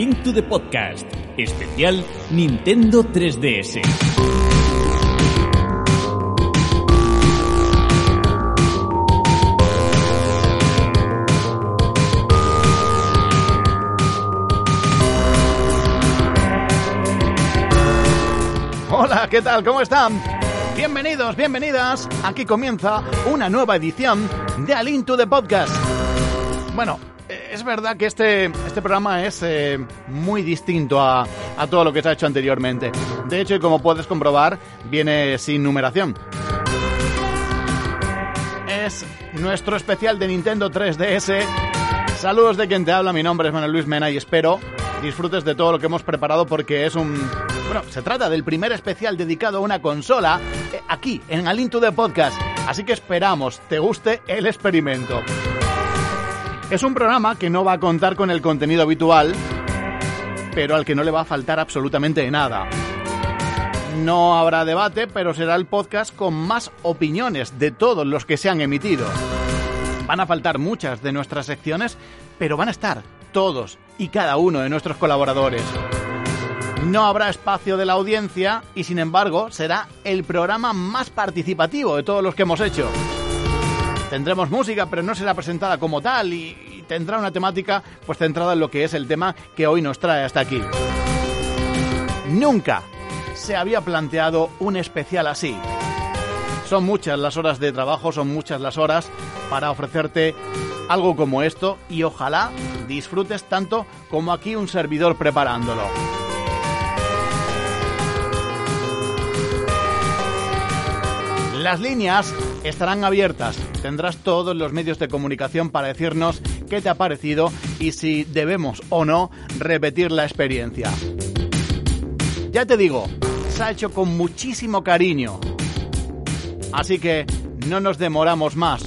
Link to the Podcast, especial Nintendo 3DS. Hola, ¿qué tal? ¿Cómo están? Bienvenidos, bienvenidas. Aquí comienza una nueva edición de A Link to the Podcast. Bueno, es verdad que este, este programa es eh, muy distinto a, a todo lo que se ha hecho anteriormente. De hecho, y como puedes comprobar, viene sin numeración. Es nuestro especial de Nintendo 3DS. Saludos de quien te habla, mi nombre es Manuel Luis Mena y espero disfrutes de todo lo que hemos preparado porque es un... Bueno, se trata del primer especial dedicado a una consola eh, aquí, en Alinto de Podcast. Así que esperamos te guste el experimento. Es un programa que no va a contar con el contenido habitual, pero al que no le va a faltar absolutamente nada. No habrá debate, pero será el podcast con más opiniones de todos los que se han emitido. Van a faltar muchas de nuestras secciones, pero van a estar todos y cada uno de nuestros colaboradores. No habrá espacio de la audiencia y sin embargo será el programa más participativo de todos los que hemos hecho. Tendremos música, pero no será presentada como tal y, tendrá una temática pues centrada en lo que es el tema que hoy nos trae hasta aquí. Nunca se había planteado un especial así. Son muchas las horas de trabajo, son muchas las horas para ofrecerte algo como esto y ojalá disfrutes tanto como aquí un servidor preparándolo. Las líneas estarán abiertas. Tendrás todos los medios de comunicación para decirnos qué te ha parecido y si debemos o no repetir la experiencia. Ya te digo, se ha hecho con muchísimo cariño. Así que no nos demoramos más,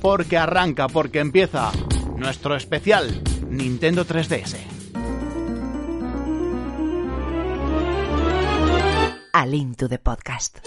porque arranca, porque empieza nuestro especial Nintendo 3DS. A Link to the Podcast.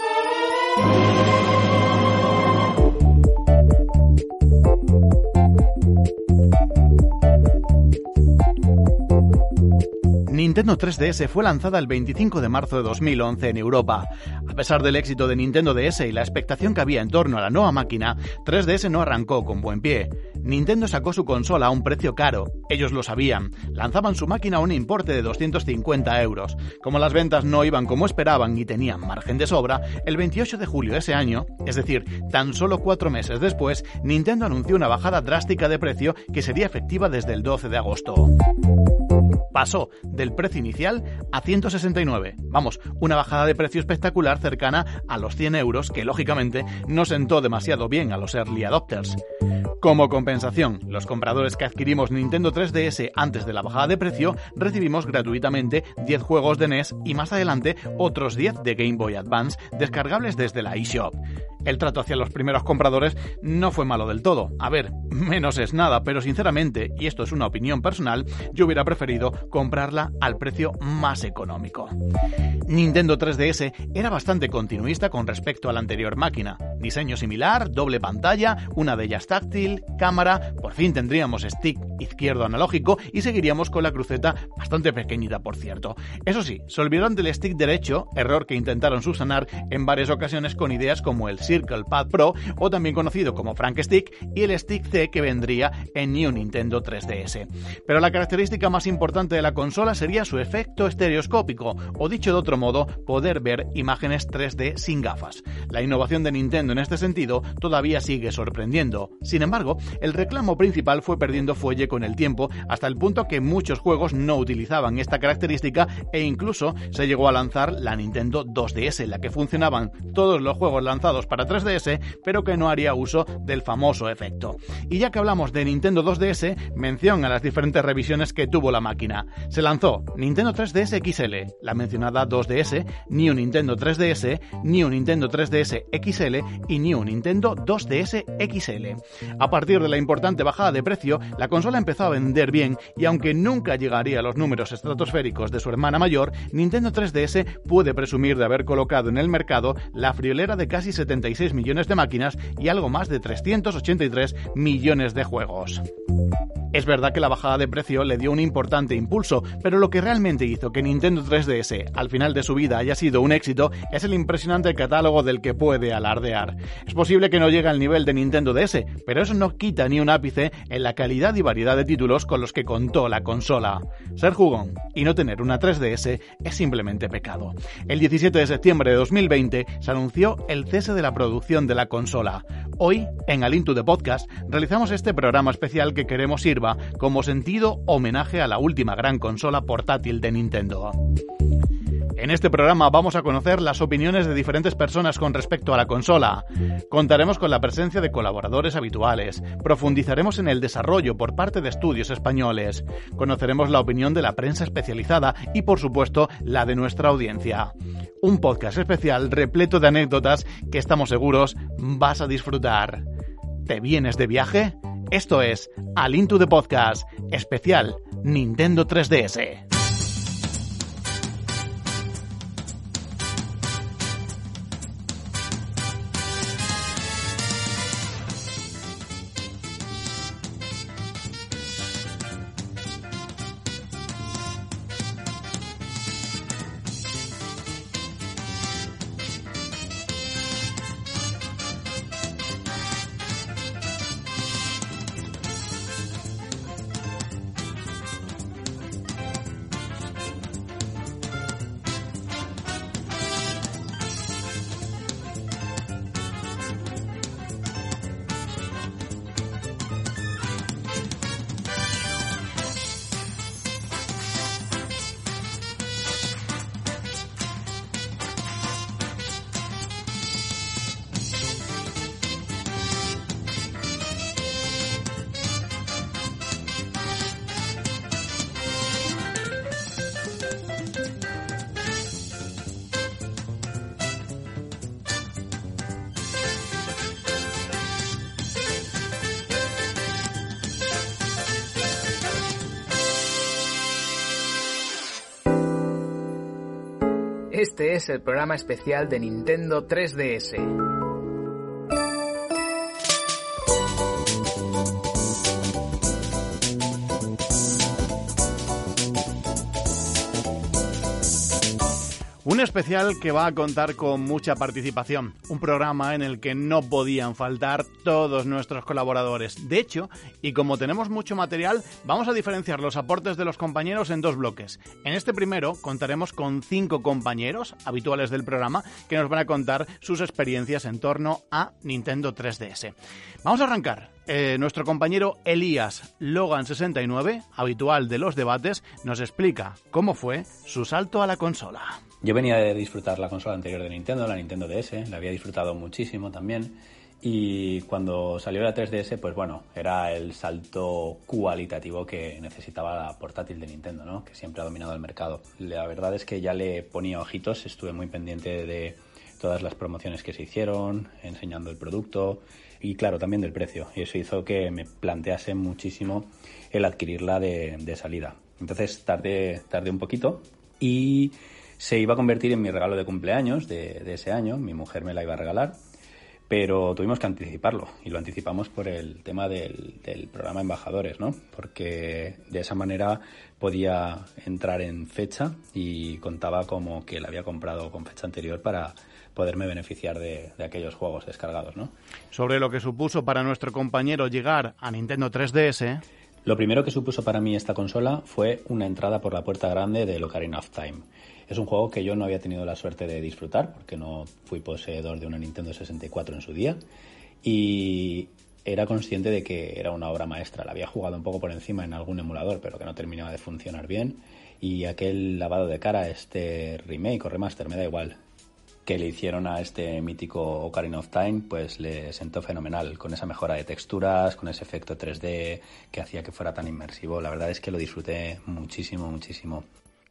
Nintendo 3DS fue lanzada el 25 de marzo de 2011 en Europa. A pesar del éxito de Nintendo DS y la expectación que había en torno a la nueva máquina, 3DS no arrancó con buen pie. Nintendo sacó su consola a un precio caro. Ellos lo sabían. Lanzaban su máquina a un importe de 250 euros. Como las ventas no iban como esperaban y tenían margen de sobra, el 28 de julio de ese año, es decir, tan solo cuatro meses después, Nintendo anunció una bajada drástica de precio que sería efectiva desde el 12 de agosto pasó del precio inicial a 169. Vamos, una bajada de precio espectacular cercana a los 100 euros que lógicamente no sentó demasiado bien a los early adopters. Como compensación, los compradores que adquirimos Nintendo 3DS antes de la bajada de precio recibimos gratuitamente 10 juegos de NES y más adelante otros 10 de Game Boy Advance descargables desde la eShop. El trato hacia los primeros compradores no fue malo del todo. A ver, menos es nada, pero sinceramente, y esto es una opinión personal, yo hubiera preferido comprarla al precio más económico. Nintendo 3DS era bastante continuista con respecto a la anterior máquina. Diseño similar, doble pantalla, una de ellas táctil, cámara, por fin tendríamos stick izquierdo analógico y seguiríamos con la cruceta bastante pequeñita por cierto. Eso sí, se olvidaron del stick derecho, error que intentaron subsanar en varias ocasiones con ideas como el Circle Pad Pro o también conocido como Frank Stick y el Stick C que vendría en New Nintendo 3DS. Pero la característica más importante de la consola sería su efecto estereoscópico o dicho de otro modo, poder ver imágenes 3D sin gafas. La innovación de Nintendo en este sentido todavía sigue sorprendiendo. Sin embargo, el reclamo principal fue perdiendo fuelle con el tiempo hasta el punto que muchos juegos no utilizaban esta característica e incluso se llegó a lanzar la Nintendo 2DS, en la que funcionaban todos los juegos lanzados para 3DS, pero que no haría uso del famoso efecto. Y ya que hablamos de Nintendo 2DS, mención a las diferentes revisiones que tuvo la máquina. Se lanzó Nintendo 3DS XL, la mencionada 2DS, New Nintendo 3DS, New Nintendo 3DS XL y New Nintendo 2DS XL. A partir de la importante bajada de precio, la consola empezó a vender bien y aunque nunca llegaría a los números estratosféricos de su hermana mayor, Nintendo 3DS puede presumir de haber colocado en el mercado la friolera de casi 76 millones de máquinas y algo más de 383 millones de juegos. Es verdad que la bajada de precio le dio un importante impulso, pero lo que realmente hizo que Nintendo 3DS al final de su vida haya sido un éxito es el impresionante catálogo del que puede alardear. Es posible que no llegue al nivel de Nintendo DS, pero eso no quita ni un ápice en la calidad y variedad de títulos con los que contó la consola. Ser jugón y no tener una 3DS es simplemente pecado. El 17 de septiembre de 2020 se anunció el cese de la producción de la consola. Hoy, en Alintu de Podcast, realizamos este programa especial que queremos sirva como sentido homenaje a la última gran consola portátil de Nintendo. En este programa vamos a conocer las opiniones de diferentes personas con respecto a la consola. Contaremos con la presencia de colaboradores habituales. Profundizaremos en el desarrollo por parte de estudios españoles. Conoceremos la opinión de la prensa especializada y, por supuesto, la de nuestra audiencia. Un podcast especial repleto de anécdotas que estamos seguros vas a disfrutar. ¿Te vienes de viaje? Esto es Al Into the Podcast, especial Nintendo 3DS. El programa especial de Nintendo 3DS. Especial que va a contar con mucha participación, un programa en el que no podían faltar todos nuestros colaboradores. De hecho, y como tenemos mucho material, vamos a diferenciar los aportes de los compañeros en dos bloques. En este primero contaremos con cinco compañeros habituales del programa que nos van a contar sus experiencias en torno a Nintendo 3DS. Vamos a arrancar. Eh, nuestro compañero Elías Logan69, habitual de los debates, nos explica cómo fue su salto a la consola. Yo venía de disfrutar la consola anterior de Nintendo, la Nintendo DS, la había disfrutado muchísimo también. Y cuando salió la 3DS, pues bueno, era el salto cualitativo que necesitaba la portátil de Nintendo, ¿no? Que siempre ha dominado el mercado. La verdad es que ya le ponía ojitos, estuve muy pendiente de todas las promociones que se hicieron, enseñando el producto y claro, también del precio. Y eso hizo que me plantease muchísimo el adquirirla de, de salida. Entonces tardé, tardé un poquito y se iba a convertir en mi regalo de cumpleaños de, ese año, mi mujer me la iba a regalar, pero tuvimos que anticiparlo y lo anticipamos por el tema del, programa Embajadores, ¿no? Porque de esa manera podía entrar en fecha y contaba como que la había comprado con fecha anterior para poderme beneficiar de, de, aquellos juegos descargados, ¿no? Sobre lo que supuso para nuestro compañero llegar a Nintendo 3DS. Lo primero que supuso para mí esta consola fue una entrada por la puerta grande de Ocarina of Time. Es un juego que yo no había tenido la suerte de disfrutar porque no fui poseedor de una Nintendo 64 en su día y era consciente de que era una obra maestra. La había jugado un poco por encima en algún emulador, pero que no terminaba de funcionar bien. Y aquel lavado de cara, este remake o remaster, me da igual, que le hicieron a este mítico Ocarina of Time, pues le sentó fenomenal, con esa mejora de texturas, con ese efecto 3D que hacía que fuera tan inmersivo. La verdad es que lo disfruté muchísimo, muchísimo.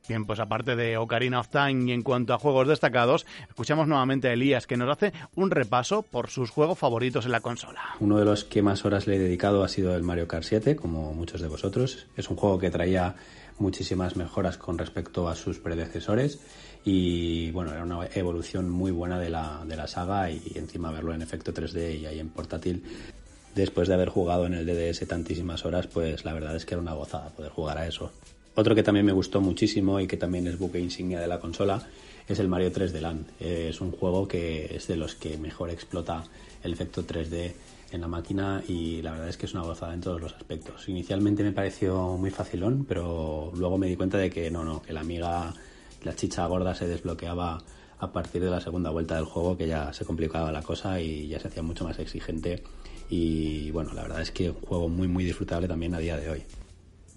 Bien, pues aparte de Ocarina of Time y en cuanto a juegos destacados, escuchamos nuevamente a Elías que nos hace un repaso por sus juegos favoritos en la consola. Uno de los que más horas le he dedicado ha sido el Mario Kart 7, como muchos de vosotros. Es un juego que traía muchísimas mejoras con respecto a sus predecesores y bueno, era una evolución muy buena de la, de la saga y encima verlo en efecto 3D y ahí en portátil después de haber jugado en el DDS tantísimas horas, pues la verdad es que era una gozada poder jugar a eso. Otro que también me gustó muchísimo y que también es buque insignia de la consola es el Mario 3D Land. Es un juego que es de los que mejor explota el efecto 3D en la máquina y la verdad es que es una gozada en todos los aspectos. Inicialmente me pareció muy facilón, pero luego me di cuenta de que no, no, que la amiga, la chicha gorda se desbloqueaba a partir de la segunda vuelta del juego, que ya se complicaba la cosa y ya se hacía mucho más exigente. Y bueno, la verdad es que un juego muy, muy disfrutable también a día de hoy.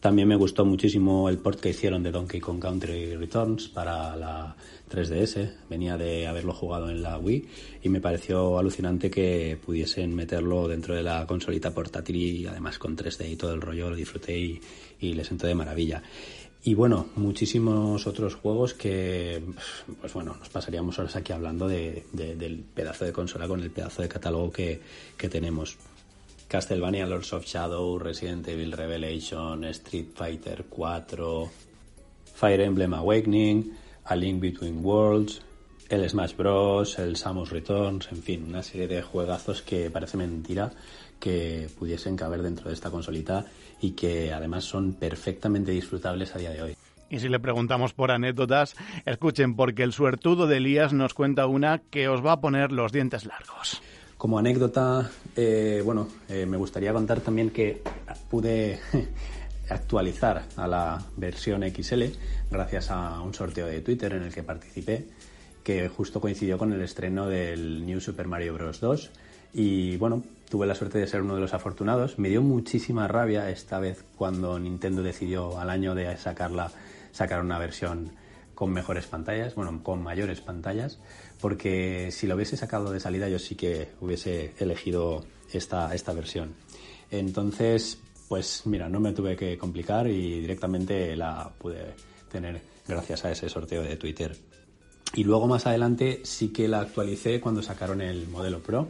También me gustó muchísimo el port que hicieron de Donkey Kong Country Returns para la 3DS. Venía de haberlo jugado en la Wii y me pareció alucinante que pudiesen meterlo dentro de la consolita portátil y además con 3D y todo el rollo lo disfruté y, le senté de maravilla. Y bueno, muchísimos otros juegos que, pues bueno, nos pasaríamos horas aquí hablando de, del pedazo de consola con el pedazo de catálogo que, que tenemos. Castlevania Lords of Shadow, Resident Evil Revelation, Street Fighter 4, Fire Emblem Awakening, A Link Between Worlds, el Smash Bros, el Samus Returns, en fin, una serie de juegazos que parece mentira que pudiesen caber dentro de esta consolita y que además son perfectamente disfrutables a día de hoy. Y si le preguntamos por anécdotas, escuchen, porque el suertudo de Elías nos cuenta una que os va a poner los dientes largos. Como anécdota, eh, bueno, eh, me gustaría contar también que pude actualizar a la versión XL gracias a un sorteo de Twitter en el que participé, que justo coincidió con el estreno del New Super Mario Bros. 2. Y bueno, tuve la suerte de ser uno de los afortunados. Me dio muchísima rabia esta vez cuando Nintendo decidió al año de sacarla, sacar una versión con mejores pantallas, bueno, con mayores pantallas, porque si lo hubiese sacado de salida yo sí que hubiese elegido esta, esta versión. Entonces, pues mira, no me tuve que complicar y directamente la pude tener gracias a ese sorteo de Twitter. Y luego más adelante sí que la actualicé cuando sacaron el modelo Pro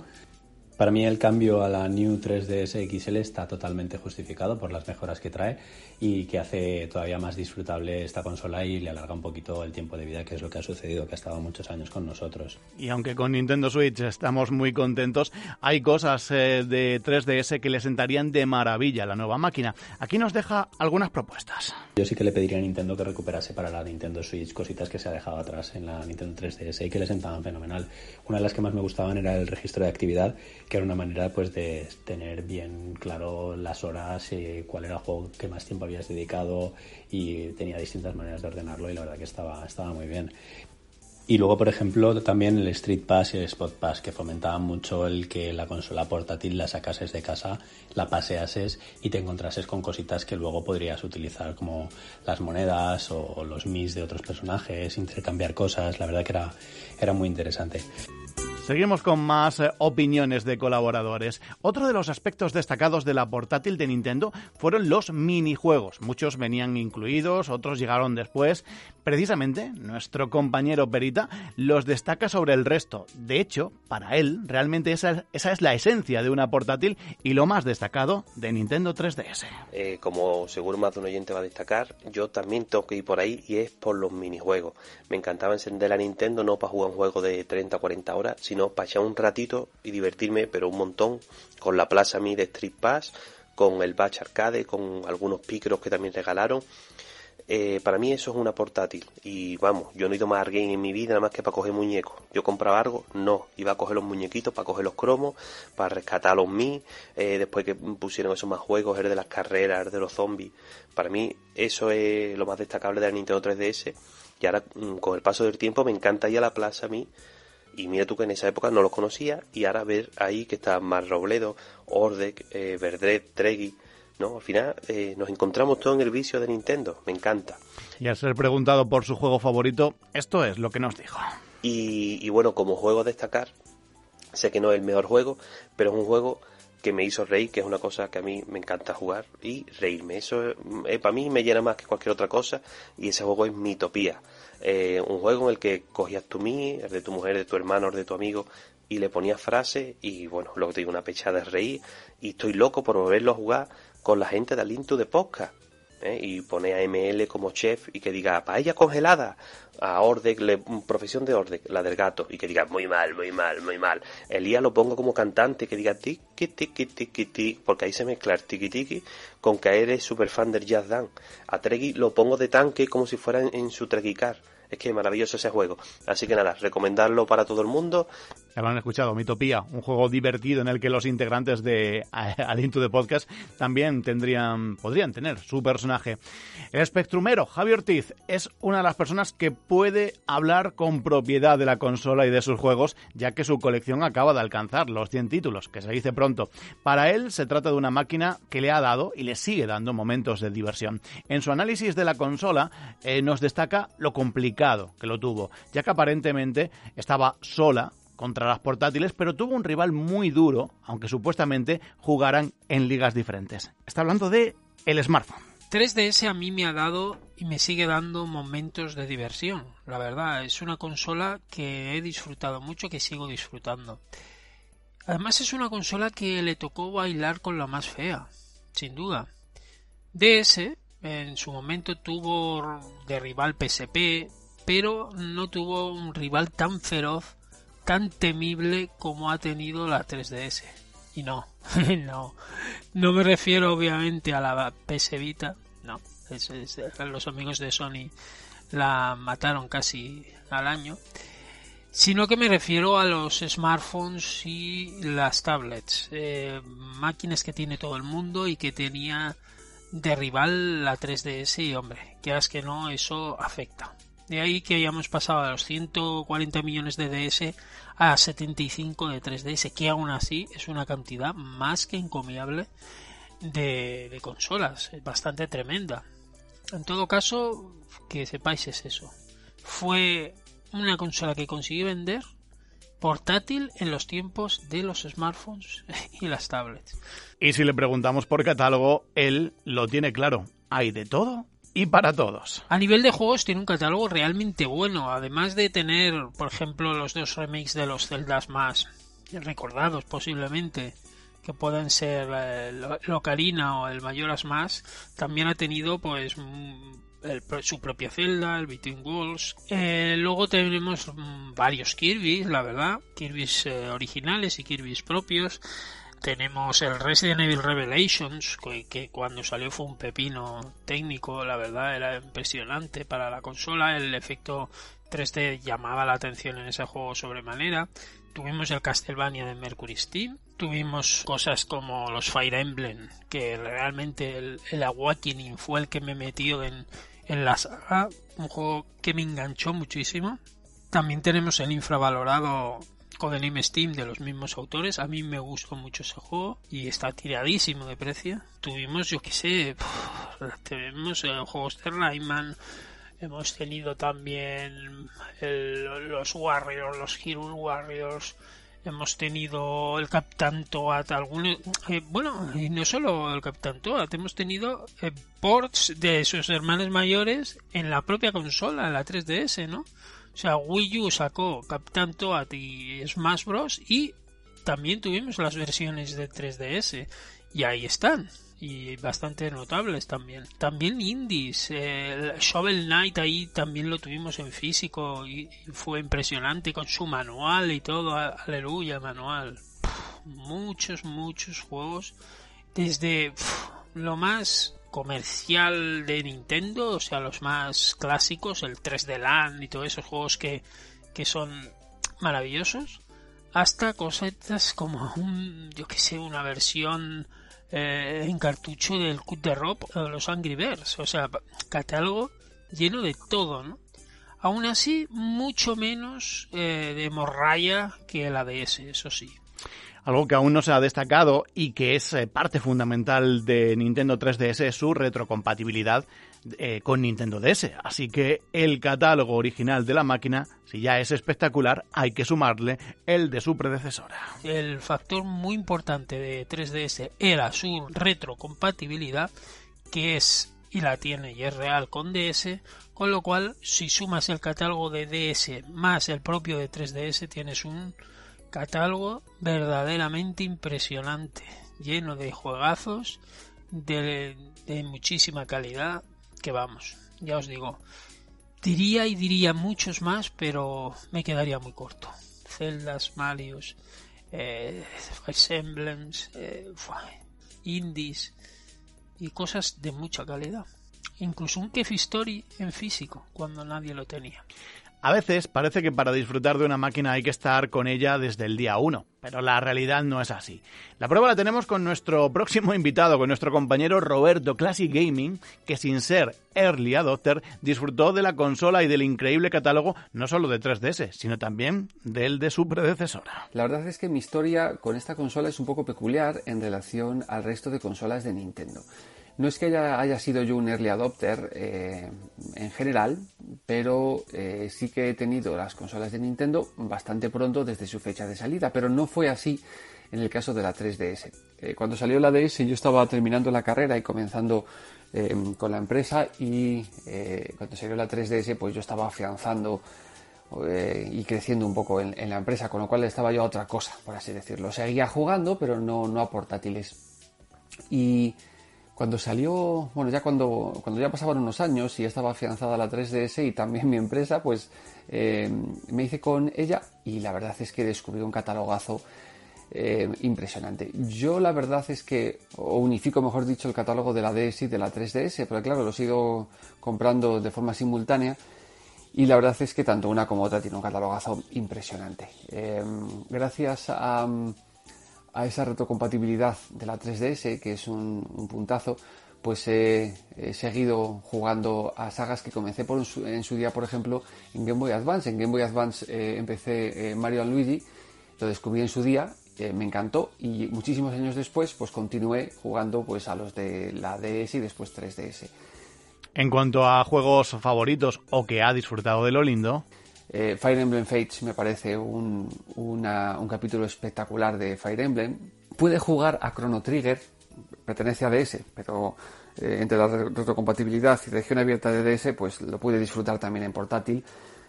para mí el cambio a la New 3DS XL está totalmente justificado por las mejoras que trae y que hace todavía más disfrutable esta consola y le alarga un poquito el tiempo de vida, que es lo que ha sucedido, que ha estado muchos años con nosotros. Y aunque con Nintendo Switch estamos muy contentos, hay cosas eh, de 3DS que le sentarían de maravilla a la nueva máquina. Aquí nos deja algunas propuestas. Yo sí que le pediría a Nintendo que recuperase para la Nintendo Switch cositas que se ha dejado atrás en la Nintendo 3DS y que le sentaban fenomenal. Una de las que más me gustaban era el registro de actividad que era una manera pues de tener bien claro las horas y cuál era el juego que más tiempo habías dedicado y tenía distintas maneras de ordenarlo y la verdad que estaba, estaba muy bien. Y luego, por ejemplo, también el Street Pass y el Spot Pass, que fomentaban mucho el que la consola portátil la sacases de casa, la paseases y te encontrases con cositas que luego podrías utilizar, como las monedas o los mis de otros personajes, intercambiar cosas. La verdad que era, era muy interesante. Seguimos con más eh, opiniones de colaboradores. Otro de los aspectos destacados de la portátil de Nintendo fueron los minijuegos. Muchos venían incluidos, otros llegaron después. Precisamente, nuestro compañero Perita los destaca sobre el resto. De hecho, para él, realmente esa, esa es la esencia de una portátil y lo más destacado de Nintendo 3DS. Eh, como seguro más de un oyente va a destacar, yo también tengo que ir por ahí y es por los minijuegos. Me encantaba encender la Nintendo no para jugar un de 30 o 40 horas, sino para echar un ratito y divertirme, pero un montón, con la Plaza Mi de Street Pass, con el Batch Arcade, con algunos picros que también regalaron. Eh, para mí eso es una portátil y vamos, yo no he ido más a Game en mi vida nada más que para coger muñecos. Yo compraba algo, no, iba a coger los muñequitos, para coger los cromos, para rescatar los Mi, eh, después que pusieron esos más juegos, el de las carreras, el de los zombies. Para mí eso es lo más destacable de la Nintendo 3DS y ahora mm, con el paso del tiempo me encanta ya la Plaza Mi y mira tú que en esa época no los conocía y ahora ver ahí que está Mar Robledo, Ordek, eh, Verdret, Tregui, ¿no? Al final eh, nos encontramos todo en el vicio de Nintendo, me encanta. Y al ser preguntado por su juego favorito, esto es lo que nos dijo. Y, y bueno, como juego a destacar, sé que no es el mejor juego, pero es un juego que me hizo reír, que es una cosa que a mí me encanta jugar y reírme. Eso eh, para mí me llena más que cualquier otra cosa y ese juego es Mitopía. Eh, un juego en el que cogías tu mí, el de tu mujer, de tu hermano, el de tu amigo y le ponías frases y bueno, luego te digo una pechada de reír y estoy loco por volverlo a jugar con la gente de Alinto de Podcast ¿eh? y pone a ML como chef y que diga paella congelada a Ordec, le, profesión de Ordec, la del gato, y que diga muy mal, muy mal, muy mal. Elías lo pongo como cantante que diga tiki tiki tiki tiki, porque ahí se mezcla el tiki tiki con que eres super fan del jazz dan. A Tregui lo pongo de tanque como si fuera en, su Treguicar. Es que maravilloso ese juego. Así que nada, recomendarlo para todo el mundo ya lo han escuchado, Mitopía, un juego divertido en el que los integrantes de Alinto de Podcast también tendrían, podrían tener su personaje. El espectrumero, Javi Ortiz, es una de las personas que puede hablar con propiedad de la consola y de sus juegos, ya que su colección acaba de alcanzar los 100 títulos, que se dice pronto. Para él se trata de una máquina que le ha dado y le sigue dando momentos de diversión. En su análisis de la consola eh, nos destaca lo complicado que lo tuvo, ya que aparentemente estaba sola contra las portátiles, pero tuvo un rival muy duro, aunque supuestamente jugaran en ligas diferentes. Está hablando de el smartphone. 3DS a mí me ha dado y me sigue dando momentos de diversión. La verdad, es una consola que he disfrutado mucho, que sigo disfrutando. Además es una consola que le tocó bailar con la más fea, sin duda. DS en su momento tuvo de rival PSP, pero no tuvo un rival tan feroz tan temible como ha tenido la 3DS. Y no, no, no me refiero obviamente a la PS Vita, no, los amigos de Sony la mataron casi al año, sino que me refiero a los smartphones y las tablets, eh, máquinas que tiene todo el mundo y que tenía de rival la 3DS y hombre, que que no, eso afecta. De ahí que hayamos pasado a los 140 millones de DS a 75 de 3DS, que aún así es una cantidad más que encomiable de, consolas, es bastante tremenda. En todo caso, que sepáis es eso. Fue una consola que consiguió vender portátil en los tiempos de los smartphones y las tablets. Y si le preguntamos por catálogo, él lo tiene claro. Hay de todo y para todos. A nivel de juegos tiene un catálogo realmente bueno, además de tener, por ejemplo, los dos remakes de los Zeldas más recordados posiblemente, que pueden ser eh, el Ocarina o el Mayoras más, también ha tenido pues mm, su propia Zelda, el Between Worlds. Eh, luego tenemos mm, varios Kirby, la verdad, Kirby's eh, originales y Kirby's propios. Tenemos el Resident Evil Revelations, que, cuando salió fue un pepino técnico, la verdad era impresionante para la consola, el efecto 3D llamaba la atención en ese juego sobremanera. Tuvimos el Castlevania de Mercury Steam, tuvimos cosas como los Fire Emblem, que realmente el, Awakening fue el que me metió en, en la saga, un juego que me enganchó muchísimo. También tenemos el infravalorado Codename Steam de los mismos autores. A mí me gustó mucho ese juego y está tiradísimo de precio. Tuvimos, yo qué sé, tenemos eh, juegos de Rayman. Hemos tenido también los Warriors, los Hero Warriors. Hemos tenido el Captain Toad, algunos, eh, bueno, y no solo el Captain Toad, hemos tenido eh, ports de sus hermanos mayores en la propia consola, en la 3DS, ¿no? O sea, Wii U sacó Captain Toad y Smash Bros. y también tuvimos las versiones de 3DS y ahí están y bastante notables también. También indies, el Shovel Knight ahí también lo tuvimos en físico y, fue impresionante con su manual y todo, aleluya, manual. muchos, muchos juegos desde lo más comercial de Nintendo, o sea, los más clásicos, el 3D Land y todos esos juegos que, que son maravillosos, hasta cosas como un, yo que sé, una versión eh, en cartucho del Cut de Rob o los Angry Birds, o sea, catálogo lleno de todo, ¿no? Aún así, mucho menos eh, de morralla que la DS, eso sí. Algo que aún no se ha destacado y que es eh, parte fundamental de Nintendo 3DS es su retrocompatibilidad eh, con Nintendo DS. Así que el catálogo original de la máquina, si ya es espectacular, hay que sumarle el de su predecesora. El factor muy importante de 3DS era su retrocompatibilidad, que es y la tiene y es real con DS, con lo cual si sumas el catálogo de DS más el propio de 3DS tienes un catálogo verdaderamente impresionante, lleno de juegazos de, muchísima calidad, que vamos, ya os digo, diría y diría muchos más, pero me quedaría muy corto. Zeldas, Marios, eh, eh, Indies y cosas de mucha calidad. Incluso un Kef Story en físico, cuando nadie lo tenía. A veces parece que para disfrutar de una máquina hay que estar con ella desde el día 1, pero la realidad no es así. La prueba la tenemos con nuestro próximo invitado, con nuestro compañero Roberto Classic Gaming, que sin ser early adopter disfrutó de la consola y del increíble catálogo no solo de 3DS, sino también del de su predecesora. La verdad es que mi historia con esta consola es un poco peculiar en relación al resto de consolas de Nintendo. No es que haya, sido yo un early adopter eh, en general, pero eh, sí que he tenido las consolas de Nintendo bastante pronto desde su fecha de salida, pero no fue así en el caso de la 3DS. Eh, cuando salió la DS yo estaba terminando la carrera y comenzando con la empresa y cuando salió la 3DS pues yo estaba afianzando y creciendo un poco en, la empresa, con lo cual estaba yo a otra cosa, por así decirlo. Seguía jugando, pero no, no a portátiles. Y cuando salió, bueno, ya cuando, cuando ya pasaban unos años y estaba afianzada la 3DS y también mi empresa, pues eh, me hice con ella y la verdad es que descubrí un catalogazo eh, impresionante. Yo la verdad es que, unifico mejor dicho, el catálogo de la DS y de la 3DS, pero claro, lo sigo comprando de forma simultánea. Y la verdad es que tanto una como otra tiene un catalogazo impresionante. Eh, gracias a, a esa retrocompatibilidad de la 3DS, que es un, puntazo, pues he, seguido jugando a sagas que comencé por en su día, por ejemplo, en Game Boy Advance. En Game Boy Advance eh, empecé eh, Mario Luigi, lo descubrí en su día, eh, me encantó y muchísimos años después pues continué jugando pues a los de la DS y después 3DS. En cuanto a juegos favoritos o que ha disfrutado de lo lindo, eh, Fire Emblem Fates me parece un, capítulo espectacular de Fire Emblem. Pude jugar a Chrono Trigger, pertenece a DS, pero eh, entre la retrocompatibilidad y región abierta de DS, pues lo pude disfrutar también en portátil.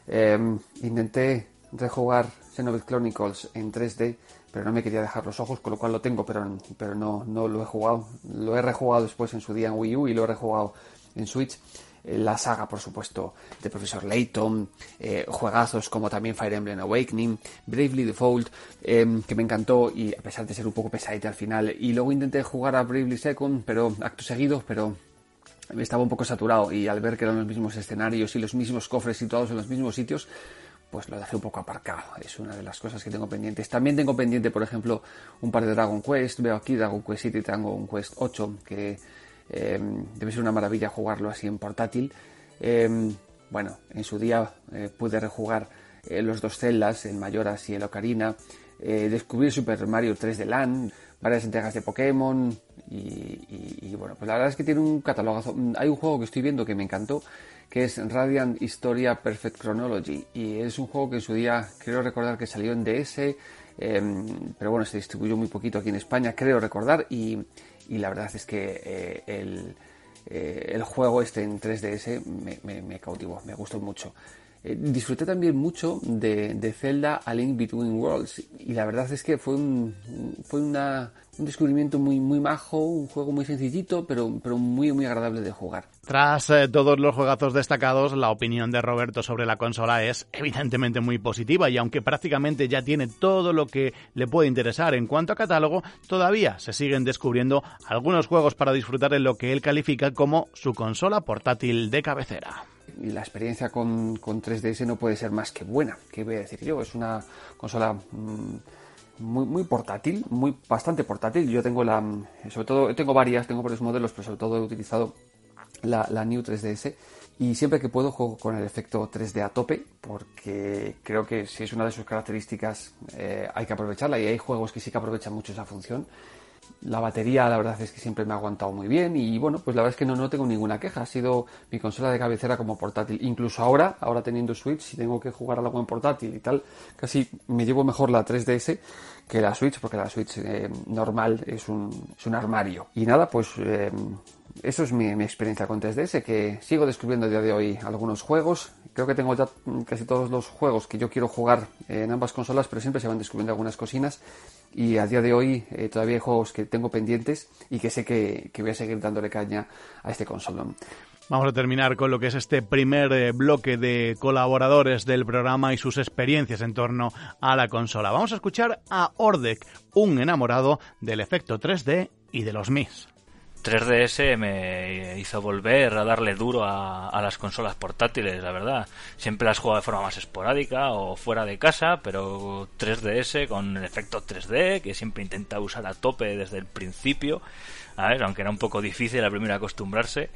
Em, intenté rejugar Xenoblade Chronicles en 3D, pero no me quería dejar los ojos, con lo cual lo tengo, pero, pero no, no lo he jugado. Lo he rejugado después en su día en Wii U y lo he rejugado en Switch. Eh, la saga, por supuesto, de Profesor Layton, eh, juegazos como también Fire Emblem Awakening, Bravely Default, em, que me encantó y a pesar de ser un poco pesadita al final, y luego intenté jugar a Bravely Second, pero acto seguido, pero estaba un poco saturado y al ver que eran los mismos escenarios y los mismos cofres situados en los mismos sitios, pues lo dejé un poco aparcado. Es una de las cosas que tengo pendientes. También tengo pendiente, por ejemplo, un par de Dragon Quest. Veo aquí Dragon Quest 7 y Dragon Quest 8, que Em, debe ser una maravilla jugarlo así en portátil. Em, bueno, en su día eh, pude rejugar eh, los dos celdas, el Mayoras y el Ocarina, eh, descubrir Super Mario 3 de LAN, varias entregas de Pokémon y, bueno, pues la verdad es que tiene un catalogazo. Mm, hay un juego que estoy viendo que me encantó, que es Radiant Historia Perfect Chronology y es un juego que en su día creo recordar que salió en DS, em, pero bueno, se distribuyó muy poquito aquí en España, creo recordar y y la verdad es que eh, el, eh, el, juego este en 3DS me, cautivó, me gustó mucho. Eh, disfruté también mucho de, de, Zelda A Link Between Worlds y la verdad es que fue un, fue una, un descubrimiento muy, muy majo, un juego muy sencillito, pero, pero muy, muy agradable de jugar. Tras eh, todos los juegazos destacados, la opinión de Roberto sobre la consola es evidentemente muy positiva y aunque prácticamente ya tiene todo lo que le puede interesar en cuanto a catálogo, todavía se siguen descubriendo algunos juegos para disfrutar en lo que él califica como su consola portátil de cabecera. Y la experiencia con, con 3DS no puede ser más que buena, ¿qué voy a decir yo? Es una consola... Mm, muy, muy portátil, muy bastante portátil. Yo tengo la, sobre todo, tengo varias, tengo varios modelos, pero sobre todo he utilizado la, la New 3DS y siempre que puedo juego con el efecto 3D a tope porque creo que si es una de sus características eh, hay que aprovecharla y hay juegos que sí que aprovechan mucho esa función. La batería, la verdad es que siempre me ha aguantado muy bien y bueno, pues la verdad es que no, no tengo ninguna queja. Ha sido mi consola de cabecera como portátil. Incluso ahora, ahora teniendo Switch, si tengo que jugar algo en portátil y tal, casi me llevo mejor la 3DS que la Switch, porque la Switch eh, normal es un, es un armario. Y nada, pues eh, eso es mi, experiencia con 3DS, que sigo descubriendo a día de hoy algunos juegos. Creo que tengo ya casi todos los juegos que yo quiero jugar en ambas consolas, pero siempre se van descubriendo algunas cocinas y a día de hoy eh, todavía hay juegos que tengo pendientes y que sé que, que voy a seguir dándole caña a este consolón. Vamos a terminar con lo que es este primer eh, bloque de colaboradores del programa y sus experiencias en torno a la consola. Vamos a escuchar a Ordek, un enamorado del efecto 3D y de los MIS. 3DS me hizo volver a darle duro a, a, las consolas portátiles, la verdad. Siempre las juego de forma más esporádica o fuera de casa, pero 3DS con el efecto 3D, que siempre intenta usar a tope desde el principio, a ver, aunque era un poco difícil la primera acostumbrarse.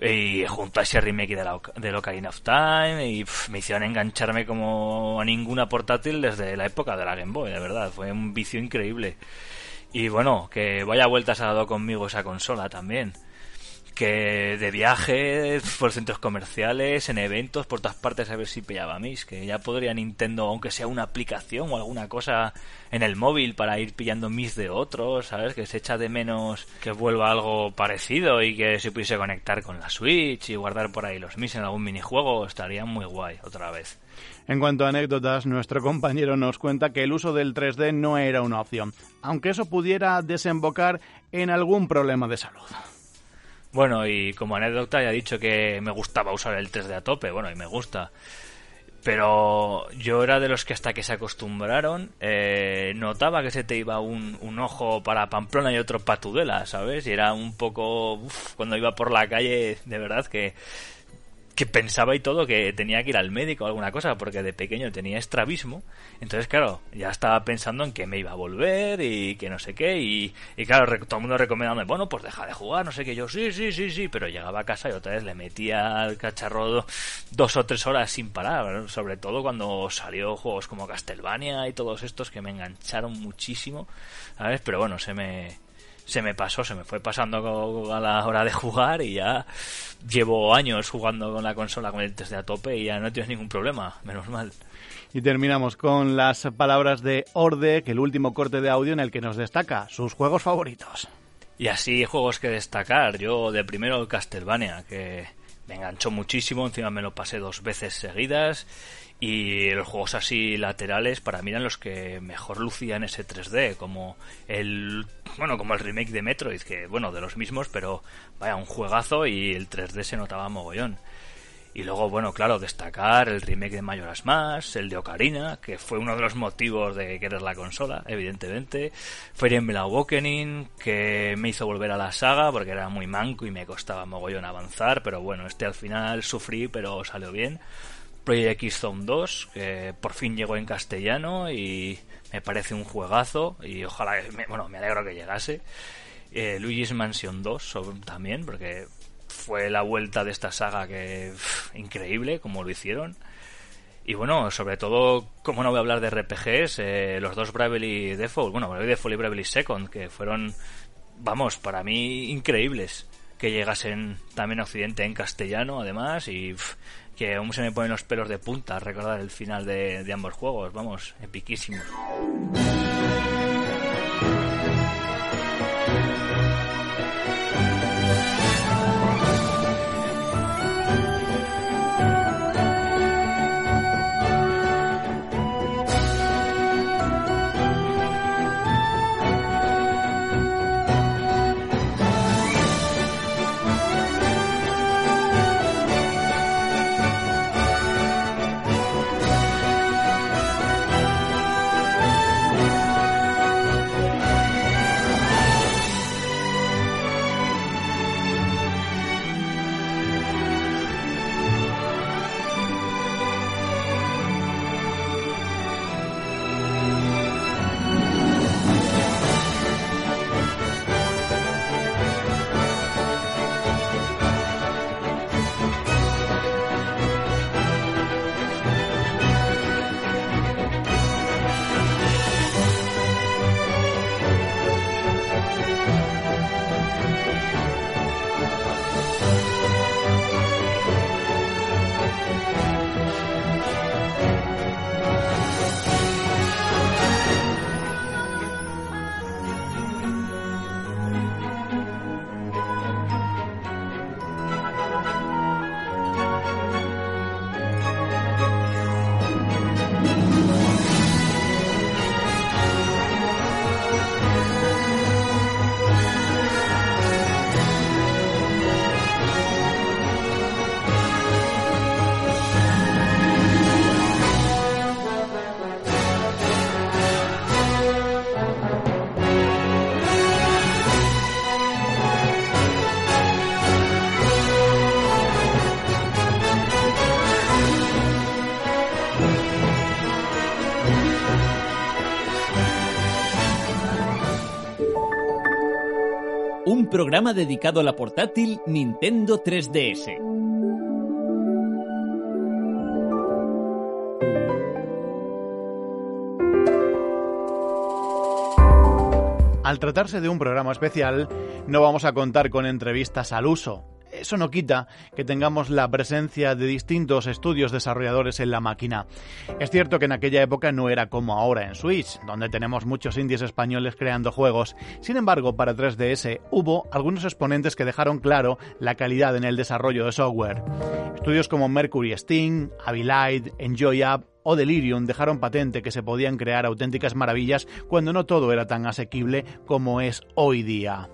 Y junto a ese remake de, la, de Ocarina of Time, y me hicieron engancharme como a ninguna portátil desde la época de la Game Boy, de verdad. Fue un vicio increíble. Y bueno, que vaya vueltas ha dado conmigo esa consola también. Que de viaje, por centros comerciales, en eventos, por todas partes a ver si pillaba mis. Que ya podría Nintendo, aunque sea una aplicación o alguna cosa en el móvil para ir pillando mis de otros, ¿sabes? Que se echa de menos que vuelva algo parecido y que se pudiese conectar con la Switch y guardar por ahí los mis en algún minijuego. Estaría muy guay otra vez. En cuanto a anécdotas, nuestro compañero nos cuenta que el uso del 3D no era una opción, aunque eso pudiera desembocar en algún problema de salud. Bueno, y como anécdota ya he dicho que me gustaba usar el 3D a tope, bueno, y me gusta. Pero yo era de los que hasta que se acostumbraron eh, notaba que se te iba un, un, ojo para Pamplona y otro para Tudela, ¿sabes? Y era un poco... Uf, cuando iba por la calle, de verdad que que pensaba y todo que tenía que ir al médico o alguna cosa porque de pequeño tenía estrabismo entonces claro ya estaba pensando en que me iba a volver y que no sé qué y, y claro todo el mundo recomendándome bueno pues deja de jugar no sé qué yo sí sí sí sí pero llegaba a casa y otra vez le metía al cacharro dos o tres horas sin parar sobre todo cuando salió juegos como Castlevania y todos estos que me engancharon muchísimo sabes pero bueno se me se me pasó, se me fue pasando a la hora de jugar y ya llevo años jugando con la consola con el test de a tope y ya no tienes ningún problema, menos mal. Y terminamos con las palabras de Orde, que el último corte de audio en el que nos destaca sus juegos favoritos. Y así juegos que destacar, yo de primero el Castlevania, que me enganchó muchísimo, encima me lo pasé dos veces seguidas y los juegos así laterales para mí eran los que mejor lucían ese 3D como el bueno como el remake de Metroid que bueno de los mismos pero vaya un juegazo y el 3D se notaba mogollón. Y luego bueno claro destacar el remake de Majora's Mask el de Ocarina que fue uno de los motivos de querer la consola evidentemente. Fire Emblem Awakening que me hizo volver a la saga porque era muy manco y me costaba mogollón avanzar pero bueno este al final sufrí pero salió bien Project X Zone 2, que por fin llegó en castellano y me parece un juegazo y ojalá, me, bueno, me alegro que llegase. Eh, Luigi's Mansion 2 también, porque fue la vuelta de esta saga que pff, increíble como lo hicieron. Y bueno, sobre todo, como no voy a hablar de RPGs, eh, los dos Bravely Default, bueno, Bravely Default y Bravely Second, que fueron, vamos, para mí increíbles que llegasen también a Occidente en castellano, además, y que aún se me ponen los pelos de punta recordar el final de, de ambos juegos, vamos, epiquísimos. Programa dedicado a la portátil Nintendo 3DS. Al tratarse de un programa especial, no vamos a contar con entrevistas al uso. Eso no quita que tengamos la presencia de distintos estudios desarrolladores en la máquina. Es cierto que en aquella época no era como ahora en Switch, donde tenemos muchos indies españoles creando juegos. Sin embargo, para 3DS hubo algunos exponentes que dejaron claro la calidad en el desarrollo de software. Estudios como Mercury Steam, Avilite, Enjoy App o Delirium dejaron patente que se podían crear auténticas maravillas cuando no todo era tan asequible como es hoy día.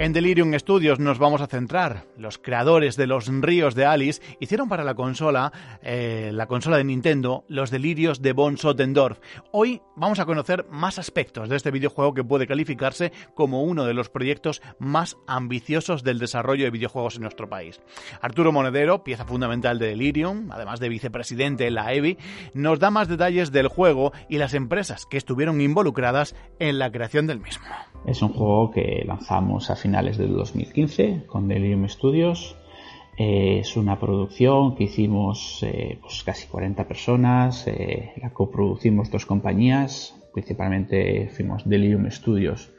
En Delirium Studios nos vamos a centrar. Los creadores de los ríos de Alice hicieron para la consola, eh, la consola de Nintendo, los delirios de Von Sottendorf. Hoy vamos a conocer más aspectos de este videojuego que puede calificarse como uno de los proyectos más ambiciosos del desarrollo de videojuegos en nuestro país. Arturo Monedero, pieza fundamental de Delirium, además de vicepresidente en la EVI, nos da más detalles del juego y las empresas que estuvieron involucradas en la creación del mismo. Es un juego que lanzamos a finales del 2015 con Delirium Studios. Eh, es una producción que hicimos eh, pues casi 40 personas, eh, la coproducimos dos compañías, principalmente fuimos Delirium Studios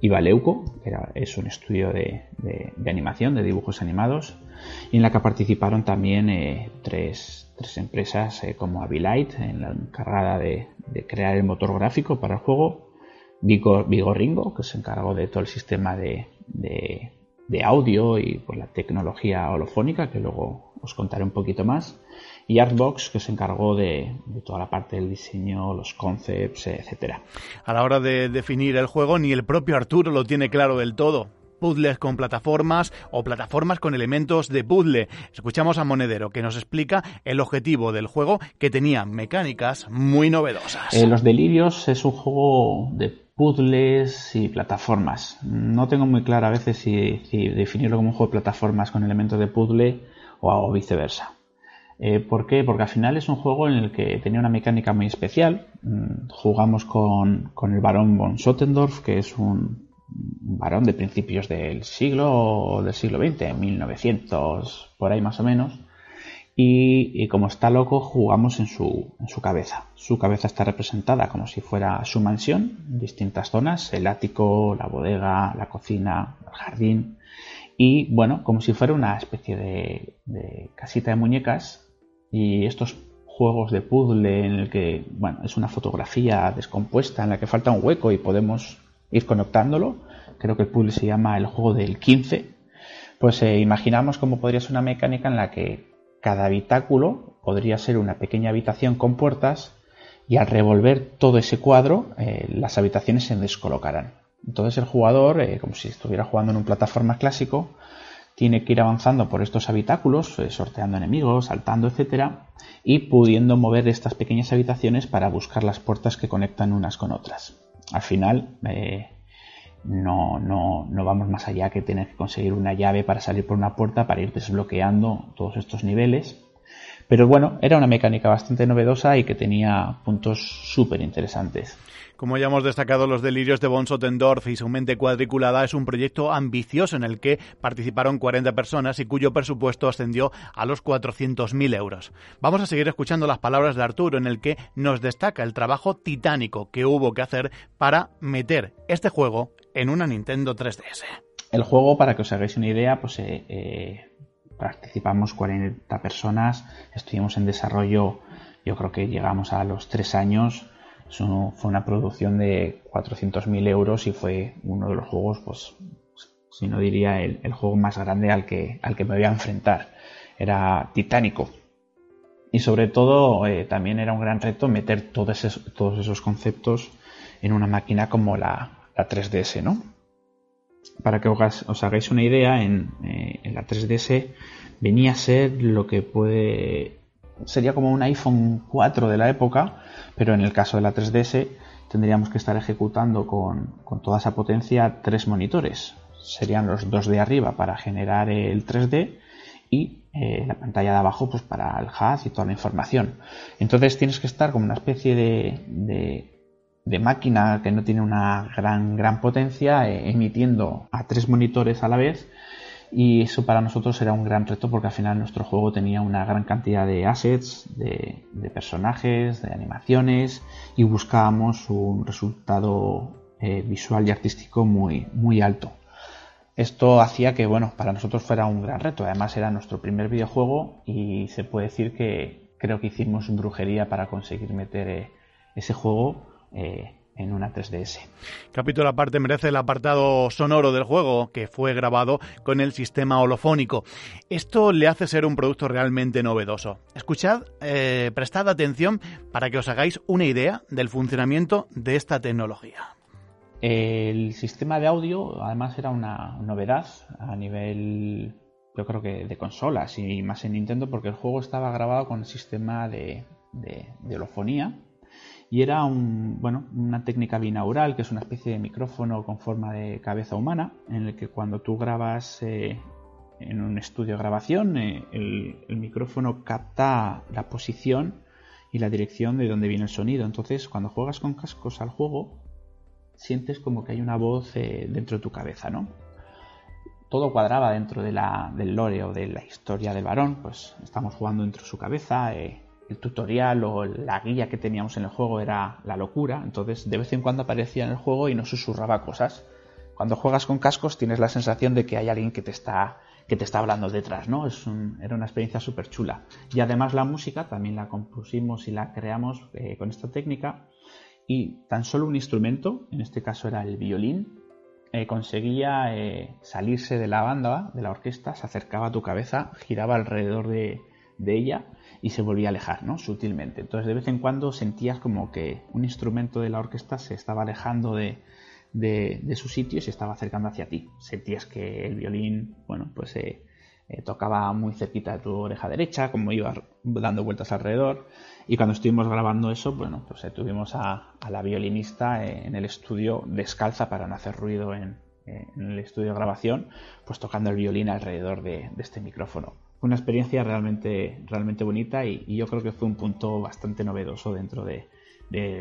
y Valeuco, que es un estudio de, animación, de dibujos animados, y en la que participaron también tres, tres, empresas como Avilite, en la encargada de, de crear el motor gráfico para el juego, Vigo, Ringo, que se encargó de todo el sistema de, audio y pues, la tecnología holofónica, que luego os contaré un poquito más. Y Artbox, que se encargó de, toda la parte del diseño, los concepts, etcétera. A la hora de definir el juego, ni el propio Arturo lo tiene claro del todo puzzles con plataformas o plataformas con elementos de puzzle. Escuchamos a Monedero que nos explica el objetivo del juego que tenía mecánicas muy novedosas. Eh, los Delirios es un juego de puzzles y plataformas. No tengo muy claro a veces si, definirlo como un juego de plataformas con elementos de puzzle o, viceversa. Eh, ¿Por qué? Porque al final es un juego en el que tenía una mecánica muy especial. Mm, jugamos con, el varón von Sottendorf, que es un, varón de principios del siglo del siglo XX, 1900, por ahí más o menos, y, como está loco, jugamos en su, en cabeza. Su cabeza está representada como si fuera su mansión, distintas zonas, el ático, la bodega, la cocina, el jardín, y bueno, como si fuera una especie de, casita de muñecas, y estos juegos de puzzle en el que, bueno, es una fotografía descompuesta en la que falta un hueco y podemos ir conectándolo, creo que el puzzle se llama el juego del 15, pues eh, imaginamos cómo podría ser una mecánica en la que cada habitáculo podría ser una pequeña habitación con puertas y al revolver todo ese cuadro eh, las habitaciones se descolocarán. Entonces el jugador, eh, como si estuviera jugando en un plataforma clásico, tiene que ir avanzando por estos habitáculos, eh, sorteando enemigos, saltando, etcétera, y pudiendo mover estas pequeñas habitaciones para buscar las puertas que conectan unas con otras. Al final, no, no, no vamos más allá que tener que conseguir una llave para salir por una puerta para ir desbloqueando todos estos niveles. Pero bueno, era una mecánica bastante novedosa y que tenía puntos súper interesantes. Como ya hemos destacado, Los Delirios de Von Sottendorf y su mente cuadriculada es un proyecto ambicioso en el que participaron 40 personas y cuyo presupuesto ascendió a los 400.000 euros. Vamos a seguir escuchando las palabras de Arturo en el que nos destaca el trabajo titánico que hubo que hacer para meter este juego en una Nintendo 3DS. El juego, para que os hagáis una idea, pues eh, eh, participamos 40 personas, estuvimos en desarrollo, yo creo que llegamos a los 3 años fue una producción de 400.000 euros y fue uno de los juegos, pues, si no diría el, juego más grande al que, al que me voy a enfrentar. Era titánico. Y sobre todo eh, también era un gran reto meter todos esos, todos esos conceptos en una máquina como la, 3DS, ¿no? Para que os, hagáis una idea, en, eh, en la 3DS venía a ser lo que puede sería como un iPhone 4 de la época, pero en el caso de la 3DS tendríamos que estar ejecutando con, toda esa potencia tres monitores. Serían los dos de arriba para generar el 3D y eh, la pantalla de abajo pues para el HUD y toda la información. Entonces tienes que estar como una especie de, de máquina que no tiene una gran, gran potencia, eh, emitiendo a tres monitores a la vez. Y eso para nosotros era un gran reto porque al final nuestro juego tenía una gran cantidad de assets, de, personajes, de animaciones y buscábamos un resultado eh, visual y artístico muy, muy alto. Esto hacía que, bueno, para nosotros fuera un gran reto. Además era nuestro primer videojuego y se puede decir que creo que hicimos brujería para conseguir meter eh, ese juego eh, en una 3DS. Capítulo aparte merece el apartado sonoro del juego, que fue grabado con el sistema holofónico. Esto le hace ser un producto realmente novedoso. Escuchad, eh, prestad atención para que os hagáis una idea del funcionamiento de esta tecnología. El sistema de audio, además, era una novedad a nivel, yo creo que de consolas y más en Nintendo, porque el juego estaba grabado con el sistema de, de holofonía y era un, bueno, una técnica binaural, que es una especie de micrófono con forma de cabeza humana, en el que cuando tú grabas eh, en un estudio de grabación, eh, el, micrófono capta la posición y la dirección de donde viene el sonido. Entonces, cuando juegas con cascos al juego, sientes como que hay una voz eh, dentro de tu cabeza, ¿no? Todo cuadraba dentro de la, del lore o de la historia del varón, pues estamos jugando dentro de su cabeza, el tutorial o la guía que teníamos en el juego era la locura, entonces de vez en cuando aparecía en el juego y nos susurraba cosas. Cuando juegas con cascos tienes la sensación de que hay alguien que te está, que te está hablando detrás, ¿no? Es era una experiencia súper chula. Y además la música también la compusimos y la creamos eh, con esta técnica y tan solo un instrumento, en este caso era el violín, eh, conseguía eh, salirse de la banda, de la orquesta, se acercaba a tu cabeza, giraba alrededor de, de ella y se volvía a alejar, ¿no? Sutilmente. Entonces de vez en cuando sentías como que un instrumento de la orquesta se estaba alejando de, de, su sitio y se estaba acercando hacia ti. Sentías que el violín, bueno, pues eh, eh, tocaba muy cerquita de tu oreja derecha, como iba dando vueltas alrededor. Y cuando estuvimos grabando eso, bueno, pues eh, tuvimos a, la violinista en el estudio descalza para no hacer ruido en, el estudio de grabación, pues tocando el violín alrededor de este micrófono una experiencia realmente, realmente bonita y, yo creo que fue un punto bastante novedoso dentro de,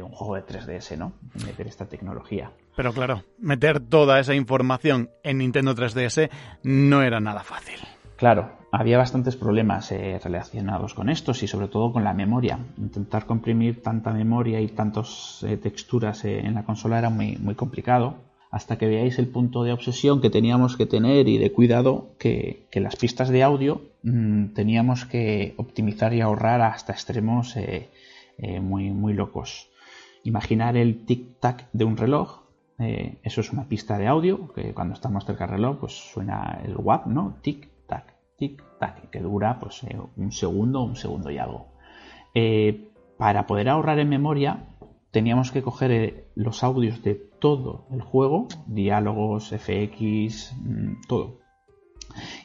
un juego de 3DS, ¿no? Meter esta tecnología. Pero claro, meter toda esa información en Nintendo 3DS no era nada fácil. Claro, había bastantes problemas eh, relacionados con estos y sobre todo con la memoria. Intentar comprimir tanta memoria y tantas eh, texturas eh, en la consola era muy, muy complicado hasta que veáis el punto de obsesión que teníamos que tener y de cuidado que, las pistas de audio mm, teníamos que optimizar y ahorrar hasta extremos eh, eh, muy, muy locos. Imaginar el tic-tac de un reloj, eh, eso es una pista de audio, que cuando estamos cerca del reloj pues suena el WAP, ¿no? Tic-tac, tic-tac, que dura pues un segundo, un segundo y algo. para poder ahorrar en memoria teníamos que coger los audios de todo el juego, diálogos, FX, mm, todo.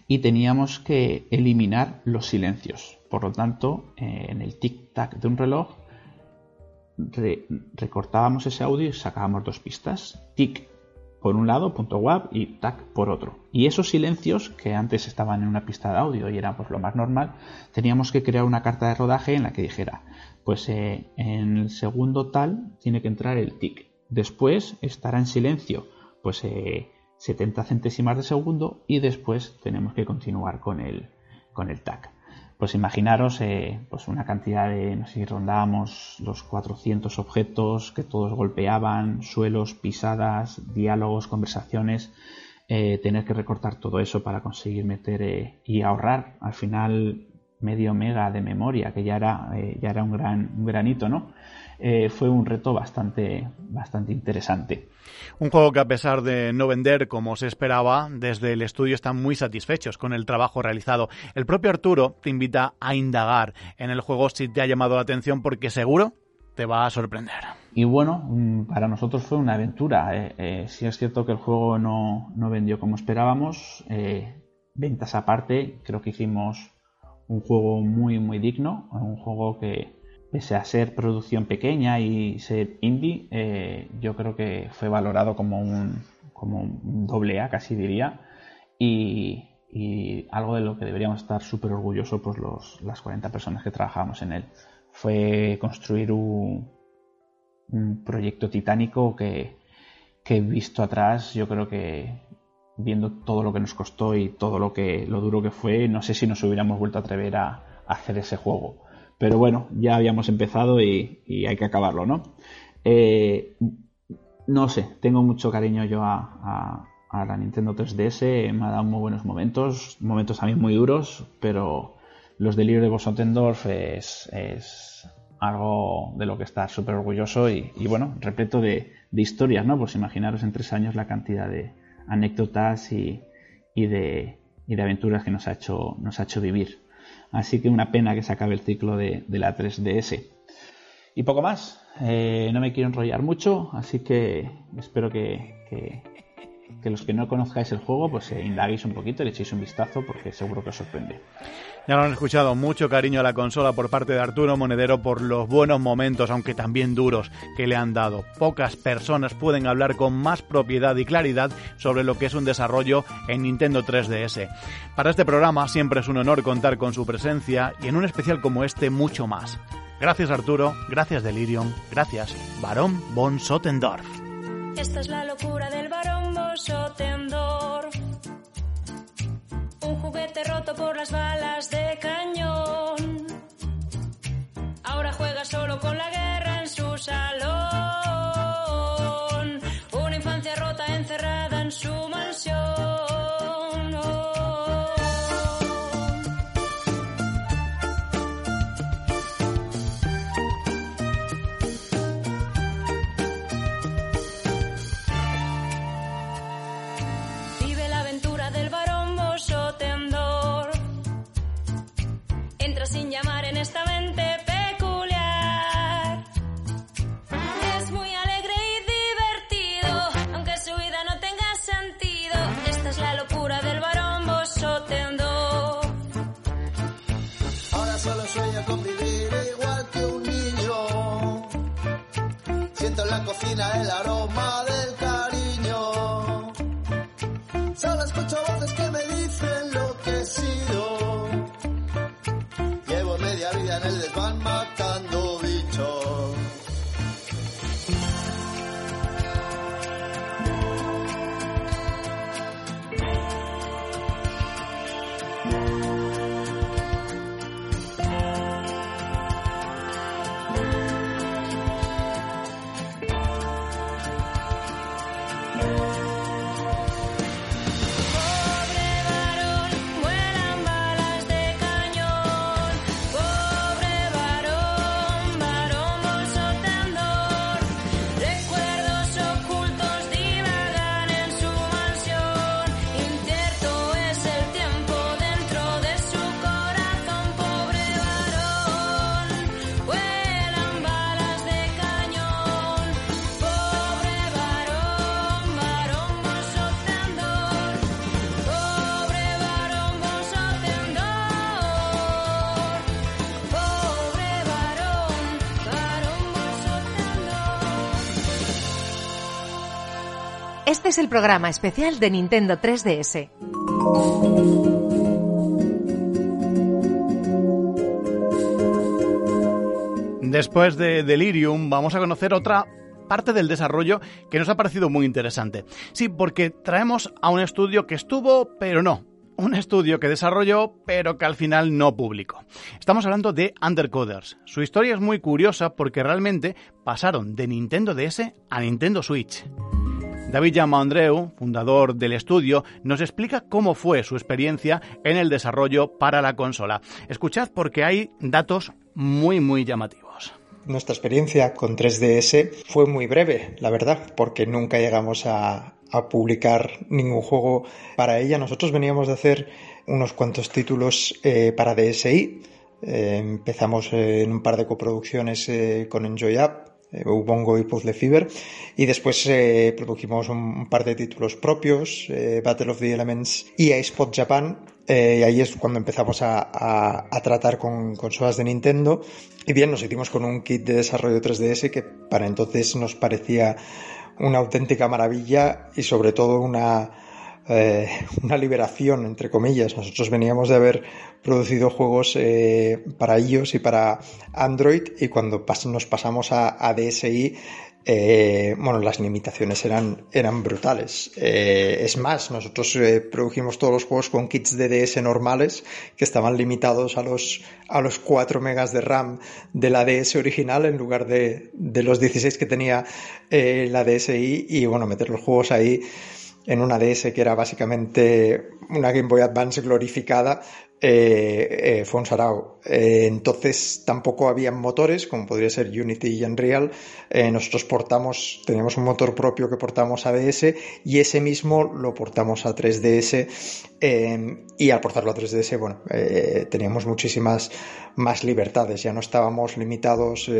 Y teníamos que eliminar los silencios. Por lo tanto, eh, en el tic-tac de un reloj, recortábamos ese audio y sacábamos dos pistas. Tic por un lado, punto .wav y tac por otro. Y esos silencios, que antes estaban en una pista de audio y era pues, lo más normal, teníamos que crear una carta de rodaje en la que dijera pues eh, en el segundo tal tiene que entrar el tic. Después estará en silencio, pues 70 eh, centésimas de segundo y después tenemos que continuar con el, con el tac. Pues imaginaros eh, pues una cantidad de, no sé si rondábamos los 400 objetos que todos golpeaban, suelos, pisadas, diálogos, conversaciones, tener que recortar todo eso para conseguir meter y ahorrar. Al final medio mega de memoria, que ya era, eh, ya era un, gran, un granito, ¿no? Eh, fue un reto bastante, bastante interesante. Un juego que a pesar de no vender como se esperaba, desde el estudio están muy satisfechos con el trabajo realizado. El propio Arturo te invita a indagar en el juego si te ha llamado la atención porque seguro te va a sorprender. Y bueno, mm, para nosotros fue una aventura. Eh, si es cierto que el juego no, no vendió como esperábamos. ventas aparte, creo que hicimos un juego muy muy digno, un juego que pese a ser producción pequeña y ser indie, eh, yo creo que fue valorado como un, como doble A casi diría y, algo de lo que deberíamos estar súper orgullosos pues los, las 40 personas que trabajábamos en él. Fue construir un, un proyecto titánico que, que he visto atrás, yo creo que viendo todo lo que nos costó y todo lo que lo duro que fue, no sé si nos hubiéramos vuelto a atrever a, hacer ese juego. Pero bueno, ya habíamos empezado y, hay que acabarlo, ¿no? Eh, no sé, tengo mucho cariño yo a, la Nintendo 3DS, me ha dado muy buenos momentos, momentos también muy duros, pero los delirios de Bosotendorf es, algo de lo que está súper orgulloso y, bueno, repleto de, historias, ¿no? Pues imaginaros en tres años la cantidad de anécdotas y, de, aventuras que nos ha hecho vivir. Así que una pena que se acabe el ciclo de, la 3DS. Y poco más. Eh, no me quiero enrollar mucho, así que espero que, que los que no conozcáis el juego, pues eh, indaguéis un poquito, le echéis un vistazo porque seguro que os sorprende. Ya lo han escuchado, mucho cariño a la consola por parte de Arturo Monedero por los buenos momentos, aunque también duros, que le han dado. Pocas personas pueden hablar con más propiedad y claridad sobre lo que es un desarrollo en Nintendo 3DS. Para este programa siempre es un honor contar con su presencia y en un especial como este mucho más. Gracias Arturo, gracias Delirium, gracias Barón von Sottendorf. Esta es la locura del Barón von Sottendorf un juguete roto por las balas de cañón. Ahora juega solo con la guerra en su salón. Es el programa especial de Nintendo 3DS. Después de Delirium vamos a conocer otra parte del desarrollo que nos ha parecido muy interesante. Sí, porque traemos a un estudio que estuvo, pero no. Un estudio que desarrolló, pero que al final no publicó. Estamos hablando de Undercoders. Su historia es muy curiosa porque realmente pasaron de Nintendo DS a Nintendo Switch. David Andreu, fundador del estudio, nos explica cómo fue su experiencia en el desarrollo para la consola. Escuchad porque hay datos muy muy llamativos. Nuestra experiencia con 3DS fue muy breve, la verdad, porque nunca llegamos a, publicar ningún juego para ella. Nosotros veníamos de hacer unos cuantos títulos eh, para DSi. Eh, empezamos en un par de coproducciones eh, con Enjoy eh, Ubongo y Puzzle Fever. Y después eh, produjimos un, par de títulos propios, eh, Battle of the Elements y iSpot Japan. y ahí es cuando empezamos a, tratar con consolas de Nintendo. Y bien, nos hicimos con un kit de desarrollo 3DS que para entonces nos parecía una auténtica maravilla y sobre todo una, eh, una liberación, entre comillas. Nosotros veníamos de haber producido juegos eh, para iOS y para Android y cuando nos pasamos a, a DSI eh, bueno, las limitaciones eran, eran brutales. Eh, es más, nosotros produjimos todos los juegos con kits DDS normales que estaban limitados a los, a los 4 megas de RAM de la DS original en lugar de, de los 16 que tenía la DSi y bueno, meter los juegos ahí en una DS que era básicamente una Game Boy Advance glorificada, eh, eh, fue un sarao. Eh, entonces tampoco había motores, como podría ser Unity y Unreal. Nosotros portamos, teníamos un motor propio que portamos a DS y ese mismo lo portamos a 3DS. eh, y al portarlo a 3DS, bueno, teníamos muchísimas más libertades. Ya no estábamos limitados,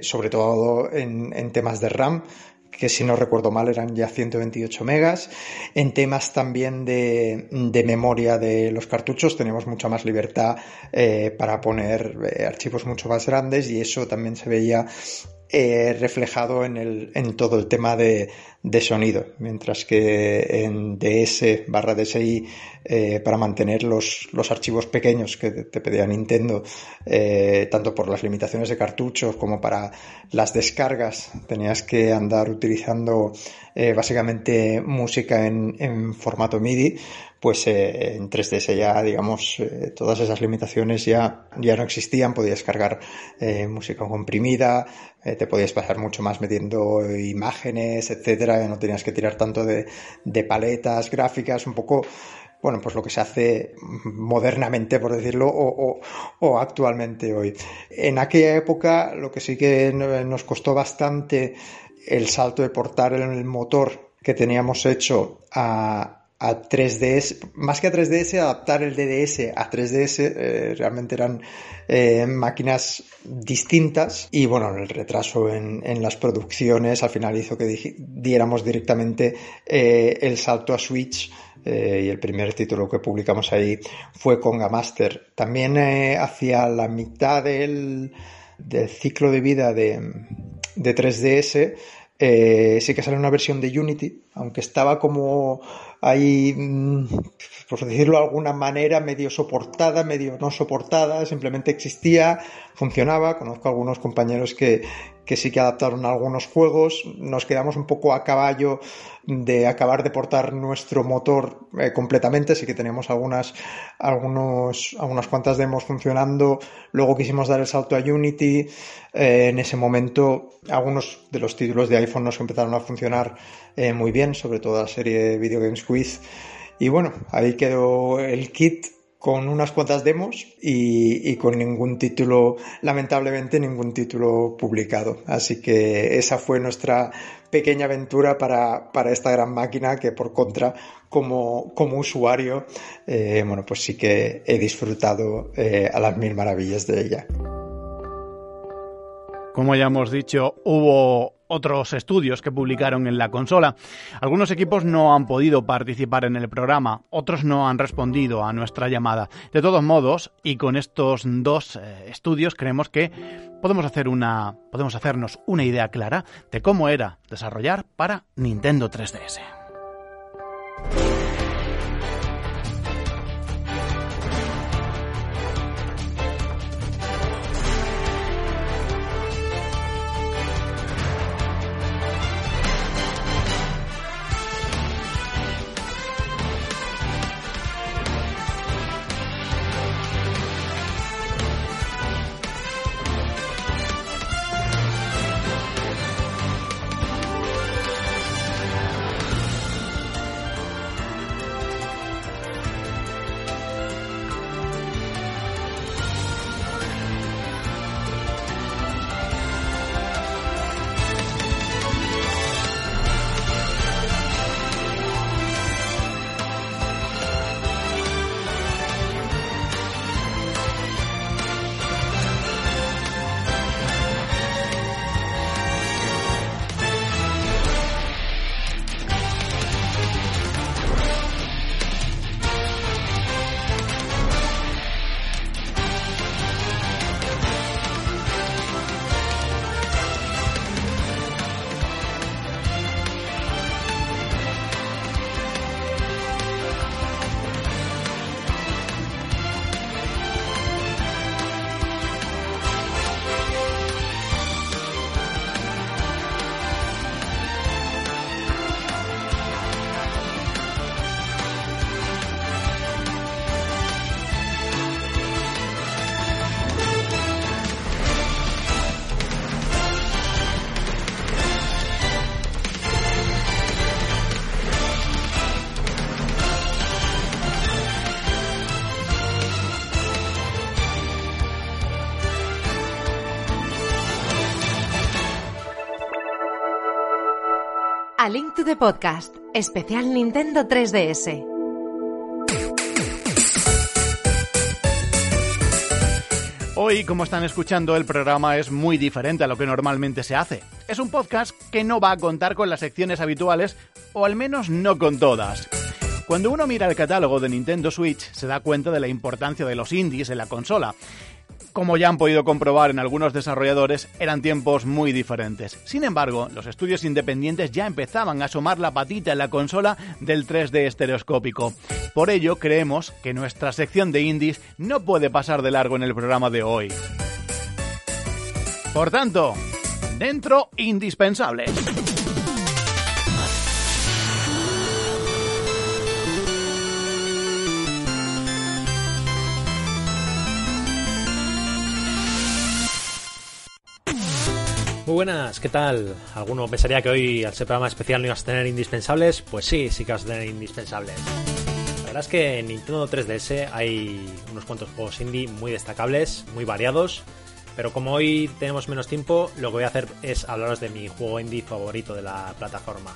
sobre todo en temas de RAM que si no recuerdo mal eran ya 128 megas. En temas también de, de memoria de los cartuchos teníamos mucha más libertad eh, para poner eh, archivos mucho más grandes y eso también se veía eh, reflejado en, el, en todo el tema de, de sonido, mientras que en DS barra DSI eh, para mantener los, los archivos pequeños que te pedía Nintendo, eh, tanto por las limitaciones de cartuchos como para las descargas, tenías que andar utilizando eh, básicamente música en, en formato MIDI, pues eh, en 3DS ya, digamos, eh, todas esas limitaciones ya, ya no existían, podías cargar eh, música comprimida, eh, te podías pasar mucho más metiendo imágenes, etcétera, no tenías que tirar tanto de, de paletas gráficas, un poco bueno, pues lo que se hace modernamente, por decirlo, o, o, o, actualmente hoy. En aquella época lo que sí que nos costó bastante el salto de portar el motor que teníamos hecho a, a 3DS, más que a 3DS, adaptar el DDS a 3DS, eh, realmente eran eh, máquinas distintas y bueno, el retraso en, las producciones al final hizo que diéramos directamente eh, el salto a Switch y el primer título que publicamos ahí fue Conga Master. También hacia la mitad del, ciclo de vida de, de 3DS eh, sí que sale una versión de Unity, aunque estaba como ahí, mm, por decirlo de alguna manera, medio soportada, medio no soportada, simplemente existía, funcionaba. Conozco algunos compañeros que, que sí que adaptaron algunos juegos. Nos quedamos un poco a caballo de acabar de portar nuestro motor eh, completamente. Sí que teníamos algunas, algunos, algunas cuantas demos funcionando. Luego quisimos dar el salto a Unity. Eh, en ese momento, algunos de los títulos de iPhone nos empezaron a funcionar eh, muy bien, sobre todo la serie Video Games Quiz. Y bueno, ahí quedó el kit con unas cuantas demos y, con ningún título, lamentablemente ningún título publicado. Así que esa fue nuestra pequeña aventura para, para esta gran máquina que por contra, como, como usuario, eh, bueno, pues sí que he disfrutado eh, a las mil maravillas de ella. Como ya hemos dicho, hubo otros estudios que publicaron en la consola. Algunos equipos no han podido participar en el programa, otros no han respondido a nuestra llamada. De todos modos, y con estos dos eh, estudios creemos que podemos hacer una podemos hacernos una idea clara de cómo era desarrollar para Nintendo 3DS. The Podcast, especial Nintendo 3DS. Hoy, como están escuchando, el programa es muy diferente a lo que normalmente se hace. Es un podcast que no va a contar con las secciones habituales, o al menos no con todas. Cuando uno mira el catálogo de Nintendo Switch, se da cuenta de la importancia de los indies en la consola. Como ya han podido comprobar en algunos desarrolladores, eran tiempos muy diferentes. Sin embargo, los estudios independientes ya empezaban a asomar la patita en la consola del 3D estereoscópico. Por ello, creemos que nuestra sección de indies no puede pasar de largo en el programa de hoy. Por tanto, dentro indispensables. Muy buenas, ¿qué tal? ¿Alguno pensaría que hoy al ser programa especial no ibas a tener indispensables? Pues sí, sí que vas a tener indispensables. La verdad es que en Nintendo 3DS hay unos cuantos juegos indie muy destacables, muy variados, pero como hoy tenemos menos tiempo, lo que voy a hacer es hablaros de mi juego indie favorito de la plataforma.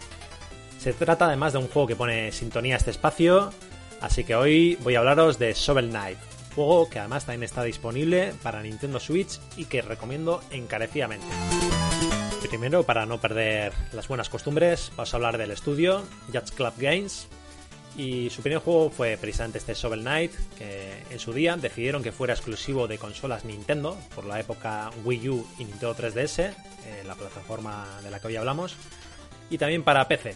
Se trata además de un juego que pone sintonía a este espacio, así que hoy voy a hablaros de Shovel Knight, juego que además también está disponible para Nintendo Switch y que recomiendo encarecidamente. Primero, para no perder las buenas costumbres, vamos a hablar del estudio Judge Club Games. Y su primer juego fue precisamente este Shovel Knight, que en su día decidieron que fuera exclusivo de consolas Nintendo, por la época Wii U y Nintendo 3DS, eh, la plataforma de la que hoy hablamos, y también para PC,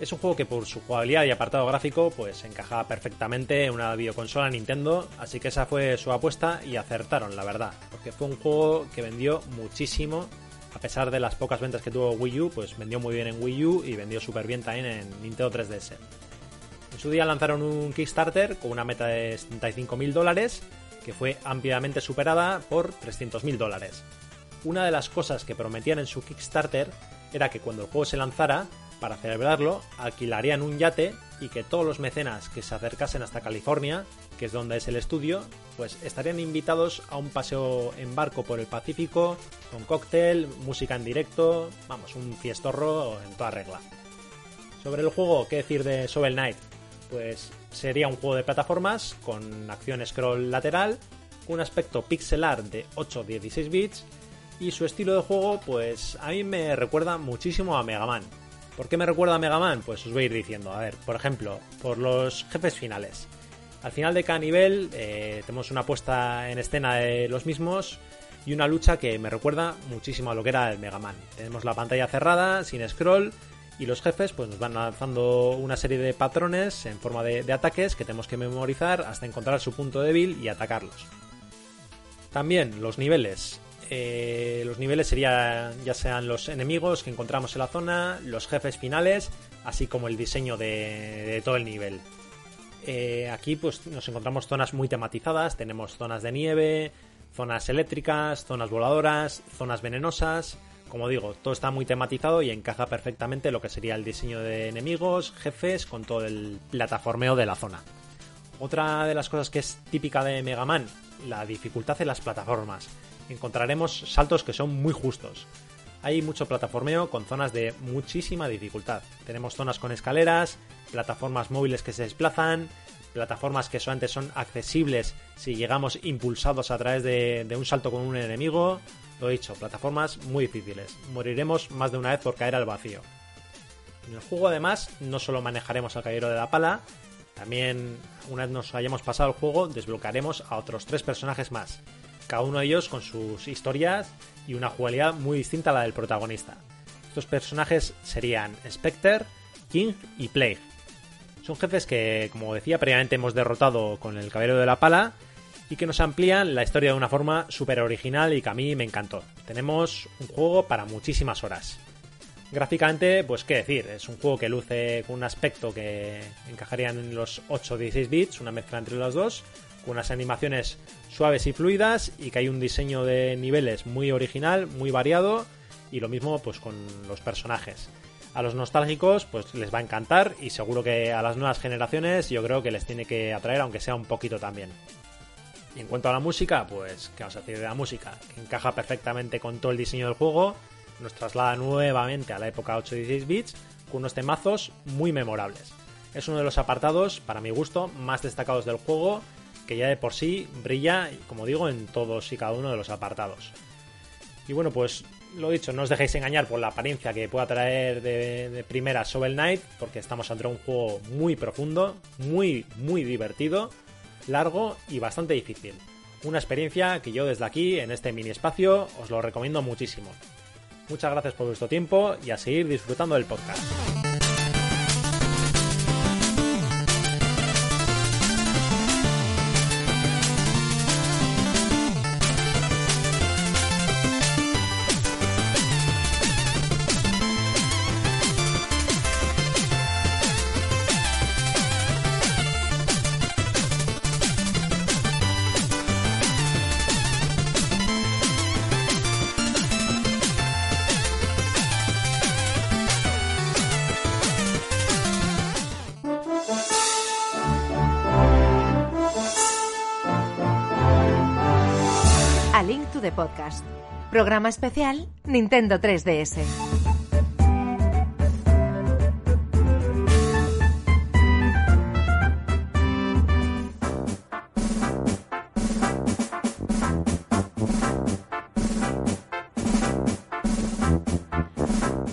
es un juego que por su jugabilidad y apartado gráfico pues encajaba perfectamente en una videoconsola Nintendo, así que esa fue su apuesta y acertaron, la verdad, porque fue un juego que vendió muchísimo, a pesar de las pocas ventas que tuvo Wii U, pues vendió muy bien en Wii U y vendió súper bien también en Nintendo 3DS. En su día lanzaron un Kickstarter con una meta de 75.000 dólares, que fue ampliamente superada por 300.000 dólares. Una de las cosas que prometían en su Kickstarter era que cuando el juego se lanzara, para celebrarlo, alquilarían un yate y que todos los mecenas que se acercasen hasta California, que es donde es el estudio, pues estarían invitados a un paseo en barco por el Pacífico, con cóctel, música en directo, vamos, un fiestorro en toda regla. Sobre el juego, ¿qué decir de Shovel Knight? Pues sería un juego de plataformas con acción scroll lateral, un aspecto pixel art de 8-16 bits y su estilo de juego pues a mí me recuerda muchísimo a Mega Man ¿Por qué me recuerda a Mega Man? Pues os voy a ir diciendo. A ver, por ejemplo, por los jefes finales. Al final de cada nivel eh, tenemos una puesta en escena de los mismos y una lucha que me recuerda muchísimo a lo que era el Mega Man. Tenemos la pantalla cerrada, sin scroll, y los jefes pues nos van lanzando una serie de patrones en forma de, de ataques que tenemos que memorizar hasta encontrar su punto débil y atacarlos. También los niveles. Eh, los niveles serían ya sean los enemigos que encontramos en la zona, los jefes finales, así como el diseño de, todo el nivel. Eh, aquí pues nos encontramos zonas muy tematizadas, tenemos zonas de nieve, zonas eléctricas, zonas voladoras, zonas venenosas. Como digo, todo está muy tematizado y encaja perfectamente lo que sería el diseño de enemigos, jefes, con todo el plataformeo de la zona. Otra de las cosas que es típica de Mega Man, la dificultad en las plataformas encontraremos saltos que son muy justos. Hay mucho plataformeo con zonas de muchísima dificultad. Tenemos zonas con escaleras, plataformas móviles que se desplazan, plataformas que solamente son accesibles si llegamos impulsados a través de, un salto con un enemigo. Lo dicho, plataformas muy difíciles. Moriremos más de una vez por caer al vacío. En el juego además no solo manejaremos al caballero de la pala, también una vez nos hayamos pasado el juego desbloquearemos a otros tres personajes más cada uno de ellos con sus historias y una jugabilidad muy distinta a la del protagonista. Estos personajes serían Spectre, King y Plague. Son jefes que, como decía, previamente hemos derrotado con el Caballero de la Pala y que nos amplían la historia de una forma súper original y que a mí me encantó. Tenemos un juego para muchísimas horas. Gráficamente, pues qué decir, es un juego que luce con un aspecto que encajaría en los 8-16 bits, una mezcla entre los dos, con unas animaciones suaves y fluidas y que hay un diseño de niveles muy original, muy variado y lo mismo pues con los personajes. A los nostálgicos pues les va a encantar y seguro que a las nuevas generaciones yo creo que les tiene que atraer aunque sea un poquito también. Y en cuanto a la música, pues qué vamos a decir de la música, que encaja perfectamente con todo el diseño del juego, nos traslada nuevamente a la época 8-16 bits, con unos temazos muy memorables. Es uno de los apartados, para mi gusto, más destacados del juego, que ya de por sí brilla, como digo, en todos y cada uno de los apartados. Y bueno, pues lo dicho, no os dejéis engañar por la apariencia que pueda traer de, primera Shovel Knight, porque estamos ante un juego muy profundo, muy, muy divertido, largo y bastante difícil. Una experiencia que yo desde aquí, en este mini espacio, os lo recomiendo muchísimo. Muchas gracias por vuestro tiempo y a seguir disfrutando del podcast. Programa especial Nintendo 3DS.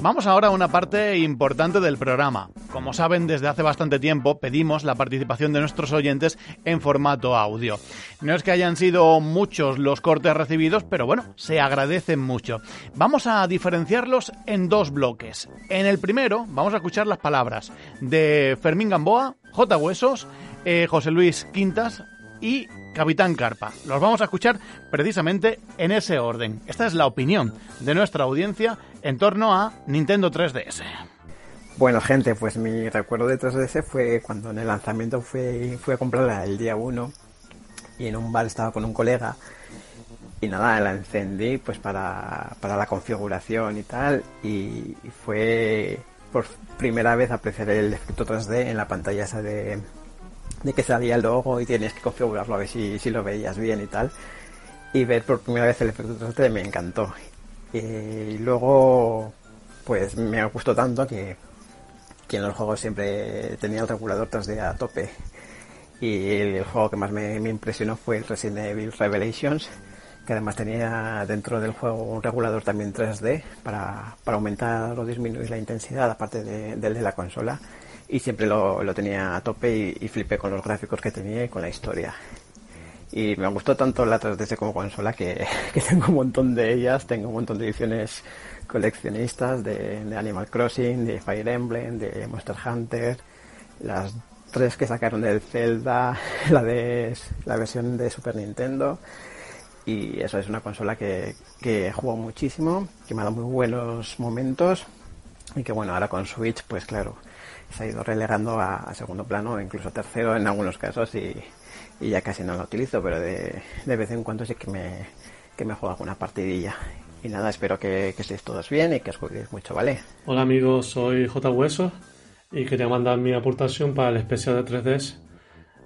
Vamos ahora a una parte importante del programa. Como saben, desde hace bastante tiempo pedimos la participación de nuestros oyentes en formato audio. No es que hayan sido muchos los cortes recibidos, pero bueno, se agradecen mucho. Vamos a diferenciarlos en dos bloques. En el primero vamos a escuchar las palabras de Fermín Gamboa, J. Huesos, eh, José Luis Quintas y Capitán Carpa. Los vamos a escuchar precisamente en ese orden. Esta es la opinión de nuestra audiencia en torno a Nintendo 3DS. Bueno, gente, pues mi recuerdo de 3DS fue cuando en el lanzamiento fui, fui a comprarla el día 1 y en un bar estaba con un colega y nada, la encendí pues para, para la configuración y tal y fue por primera vez apreciar el efecto 3D en la pantalla esa de, de que salía el logo y tienes que configurarlo a ver si, si lo veías bien y tal y ver por primera vez el efecto 3D me encantó y luego pues me gustó tanto que, que en los juegos siempre tenía el regulador 3D a tope. Y el juego que más me, impresionó fue Resident Evil Revelations que además tenía dentro del juego un regulador también 3D para, para aumentar o disminuir la intensidad aparte de- del de la consola. Y siempre lo, lo tenía a tope y, y flipé con los gráficos que tenía y con la historia y me gustó tanto la 3DS como consola que, tengo un montón de ellas, tengo un montón de ediciones coleccionistas de, Animal Crossing, de Fire Emblem, de Monster Hunter, las tres que sacaron del Zelda, la de la versión de Super Nintendo y eso es una consola que, que jugado muchísimo, que me ha dado muy buenos momentos y que bueno, ahora con Switch pues claro, se ha ido relegando a, a segundo plano, incluso tercero en algunos casos y, y ya casi no la utilizo, pero de, de vez en cuando sí que me, que me juego alguna partidilla. Y nada, espero que, estéis todos bien y que os juguéis mucho, ¿vale? Hola amigos, soy J. Hueso y quería mandar mi aportación para el especial de 3DS.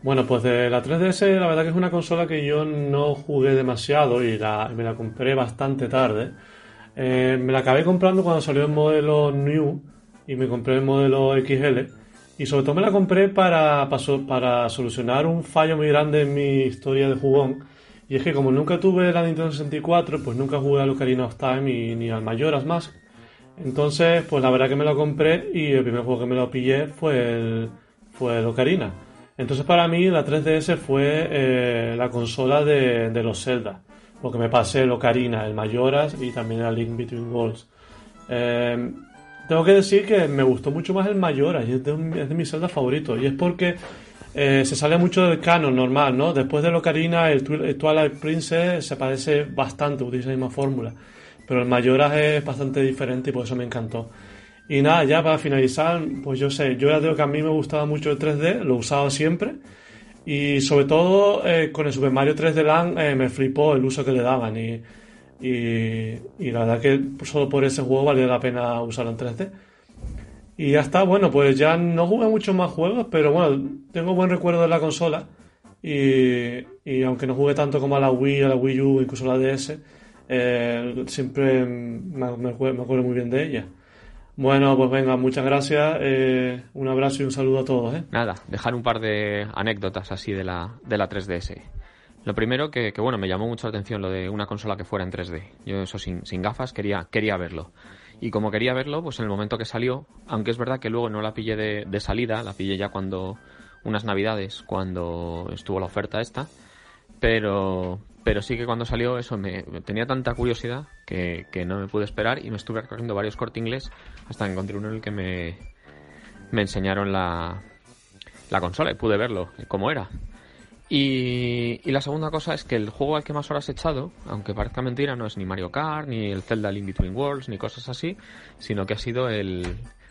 Bueno, pues de la 3DS la verdad que es una consola que yo no jugué demasiado y la- me la compré bastante tarde. Eh, me la acabé comprando cuando salió el modelo New y me compré el modelo XL. Y sobre todo me la compré para, para, para solucionar un fallo muy grande en mi historia de jugón. Y es que como nunca tuve la Nintendo 64, pues nunca jugué al Ocarina of Time y, ni al Majora's Mask. Entonces, pues la verdad que me lo compré y el primer juego que me lo pillé fue el, fue el Ocarina. Entonces para mí la 3DS fue eh, la consola de, de los Zelda. Porque me pasé el Ocarina, el Majora's y también el Link Between Worlds. Eh, tengo que decir que me gustó mucho más el Majora's y es de, un- es de mis Zelda favoritos. Y es porque eh, se sale mucho del canon normal, ¿no? Después del Ocarina, el, el Twilight Princess se parece bastante, utiliza la misma fórmula. Pero el Majora's es bastante diferente y por eso me encantó. Y nada, ya para finalizar, pues yo sé, yo ya digo que a mí me gustaba mucho el 3D, lo he usado siempre. Y sobre todo eh, con el Super Mario 3D Land eh, me flipó el uso que le daban. Y, y, la verdad que solo por ese juego valía la pena usarlo en 3D. Y ya está, bueno, pues ya no jugué muchos más juegos, pero bueno, tengo buen recuerdo de la consola. Y, y aunque no jugué tanto como a la Wii, a la Wii U, incluso a la DS, eh, siempre me, me acuerdo, me acuerdo muy bien de ella. Bueno, pues venga, muchas gracias. eh, un abrazo y un saludo a todos. ¿eh? Nada, dejar un par de anécdotas así de la, de la 3DS. Lo primero que, que, bueno, me llamó mucho la atención lo de una consola que fuera en 3D. Yo eso sin, gafas quería, quería verlo. Y como quería verlo, pues en el momento que salió, aunque es verdad que luego no la pillé de, salida, la pillé ya cuando, unas navidades, cuando estuvo la oferta esta, pero, pero sí que cuando salió eso me, tenía tanta curiosidad que, que, no me pude esperar y me estuve recorriendo varios corte inglés hasta que encontré uno en el que me, me enseñaron la, la consola y pude verlo, cómo era. Y, la segunda cosa es que el juego al que más horas he echado, aunque parezca mentira, no es ni Mario Kart, ni el Zelda Link Between Worlds, ni cosas así, sino que ha sido el,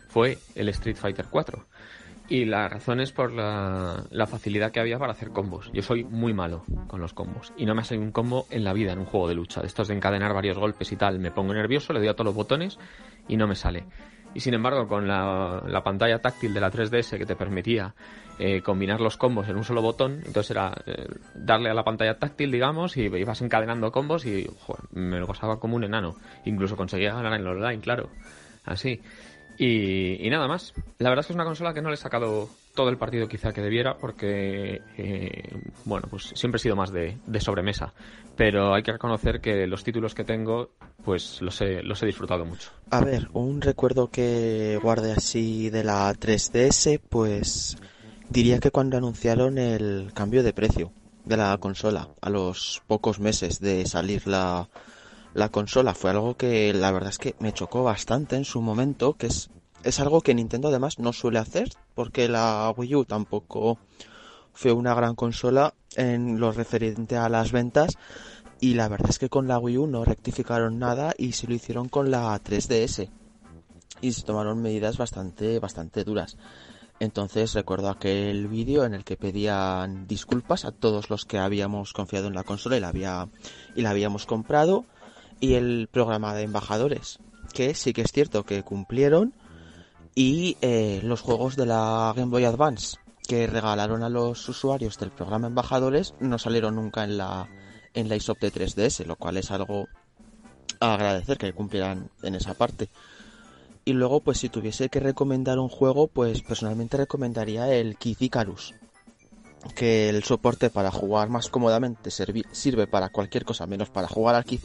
fue el Street Fighter 4. Y la razón es por la, la, facilidad que había para hacer combos. Yo soy muy malo con los combos. Y no me ha salido un combo en la vida en un juego de lucha. De estos de encadenar varios golpes y tal. Me pongo nervioso, le doy a todos los botones y no me sale. Y sin embargo, con la, la pantalla táctil de la 3DS que te permitía eh, combinar los combos en un solo botón, entonces era eh, darle a la pantalla táctil, digamos, y ibas encadenando combos y me lo gozaba como un enano. Incluso conseguía ganar en el online, claro. Así. Y, nada más. La verdad es que es una consola que no le he sacado todo el partido quizá que debiera porque, eh, bueno, pues siempre he sido más de, de, sobremesa. Pero hay que reconocer que los títulos que tengo, pues los he, los he disfrutado mucho. A ver, un recuerdo que guarde así de la 3DS, pues diría que cuando anunciaron el cambio de precio de la consola a los pocos meses de salir la, la consola fue algo que la verdad es que me chocó bastante en su momento, que es, es algo que Nintendo además no suele hacer, porque la Wii U tampoco fue una gran consola en lo referente a las ventas, y la verdad es que con la Wii U no rectificaron nada y se lo hicieron con la 3DS. Y se tomaron medidas bastante, bastante duras. Entonces recuerdo aquel vídeo en el que pedían disculpas a todos los que habíamos confiado en la consola y la, había, y la habíamos comprado y el programa de embajadores, que sí que es cierto que cumplieron, y eh, los juegos de la Game Boy Advance que regalaron a los usuarios del programa embajadores no salieron nunca en la en la ISOP de 3DS, lo cual es algo a agradecer que cumplieran en esa parte. Y luego, pues si tuviese que recomendar un juego, pues personalmente recomendaría el Kid que el soporte para jugar más cómodamente sirve para cualquier cosa menos para jugar al Kid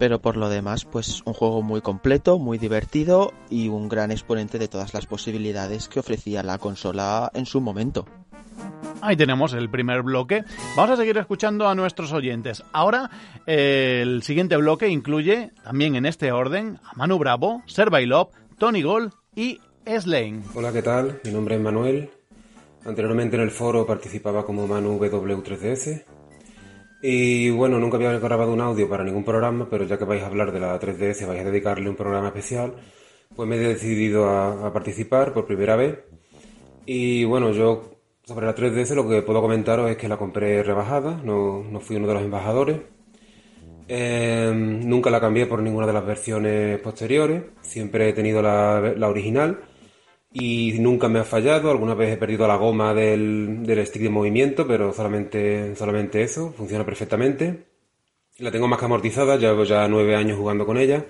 pero por lo demás pues un juego muy completo, muy divertido y un gran exponente de todas las posibilidades que ofrecía la consola en su momento. Ahí tenemos el primer bloque. Vamos a seguir escuchando a nuestros oyentes. Ahora, eh, el siguiente bloque incluye, también en este orden, a Manu Bravo, Servailov, Tony Gold y Slane. Hola, ¿qué tal? Mi nombre es Manuel, Anteriormente en el foro participaba como Manu W3DS. Y bueno, nunca había grabado un audio para ningún programa, pero ya que vais a hablar de la 3DS, vais a dedicarle un programa especial, pues me he decidido a, participar por primera vez. Y bueno, yo sobre la 3DS lo que puedo comentaros es que la compré rebajada, no, no fui uno de los embajadores. Eh, nunca la cambié por ninguna de las versiones posteriores, siempre he tenido la, la original y nunca me ha fallado. Alguna vez he perdido la goma del, del stick de movimiento, pero solamente, solamente eso, funciona perfectamente. La tengo más que amortizada, llevo ya nueve años jugando con ella.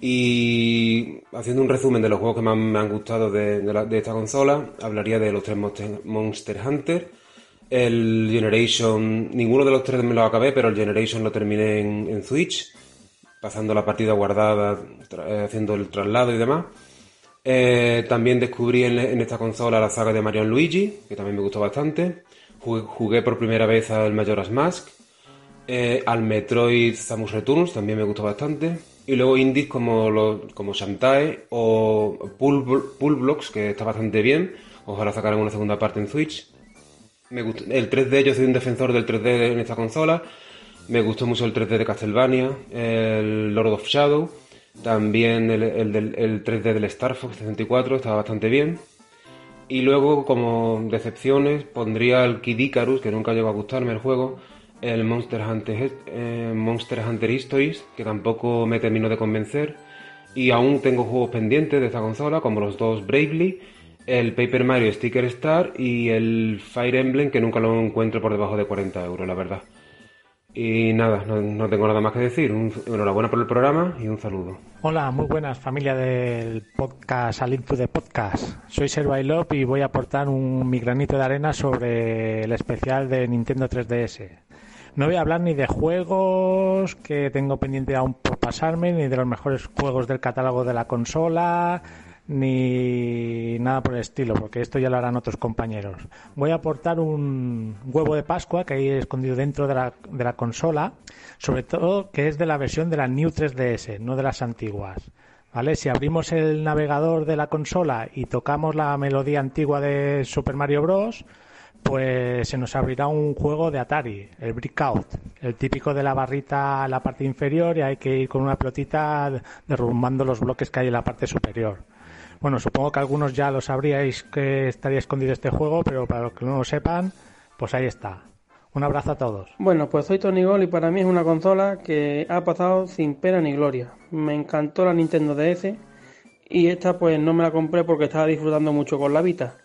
Y haciendo un resumen de los juegos que más me han gustado de, de, esta consola, hablaría de los tres Monster, Monster Hunter. El Generation, ninguno de los tres me lo acabé, pero el Generation lo terminé en, en Switch, pasando la partida guardada, haciendo el traslado y demás. Eh, también descubrí en, esta consola la saga de Mario Luigi, que también me gustó bastante. Jugué, por primera vez al Majora's Mask. Eh, al Metroid Samus Returns también me gustó bastante. Y luego indies como, como Shantae o Pool, Pool Blocks, que está bastante bien. Ojalá sacaran una segunda parte en Switch. El 3D, yo soy un defensor del 3D en esta consola. Me gustó mucho el 3D de Castlevania, el Lord of Shadow. También el, el, el, el 3D del Star Fox 64 estaba bastante bien. Y luego, como decepciones, pondría el Kid Icarus, que nunca llegó a gustarme el juego. El Monster Hunter, eh, Monster Hunter Histories, que tampoco me terminó de convencer. Y aún tengo juegos pendientes de esta consola, como los dos Bravely, el Paper Mario Sticker Star y el Fire Emblem, que nunca lo encuentro por debajo de 40 euros, la verdad. Y nada, no, tengo nada más que decir. Un, enhorabuena por el programa y un saludo. Hola, muy buenas familia del podcast A Link to the Podcast. Soy Servailop y voy a aportar un, mi granito de arena sobre el especial de Nintendo 3DS. No voy a hablar ni de juegos que tengo pendiente aún por pasarme, ni de los mejores juegos del catálogo de la consola, ni nada por el estilo, porque esto ya lo harán otros compañeros. Voy a aportar un huevo de Pascua que hay escondido dentro de la, de la consola, sobre todo que es de la versión de la New 3DS, no de las antiguas. ¿Vale? Si abrimos el navegador de la consola y tocamos la melodía antigua de Super Mario Bros., pues se nos abrirá un juego de Atari, el Breakout, el típico de la barrita en la parte inferior y hay que ir con una pelotita derrumbando los bloques que hay en la parte superior. Bueno, supongo que algunos ya lo sabríais que estaría escondido este juego, pero para los que no lo sepan, pues ahí está. Un abrazo a todos. Bueno, pues soy Tony Gol y para mí es una consola que ha pasado sin pena ni gloria. Me encantó la Nintendo DS y esta pues no me la compré porque estaba disfrutando mucho con la Vita.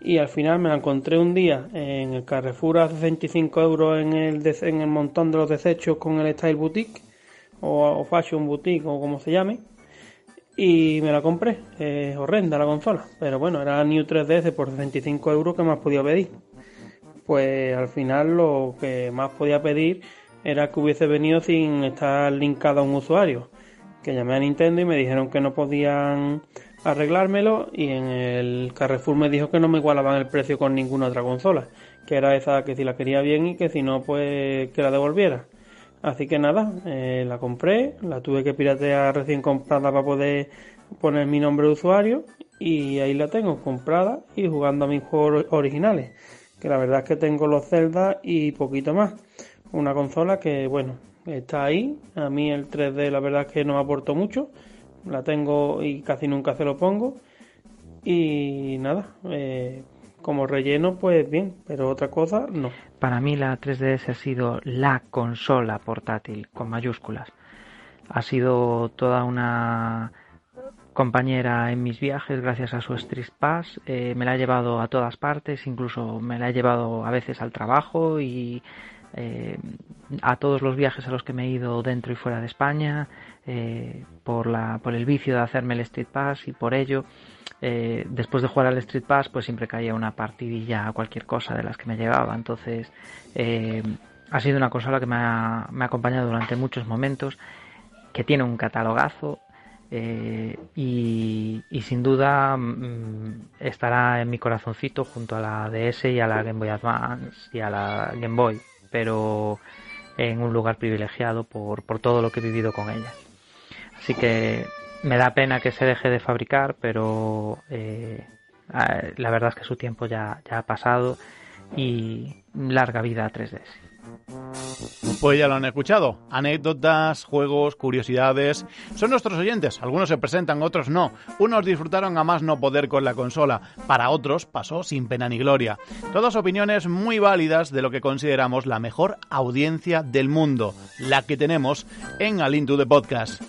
Y al final me la encontré un día en el Carrefour a 65 euros en el, en el montón de los desechos con el Style Boutique o, o Fashion Boutique o como se llame y me la compré. Es horrenda la consola, pero bueno, era New 3DS por 65 euros que más podía pedir. Pues al final lo que más podía pedir era que hubiese venido sin estar linkado a un usuario. Que llamé a Nintendo y me dijeron que no podían arreglármelo y en el Carrefour me dijo que no me igualaban el precio con ninguna otra consola. Que era esa que si la quería bien y que si no pues que la devolviera. Así que nada, eh, la compré, la tuve que piratear recién comprada para poder poner mi nombre de usuario y ahí la tengo comprada y jugando a mis juegos originales. Que la verdad es que tengo los Zelda y poquito más. Una consola que, bueno, está ahí. A mí el 3D la verdad es que no me aportó mucho. La tengo y casi nunca se lo pongo. Y nada, eh, como relleno, pues bien, pero otra cosa no. Para mí la 3DS ha sido la consola portátil con mayúsculas. Ha sido toda una compañera en mis viajes gracias a su Street Pass. Eh, me la ha llevado a todas partes, incluso me la ha llevado a veces al trabajo y eh, a todos los viajes a los que me he ido dentro y fuera de España eh, por, la, por el vicio de hacerme el Street Pass y por ello eh, después de jugar al Street Pass, pues siempre caía una partidilla a cualquier cosa de las que me llevaba. Entonces, eh, ha sido una consola que me ha, acompañado durante muchos momentos, que tiene un catalogazo eh, y, sin duda mmm, estará en mi corazoncito junto a la DS y a la Game Boy Advance y a la Game Boy, pero en un lugar privilegiado por todo lo que he vivido con ella. Así que me da pena que se deje de fabricar, pero eh, la verdad es que su tiempo ya, ya ha pasado y larga vida a 3DS. Pues ya lo han escuchado. Anécdotas, juegos, curiosidades. Son nuestros oyentes. Algunos se presentan, otros no. Unos disfrutaron a más no poder con la consola. Para otros pasó sin pena ni gloria. Todas opiniones muy válidas de lo que consideramos la mejor audiencia del mundo. La que tenemos en Alintu de Podcast.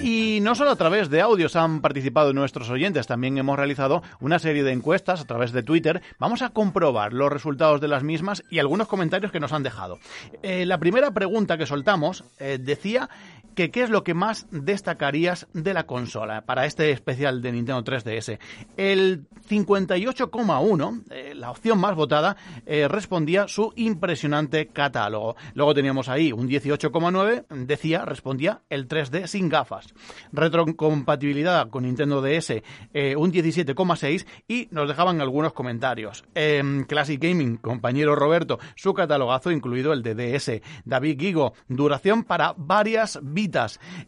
Y no solo a través de audios han participado nuestros oyentes, también hemos realizado una serie de encuestas a través de Twitter. Vamos a comprobar los resultados de las mismas y algunos comentarios que nos han dejado. Eh, la primera pregunta que soltamos eh, decía que qué es lo que más destacarías de la consola para este especial de Nintendo 3DS. El 58,1, eh, la opción más votada, eh, respondía su impresionante catálogo. Luego teníamos ahí un 18,9, decía, respondía el 3D sin gafas. Retrocompatibilidad con Nintendo DS, eh, un 17,6 y nos dejaban algunos comentarios. Em, Classic Gaming, compañero Roberto, su catalogazo incluido el de DS. David Gigo, duración para varias vidas.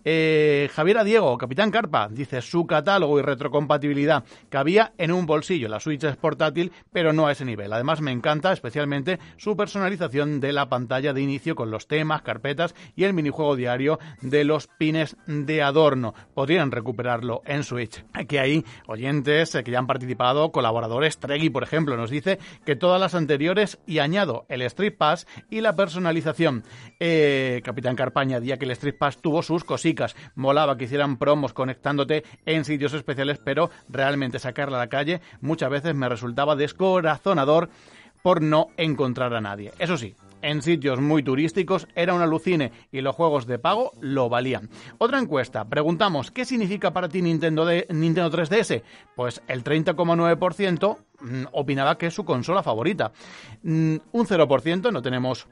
Eh, Javier Diego, Capitán Carpa, dice su catálogo y retrocompatibilidad cabía en un bolsillo. La Switch es portátil, pero no a ese nivel. Además, me encanta especialmente su personalización de la pantalla de inicio con los temas, carpetas y el minijuego diario de los pines de adorno. Podrían recuperarlo en Switch. Aquí hay oyentes que ya han participado, colaboradores. Treggy, por ejemplo, nos dice que todas las anteriores y añado el Street Pass y la personalización. Eh, Capitán Carpa añadía que el Street Pass tuvo sus cosicas. Molaba que hicieran promos conectándote en sitios especiales, pero realmente sacarla a la calle muchas veces me resultaba descorazonador por no encontrar a nadie. Eso sí, en sitios muy turísticos era un alucine y los juegos de pago lo valían. Otra encuesta, preguntamos, ¿qué significa para ti Nintendo, de, Nintendo 3DS? Pues el 30,9% mm, opinaba que es su consola favorita. Mm, un 0% no tenemos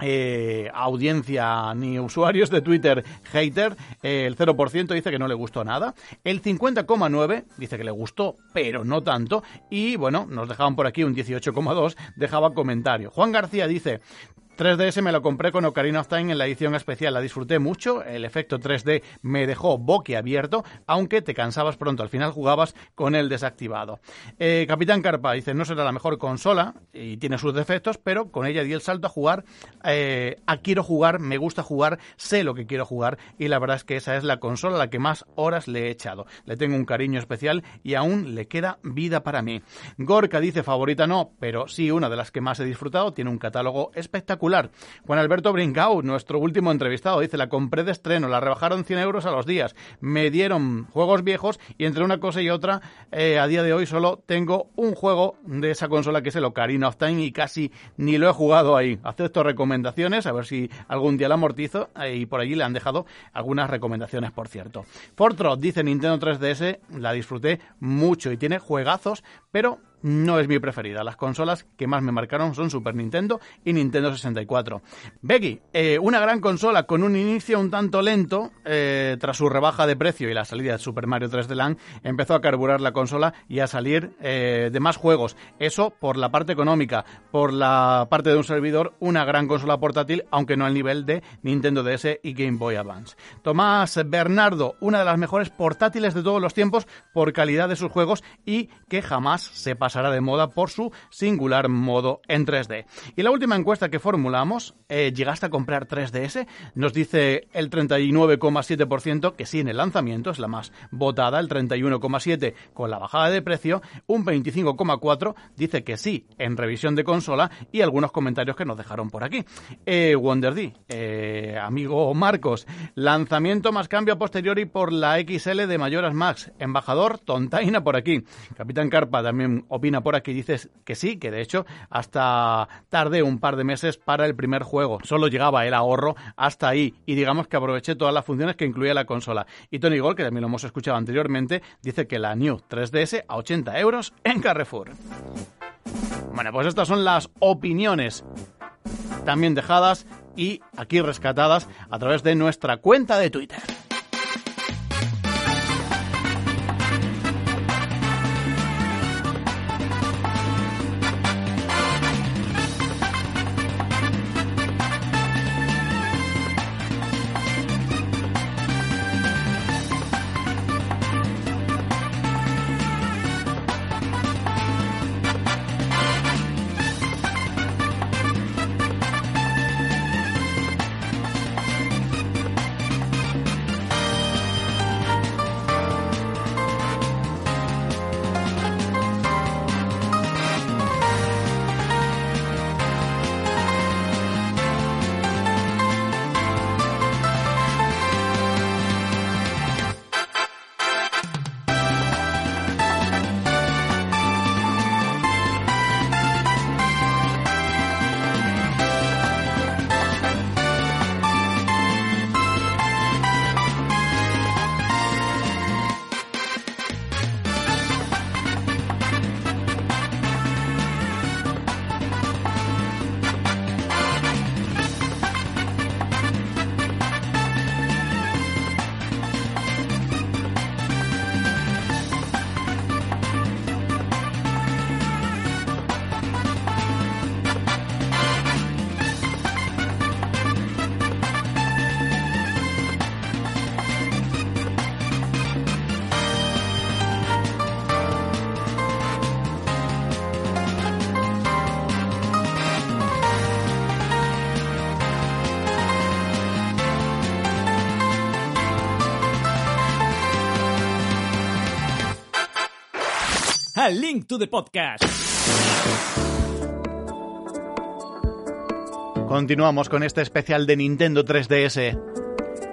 eh, audiencia ni usuarios de Twitter hater, eh, el 0% dice que no le gustó nada, el 50,9% dice que le gustó, pero no tanto, y bueno, nos dejaban por aquí un 18,2%, dejaba comentario. Juan García dice, 3DS me lo compré con Ocarina of Time en la edición especial, la disfruté mucho, el efecto 3D me dejó boquiabierto, aunque te cansabas pronto, al final jugabas con el desactivado. Eh, Capitán Carpa dice, no será la mejor consola y tiene sus defectos, pero con ella di el salto a jugar, eh, a quiero jugar, me gusta jugar, sé lo que quiero jugar y la verdad es que esa es la consola a la que más horas le he echado. Le tengo un cariño especial y aún le queda vida para mí. Gorka dice, favorita no, pero sí una de las que más he disfrutado, tiene un catálogo espectacular Juan Alberto Brincau, nuestro último entrevistado, dice, la compré de estreno, la rebajaron 100 euros a los días, me dieron juegos viejos y entre una cosa y otra, eh, a día de hoy solo tengo un juego de esa consola que es el Ocarina of Time y casi ni lo he jugado ahí. Acepto recomendaciones, a ver si algún día la amortizo eh, y por allí le han dejado algunas recomendaciones, por cierto. Fortrot dice Nintendo 3DS, la disfruté mucho y tiene juegazos, pero no es mi preferida. Las consolas que más me marcaron son Super Nintendo y Nintendo 64. Becky, eh, una gran consola con un inicio un tanto lento, eh, tras su rebaja de precio y la salida de Super Mario 3D Land, empezó a carburar la consola y a salir eh, de más juegos. Eso por la parte económica, por la parte de un servidor, una gran consola portátil, aunque no al nivel de Nintendo DS y Game Boy Advance. Tomás Bernardo, una de las mejores portátiles de todos los tiempos por calidad de sus juegos y que jamás se pasará de moda por su singular modo en 3D. Y la última encuesta que formulamos, eh, ¿llegaste a comprar 3DS? Nos dice el 39,7% que sí en el lanzamiento, es la más votada, el 31,7% con la bajada de precio, un 25,4% dice que sí en revisión de consola y algunos comentarios que nos dejaron por aquí. Eh, WonderD, eh, amigo Marcos, lanzamiento más cambio a posteriori por la XL de Mayoras Max, embajador Tontaina por aquí. Capitán Carpa también opina por aquí, dices que sí, que de hecho hasta tardé un par de meses para el primer juego. Solo llegaba el ahorro hasta ahí y digamos que aproveché todas las funciones que incluía la consola. Y Tony Gold, que también lo hemos escuchado anteriormente, dice que la New 3DS a 80 euros en Carrefour. Bueno, pues estas son las opiniones también dejadas y aquí rescatadas a través de nuestra cuenta de Twitter. Link to the Podcast. Continuamos con este especial de Nintendo 3DS.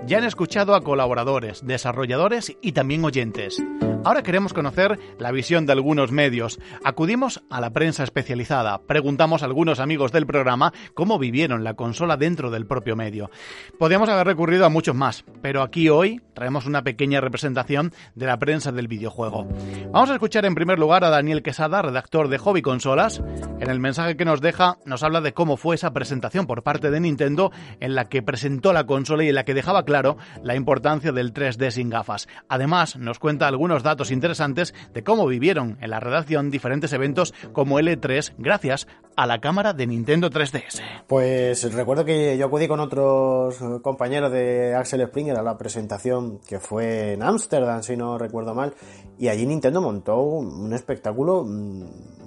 Ya han escuchado a colaboradores, desarrolladores y también oyentes. Ahora queremos conocer la visión de algunos medios. Acudimos a la prensa especializada, preguntamos a algunos amigos del programa cómo vivieron la consola dentro del propio medio. Podríamos haber recurrido a muchos más, pero aquí hoy traemos una pequeña representación de la prensa del videojuego. Vamos a escuchar en primer lugar a Daniel Quesada, redactor de Hobby Consolas. En el mensaje que nos deja nos habla de cómo fue esa presentación por parte de Nintendo en la que presentó la consola y en la que dejaba claro la importancia del 3D sin gafas. Además, nos cuenta algunos datos interesantes de cómo vivieron en la redacción diferentes eventos como L3 gracias a la cámara de Nintendo 3DS. Pues recuerdo que yo acudí con otros compañeros de Axel Springer a la presentación que fue en Ámsterdam, si no recuerdo mal, y allí Nintendo montó un espectáculo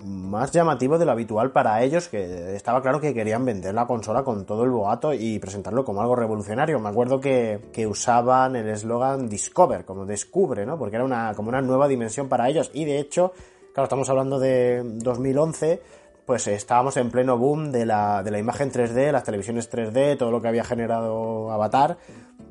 más llamativo de lo habitual para ellos, que estaba claro que querían vender la consola con todo el boato y presentarlo como algo revolucionario. Me acuerdo que, que usaban el eslogan Discover, como descubre, ¿no? Porque era una, como una nueva dimensión para ellos. Y de hecho, claro, estamos hablando de 2011, pues estábamos en pleno boom de la, de la imagen 3D, las televisiones 3D, todo lo que había generado Avatar.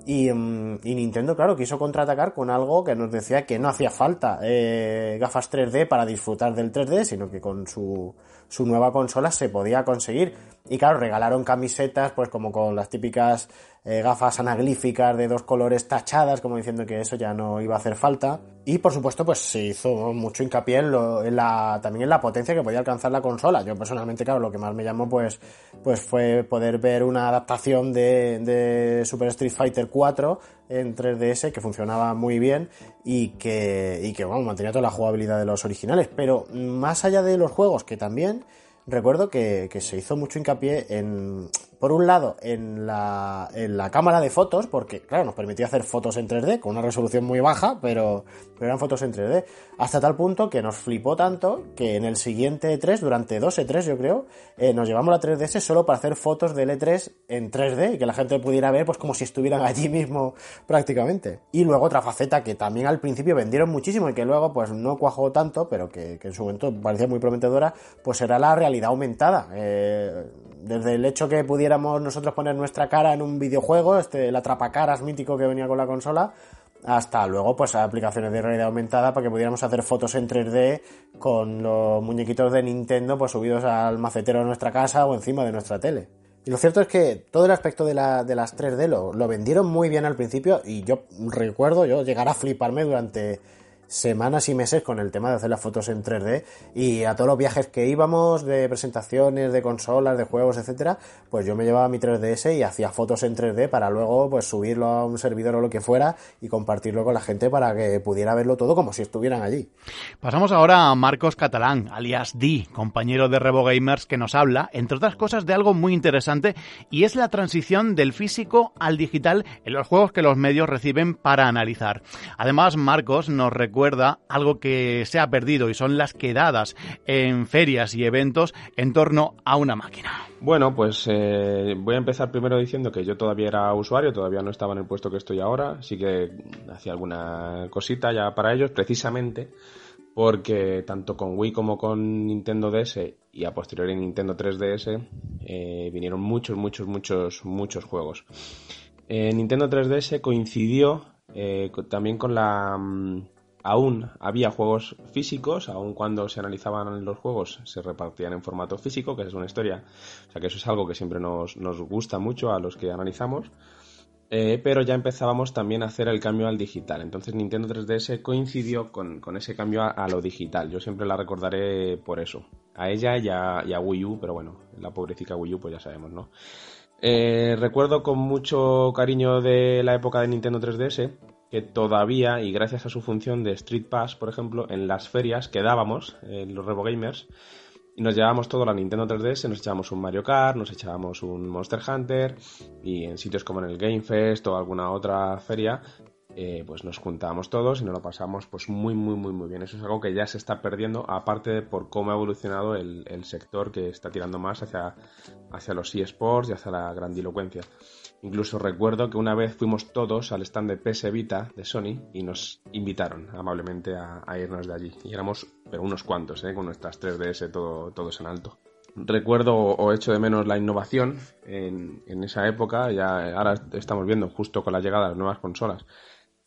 Y, mm, y, Nintendo, claro, quiso contraatacar con algo que nos decía que no hacía falta eh, gafas 3D para disfrutar del 3D, sino que con su, su nueva consola se podía conseguir. Y claro, regalaron camisetas, pues como con las típicas eh, gafas anaglíficas de dos colores tachadas, como diciendo que eso ya no iba a hacer falta. Y por supuesto, pues se hizo mucho hincapié en, lo, en la, también en la potencia que podía alcanzar la consola. Yo personalmente, claro, lo que más me llamó pues, pues fue poder ver una adaptación de, de Super Street Fighter 4 en 3DS que funcionaba muy bien y que, y que bueno, mantenía toda la jugabilidad de los originales. Pero más allá de los juegos, que también recuerdo que, que se hizo mucho hincapié en, por un lado, en la, en la cámara de fotos, porque, claro, nos permitía hacer fotos en 3D con una resolución muy baja, pero, pero eran fotos en 3D. Hasta tal punto que nos flipó tanto que en el siguiente E3, durante dos E3 yo creo, eh, nos llevamos la 3DS solo para hacer fotos del E3 en 3D y que la gente pudiera ver pues como si estuvieran allí mismo prácticamente. Y luego otra faceta que también al principio vendieron muchísimo y que luego pues no cuajó tanto, pero que, en su momento parecía muy prometedora, pues era la realidad aumentada. Eh, desde el hecho que pudiéramos nosotros poner nuestra cara en un videojuego, este, el atrapacaras mítico que venía con la consola, hasta luego pues aplicaciones de realidad aumentada para que pudiéramos hacer fotos en 3D con los muñequitos de Nintendo pues subidos al macetero de nuestra casa o encima de nuestra tele. Y lo cierto es que todo el aspecto de, la, de las 3D lo, lo vendieron muy bien al principio y yo recuerdo yo llegar a fliparme durante semanas y meses con el tema de hacer las fotos en 3D y a todos los viajes que íbamos de presentaciones de consolas, de juegos, etcétera, pues yo me llevaba mi 3DS y hacía fotos en 3D para luego pues subirlo a un servidor o lo que fuera y compartirlo con la gente para que pudiera verlo todo como si estuvieran allí. Pasamos ahora a Marcos Catalán, alias D, compañero de Revo Gamers que nos habla, entre otras cosas, de algo muy interesante y es la transición del físico al digital en los juegos que los medios reciben para analizar. Además, Marcos nos recuerda recuerda algo que se ha perdido y son las quedadas en ferias y eventos en torno a una máquina. Bueno, pues eh, voy a empezar primero diciendo que yo todavía era usuario, todavía no estaba en el puesto que estoy ahora, sí que hacía alguna cosita ya para ellos, precisamente porque tanto con Wii como con Nintendo DS y a posteriori Nintendo 3DS eh, vinieron muchos, muchos, muchos, muchos juegos. Eh, Nintendo 3DS coincidió también con la mm, aún había juegos físicos, aún cuando se analizaban los juegos se repartían en formato físico, que es una historia, o sea que eso es algo que siempre nos, nos gusta mucho a los que analizamos, eh, pero ya empezábamos también a hacer el cambio al digital, entonces Nintendo 3DS coincidió con, con ese cambio a, lo digital, yo siempre la recordaré por eso, a ella y a, y a Wii U, pero bueno, la pobrecita Wii U pues ya sabemos, ¿no? Eh, recuerdo con mucho cariño de la época de Nintendo 3DS que todavía, y gracias a su función de Street Pass, por ejemplo, en las ferias quedábamos, en los Revo Gamers, y nos llevábamos todo la Nintendo 3DS, nos echábamos un Mario Kart, nos echábamos un Monster Hunter, y en sitios como en el Game Fest o alguna otra feria, eh, pues nos juntábamos todos y nos lo pasamos pues muy muy muy muy bien. Eso es algo que ya se está perdiendo, aparte de por cómo ha evolucionado el, el sector que está tirando más hacia, hacia los eSports y hacia la grandilocuencia. Incluso recuerdo que una vez fuimos todos al stand de PS Vita de Sony y nos invitaron amablemente a, irnos de allí. Y éramos, pero unos cuantos, ¿eh? con nuestras 3DS todo, todos en alto. recuerdo o echo de menos la innovación en, en, esa época. Ya ahora estamos viendo, justo con la llegada de las nuevas consolas,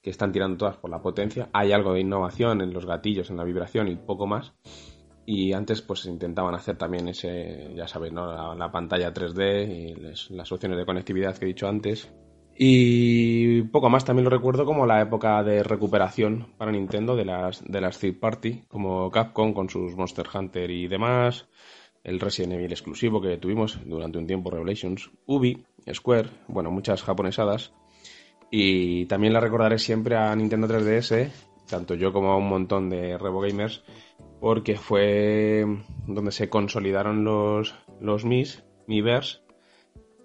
que están tirando todas por la potencia. Hay algo de innovación en los gatillos, en la vibración y poco más. Y antes pues intentaban hacer también ese, ya sabéis, ¿no? la, la pantalla 3D y las opciones de conectividad que he dicho antes. Y poco más también lo recuerdo como la época de recuperación para Nintendo de las, de las third party, como Capcom con sus Monster Hunter y demás, el Resident Evil exclusivo que tuvimos durante un tiempo, Revelations, Ubi, Square, bueno, muchas japonesadas. Y también la recordaré siempre a Nintendo 3DS, tanto yo como a un montón de Revo Gamers, porque fue donde se consolidaron los, los Mis, Miiverse,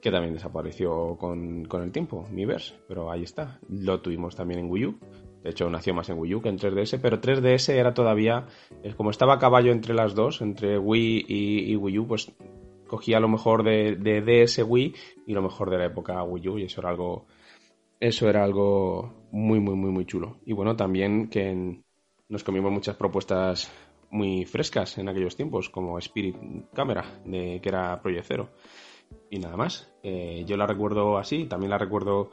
que también desapareció con, con el tiempo, Miiverse, pero ahí está. Lo tuvimos también en Wii U, de hecho, nació más en Wii U que en 3DS, pero 3DS era todavía, como estaba a caballo entre las dos, entre Wii y, y Wii U, pues cogía lo mejor de, de, DS Wii y lo mejor de la época Wii U y eso era algo, eso era algo muy, muy, muy, muy chulo. Y bueno, también que nos comimos muchas propuestas muy frescas en aquellos tiempos, como Spirit Camera, de, que era Project. Y nada más. Eh, yo la recuerdo así, también la recuerdo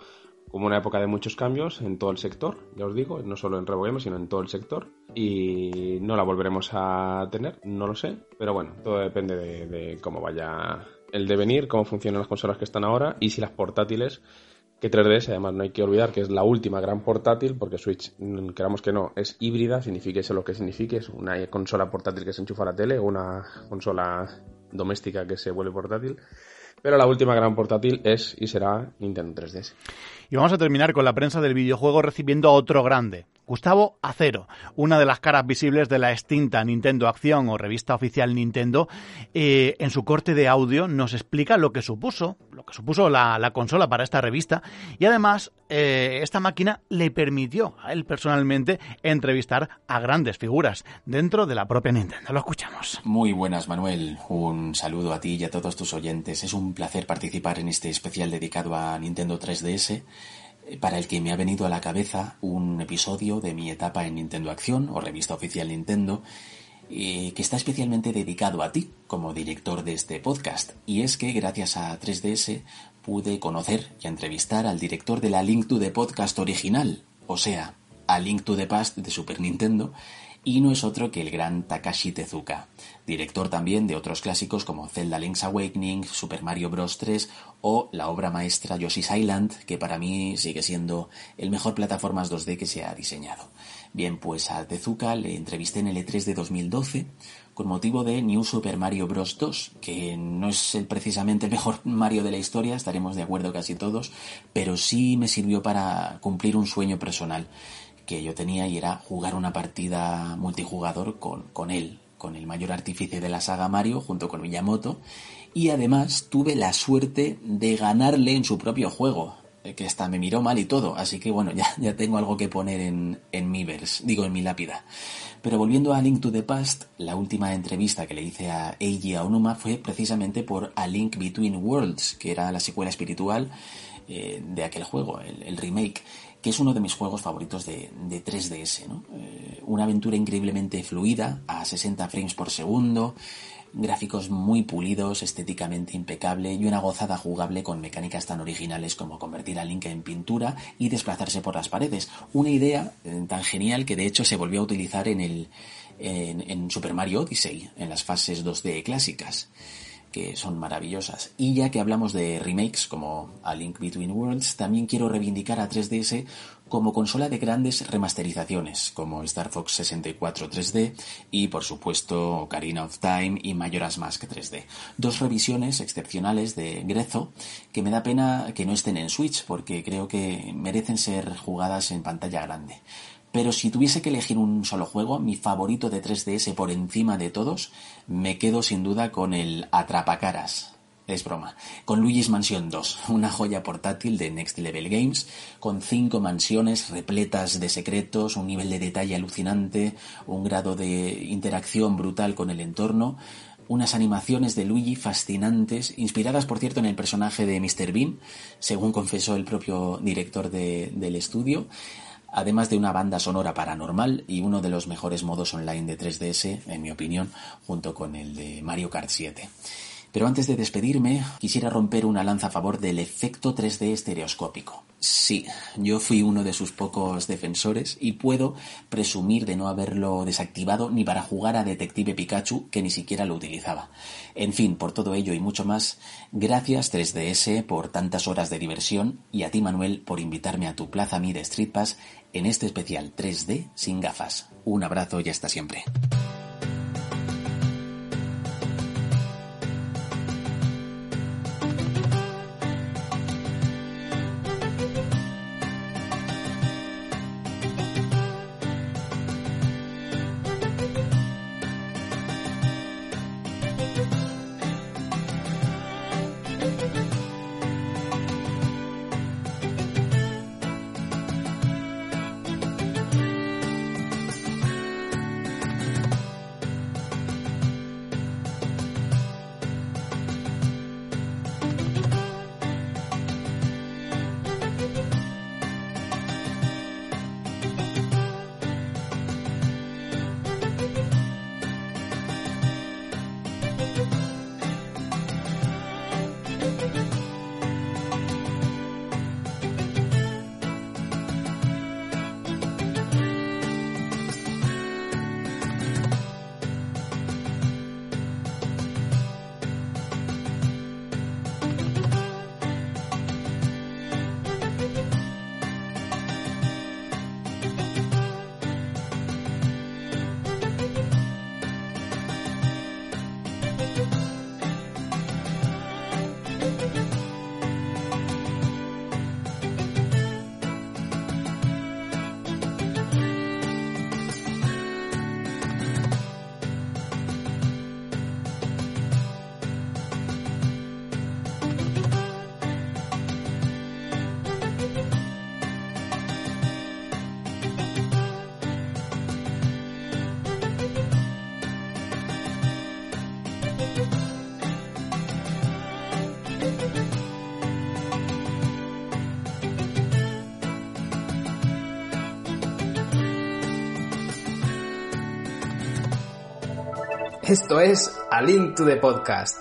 como una época de muchos cambios en todo el sector, ya os digo, no solo en RevoGames, sino en todo el sector. Y no la volveremos a tener, no lo sé, pero bueno, todo depende de, de cómo vaya el devenir, cómo funcionan las consolas que están ahora y si las portátiles, que 3DS además no hay que olvidar que es la última gran portátil, porque Switch, queramos que no, es híbrida, signifique eso lo que signifique, es una consola portátil que se enchufa a la tele o una consola doméstica que se vuelve portátil. Pero la última gran portátil es y será Nintendo 3DS. Y vamos a terminar con la prensa del videojuego recibiendo a otro grande, Gustavo Acero, una de las caras visibles de la extinta Nintendo Acción o revista oficial Nintendo, eh, en su corte de audio nos explica lo que supuso, que supuso la, la consola para esta revista y además eh, esta máquina le permitió a él personalmente entrevistar a grandes figuras dentro de la propia Nintendo. Lo escuchamos. Muy buenas, Manuel. Un saludo a ti y a todos tus oyentes. Es un placer participar en este especial dedicado a Nintendo 3DS para el que me ha venido a la cabeza un episodio de mi etapa en Nintendo Acción o revista oficial Nintendo que está especialmente dedicado a ti como director de este podcast y es que gracias a 3DS pude conocer y entrevistar al director de la Link to the Podcast original, o sea, a Link to the Past de Super Nintendo y no es otro que el gran Takashi Tezuka, director también de otros clásicos como Zelda Link's Awakening, Super Mario Bros. 3 o la obra maestra Yoshi's Island, que para mí sigue siendo el mejor plataformas 2D que se ha diseñado. Bien, pues a Tezuka le entrevisté en el E3 de 2012 con motivo de New Super Mario Bros. 2, que no es el, precisamente el mejor Mario de la historia, estaremos de acuerdo casi todos, pero sí me sirvió para cumplir un sueño personal que yo tenía y era jugar una partida multijugador con, con él, con el mayor artífice de la saga Mario, junto con Miyamoto, y además tuve la suerte de ganarle en su propio juego, que hasta me miró mal y todo, así que bueno, ya, ya tengo algo que poner en, en mi vers, digo en mi lápida. Pero volviendo a Link to the Past, la última entrevista que le hice a Eiji Aonuma fue precisamente por A Link Between Worlds, que era la secuela espiritual eh, de aquel juego, el, el remake que es uno de mis juegos favoritos de, de 3DS. ¿no? Eh, una aventura increíblemente fluida, a 60 frames por segundo, gráficos muy pulidos, estéticamente impecable y una gozada jugable con mecánicas tan originales como convertir a Link en pintura y desplazarse por las paredes. Una idea eh, tan genial que de hecho se volvió a utilizar en, el, en, en Super Mario Odyssey, en las fases 2D clásicas que son maravillosas. Y ya que hablamos de remakes como A Link Between Worlds, también quiero reivindicar a 3DS como consola de grandes remasterizaciones, como Star Fox 64 3D y, por supuesto, Ocarina of Time y Majora's Mask 3D. Dos revisiones excepcionales de Grezzo que me da pena que no estén en Switch, porque creo que merecen ser jugadas en pantalla grande. Pero si tuviese que elegir un solo juego, mi favorito de 3DS por encima de todos, me quedo sin duda con el Atrapacaras. Es broma. Con Luigi's Mansion 2, una joya portátil de Next Level Games, con cinco mansiones repletas de secretos, un nivel de detalle alucinante, un grado de interacción brutal con el entorno, unas animaciones de Luigi fascinantes, inspiradas por cierto en el personaje de Mr. Bean, según confesó el propio director de, del estudio, además de una banda sonora paranormal y uno de los mejores modos online de 3DS, en mi opinión, junto con el de Mario Kart 7. Pero antes de despedirme, quisiera romper una lanza a favor del efecto 3D estereoscópico. Sí, yo fui uno de sus pocos defensores y puedo presumir de no haberlo desactivado ni para jugar a Detective Pikachu, que ni siquiera lo utilizaba. En fin, por todo ello y mucho más, gracias 3DS por tantas horas de diversión y a ti Manuel por invitarme a tu Plaza Mi de Street Pass en este especial 3D sin gafas. Un abrazo y hasta siempre. Esto es A Link to the Podcast.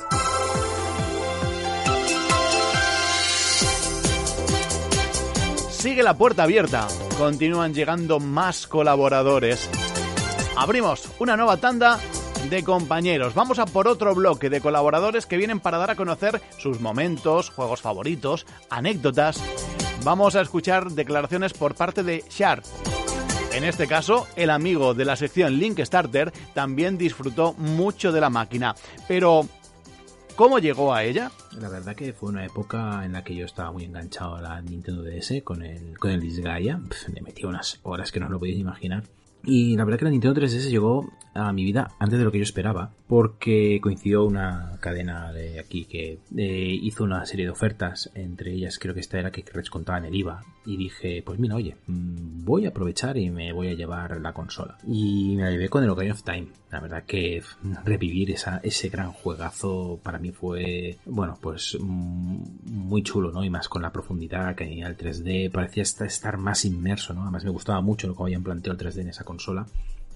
Sigue la puerta abierta. Continúan llegando más colaboradores. Abrimos una nueva tanda de compañeros. Vamos a por otro bloque de colaboradores que vienen para dar a conocer sus momentos, juegos favoritos, anécdotas. Vamos a escuchar declaraciones por parte de Shard. En este caso, el amigo de la sección Link Starter también disfrutó mucho de la máquina. Pero, ¿cómo llegó a ella? La verdad que fue una época en la que yo estaba muy enganchado a la Nintendo DS con el, con el Disgaea. Le metí unas horas que no lo podéis imaginar. Y la verdad que la Nintendo 3DS llegó a mi vida antes de lo que yo esperaba, porque coincidió una cadena de aquí que eh, hizo una serie de ofertas, entre ellas creo que esta era que descontaban el IVA, y dije, pues mira, oye, mm, voy a aprovechar y me voy a llevar la consola. Y me la llevé con el Ocarina of Time. La verdad que revivir esa, ese gran juegazo para mí fue, bueno, pues mm, muy chulo, ¿no? Y más con la profundidad que tenía el 3D, parecía estar más inmerso, ¿no? Además me gustaba mucho lo que habían planteado el 3D en esa consola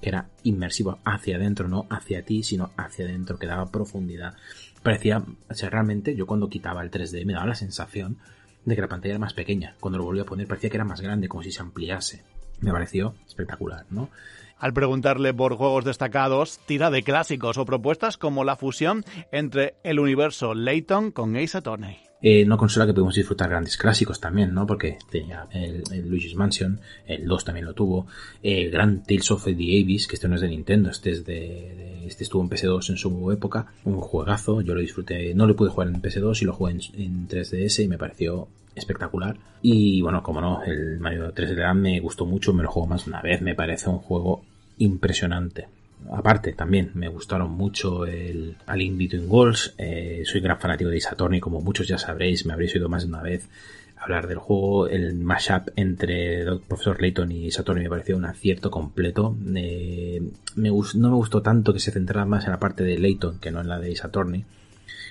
era inmersivo hacia adentro, no hacia ti, sino hacia adentro, que daba profundidad. Parecía, o sea, realmente yo cuando quitaba el 3D me daba la sensación de que la pantalla era más pequeña. Cuando lo volví a poner parecía que era más grande, como si se ampliase. Me pareció espectacular, ¿no? Al preguntarle por juegos destacados, tira de clásicos o propuestas como la fusión entre el universo Layton con Ace Attorney. Eh, una consola que pudimos disfrutar grandes clásicos también, ¿no? Porque tenía el, el Luigi's Mansion, el 2 también lo tuvo, el gran Tales of the Abyss, que este no es de Nintendo, este es de, este estuvo en PS2 en su época, un juegazo, yo lo disfruté, no lo pude jugar en PS2 y lo jugué en, en 3DS y me pareció espectacular. Y bueno, como no, el Mario 3D Land me gustó mucho, me lo juego más una vez, me parece un juego impresionante. Aparte, también me gustaron mucho el A Link Between Worlds. eh, soy gran fanático de Saturn y como muchos ya sabréis, me habréis oído más de una vez hablar del juego. El mashup entre el Profesor Layton y Saturn me pareció un acierto completo. Eh, me no me gustó tanto que se centrara más en la parte de Layton que no en la de Saturn.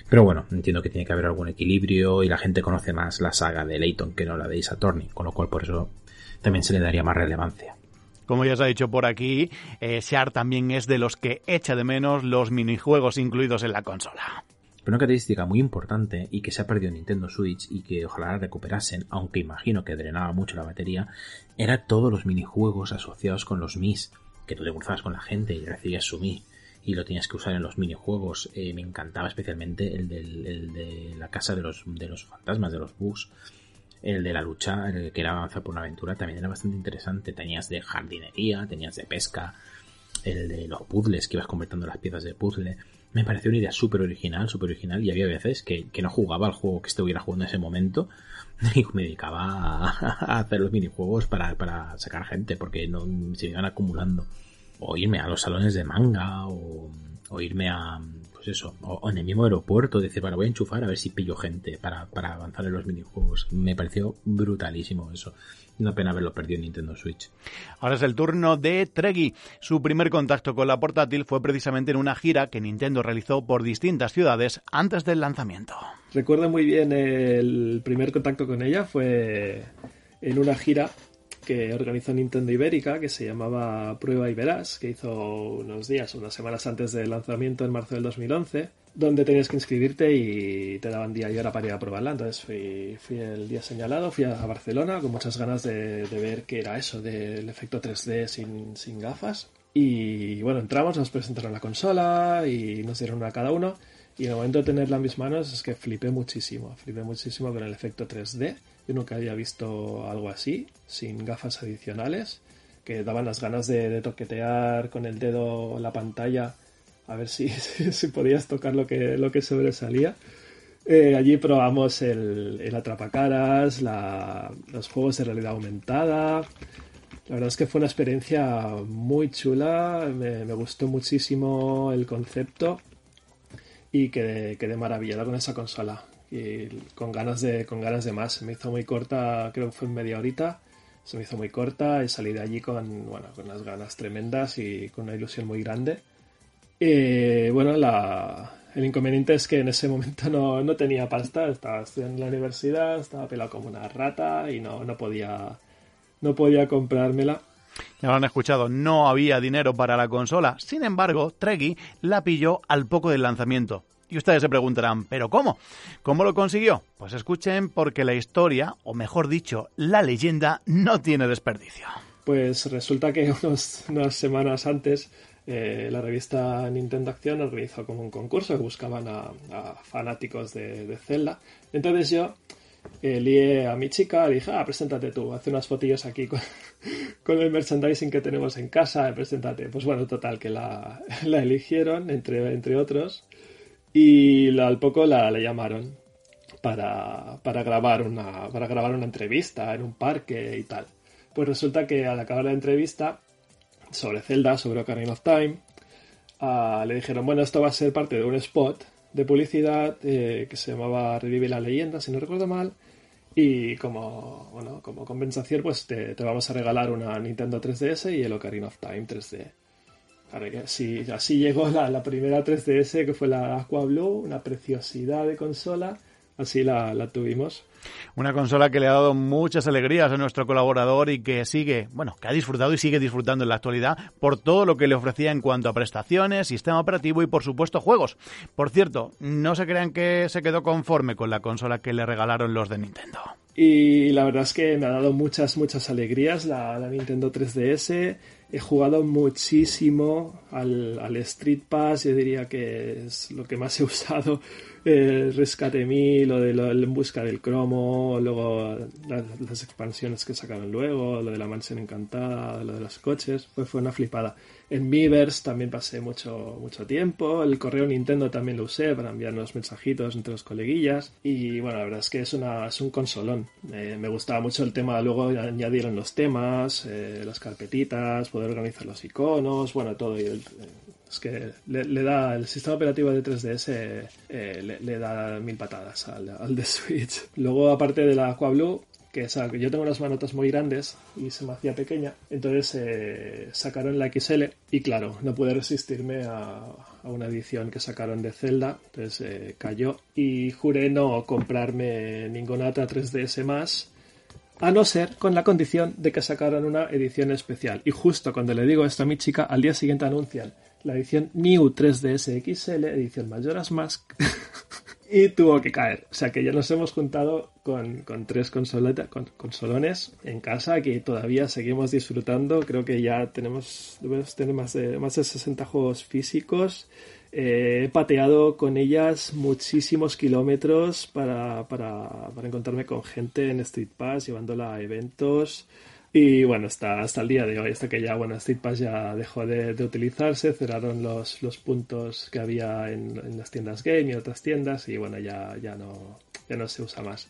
Pero bueno, entiendo que tiene que haber algún equilibrio y la gente conoce más la saga de Layton que no la de Attorney, con lo cual por eso también se le daría más relevancia. Como ya se ha dicho por aquí, eh, Shar también es de los que echa de menos los minijuegos incluidos en la consola. Pero una característica muy importante y que se ha perdido en Nintendo Switch y que ojalá recuperasen, aunque imagino que drenaba mucho la batería, era todos los minijuegos asociados con los Mis, que tú te cruzabas con la gente y recibías su Mi y lo tenías que usar en los minijuegos. Eh, me encantaba especialmente el de la casa de los, de los fantasmas, de los bugs. El de la lucha, el que era avanzar por una aventura, también era bastante interesante. Tenías de jardinería, tenías de pesca, el de los puzzles, que ibas convirtiendo las piezas de puzzle. Me pareció una idea súper original, súper original, y había veces que, que, no jugaba al juego que estuviera jugando en ese momento y me dedicaba a, a hacer los minijuegos para, para sacar gente, porque no se iban acumulando. O irme a los salones de manga, o, o irme a, pues eso, o, en el mismo aeropuerto, decir, bueno, voy a enchufar a ver si pillo gente para, para avanzar en los minijuegos. Me pareció brutalísimo eso. Una pena haberlo perdido en Nintendo Switch. Ahora es el turno de Treggy. Su primer contacto con la portátil fue precisamente en una gira que Nintendo realizó por distintas ciudades antes del lanzamiento. Recuerdo muy bien el primer contacto con ella fue en una gira que organizó Nintendo Ibérica, que se llamaba Prueba y Verás, que hizo unos días, unas semanas antes del lanzamiento en marzo del 2011, donde tenías que inscribirte y te daban día y hora para ir a probarla. Entonces fui, el día señalado, fui a Barcelona con muchas ganas de, de ver qué era eso del efecto 3D sin, sin gafas. Y bueno, entramos, nos presentaron la consola y nos dieron una a cada uno. Y el momento de tenerla en mis manos es que flipé muchísimo, flipé muchísimo con el efecto 3D. Yo nunca había visto algo así, sin gafas adicionales, que daban las ganas de, toquetear con el dedo la pantalla a ver si, si, podías tocar lo que, lo que sobresalía. Eh, allí probamos el, el atrapacaras, los juegos de realidad aumentada. La verdad es que fue una experiencia muy chula, me, me gustó muchísimo el concepto y quedé, quedé maravillado con esa consola. Y con ganas de con ganas de más. Se me hizo muy corta creo que fue media horita. Se me hizo muy corta y salí de allí con bueno con unas ganas tremendas y con una ilusión muy grande. Y bueno la, el inconveniente es que en ese momento no, no tenía pasta. Estaba estudiando en la universidad estaba pelado como una rata y no, no podía no podía comprármela ya lo han escuchado, no había dinero para la consola. Sin embargo, Treggy la pilló al poco del lanzamiento. Y ustedes se preguntarán, ¿pero cómo? ¿Cómo lo consiguió? Pues escuchen porque la historia, o mejor dicho, la leyenda, no tiene desperdicio. Pues resulta que unas semanas antes eh, la revista Nintendo Acción organizó como un concurso que buscaban a, a fanáticos de, de, Zelda. Entonces yo eh, a mi chica, dije, ah, preséntate tú, haz unas fotillos aquí con, el merchandising que tenemos en casa, preséntate. Pues bueno, total, que la, eligieron, entre, entre otros y al poco la, la llamaron para, para, grabar una, para grabar una entrevista en un parque y tal. Pues resulta que al acabar la entrevista sobre Zelda, sobre Ocarina of Time, uh, le dijeron, bueno, esto va a ser parte de un spot de publicidad eh, que se llamaba Revive la leyenda, si no recuerdo mal, y como, bueno, como compensación pues te, te vamos a regalar una Nintendo 3DS y el Ocarina of Time 3D. Así, así llegó la, la, primera 3DS que fue la Aqua Blue, una preciosidad de consola. Así la, la, tuvimos. Una consola que le ha dado muchas alegrías a nuestro colaborador y que sigue, bueno, que ha disfrutado y sigue disfrutando en la actualidad por todo lo que le ofrecía en cuanto a prestaciones, sistema operativo y por supuesto juegos. Por cierto, no se crean que se quedó conforme con la consola que le regalaron los de Nintendo. Y la verdad es que me ha dado muchas, muchas alegrías la, Nintendo 3DS he jugado muchísimo al, al, Street Pass, yo diría que es lo que más he usado, el Rescate Me, lo de lo, En Busca del Cromo, luego las, las, expansiones que sacaron luego, lo de la mansión encantada, lo de los coches, pues fue una flipada. En Miiverse también pasé mucho, mucho tiempo, el correo Nintendo también lo usé para enviarnos mensajitos entre los coleguillas y bueno, la verdad es que es, una, es un consolón. Eh, me gustaba mucho el tema, luego añadieron los temas, eh, las carpetitas, poder organizar los iconos, bueno, todo. Y el, es que le, da el sistema operativo de 3DS eh, le, da mil patadas al, al de Switch. Luego, aparte de la Aquablue, que es yo tengo unas manotas muy grandes y se me hacía pequeña, entonces eh, sacaron la XL y claro, no pude resistirme a, a una edición que sacaron de Zelda, entonces eh, cayó y juré no comprarme ninguna otra 3DS más a no ser con la condición de que sacaran una edición especial. Y justo cuando le digo esto a mi chica, al día siguiente anuncian la edición New 3DS XL, edición Majora's Mask, y tuvo que caer. O sea que ya nos hemos juntado con, con tres consoleta, con, consolones en casa que todavía seguimos disfrutando. Creo que ya tenemos, debemos tener más de, más de 60 juegos físicos. Eh, he pateado con ellas muchísimos kilómetros para, para, para encontrarme con gente en Street Pass, llevándola a eventos. Y bueno, hasta, hasta el día de hoy, hasta que ya, bueno, Street Pass ya dejó de, de utilizarse, cerraron los, los puntos que había en, en, las tiendas game y otras tiendas y bueno, ya, ya, no, ya no se usa más.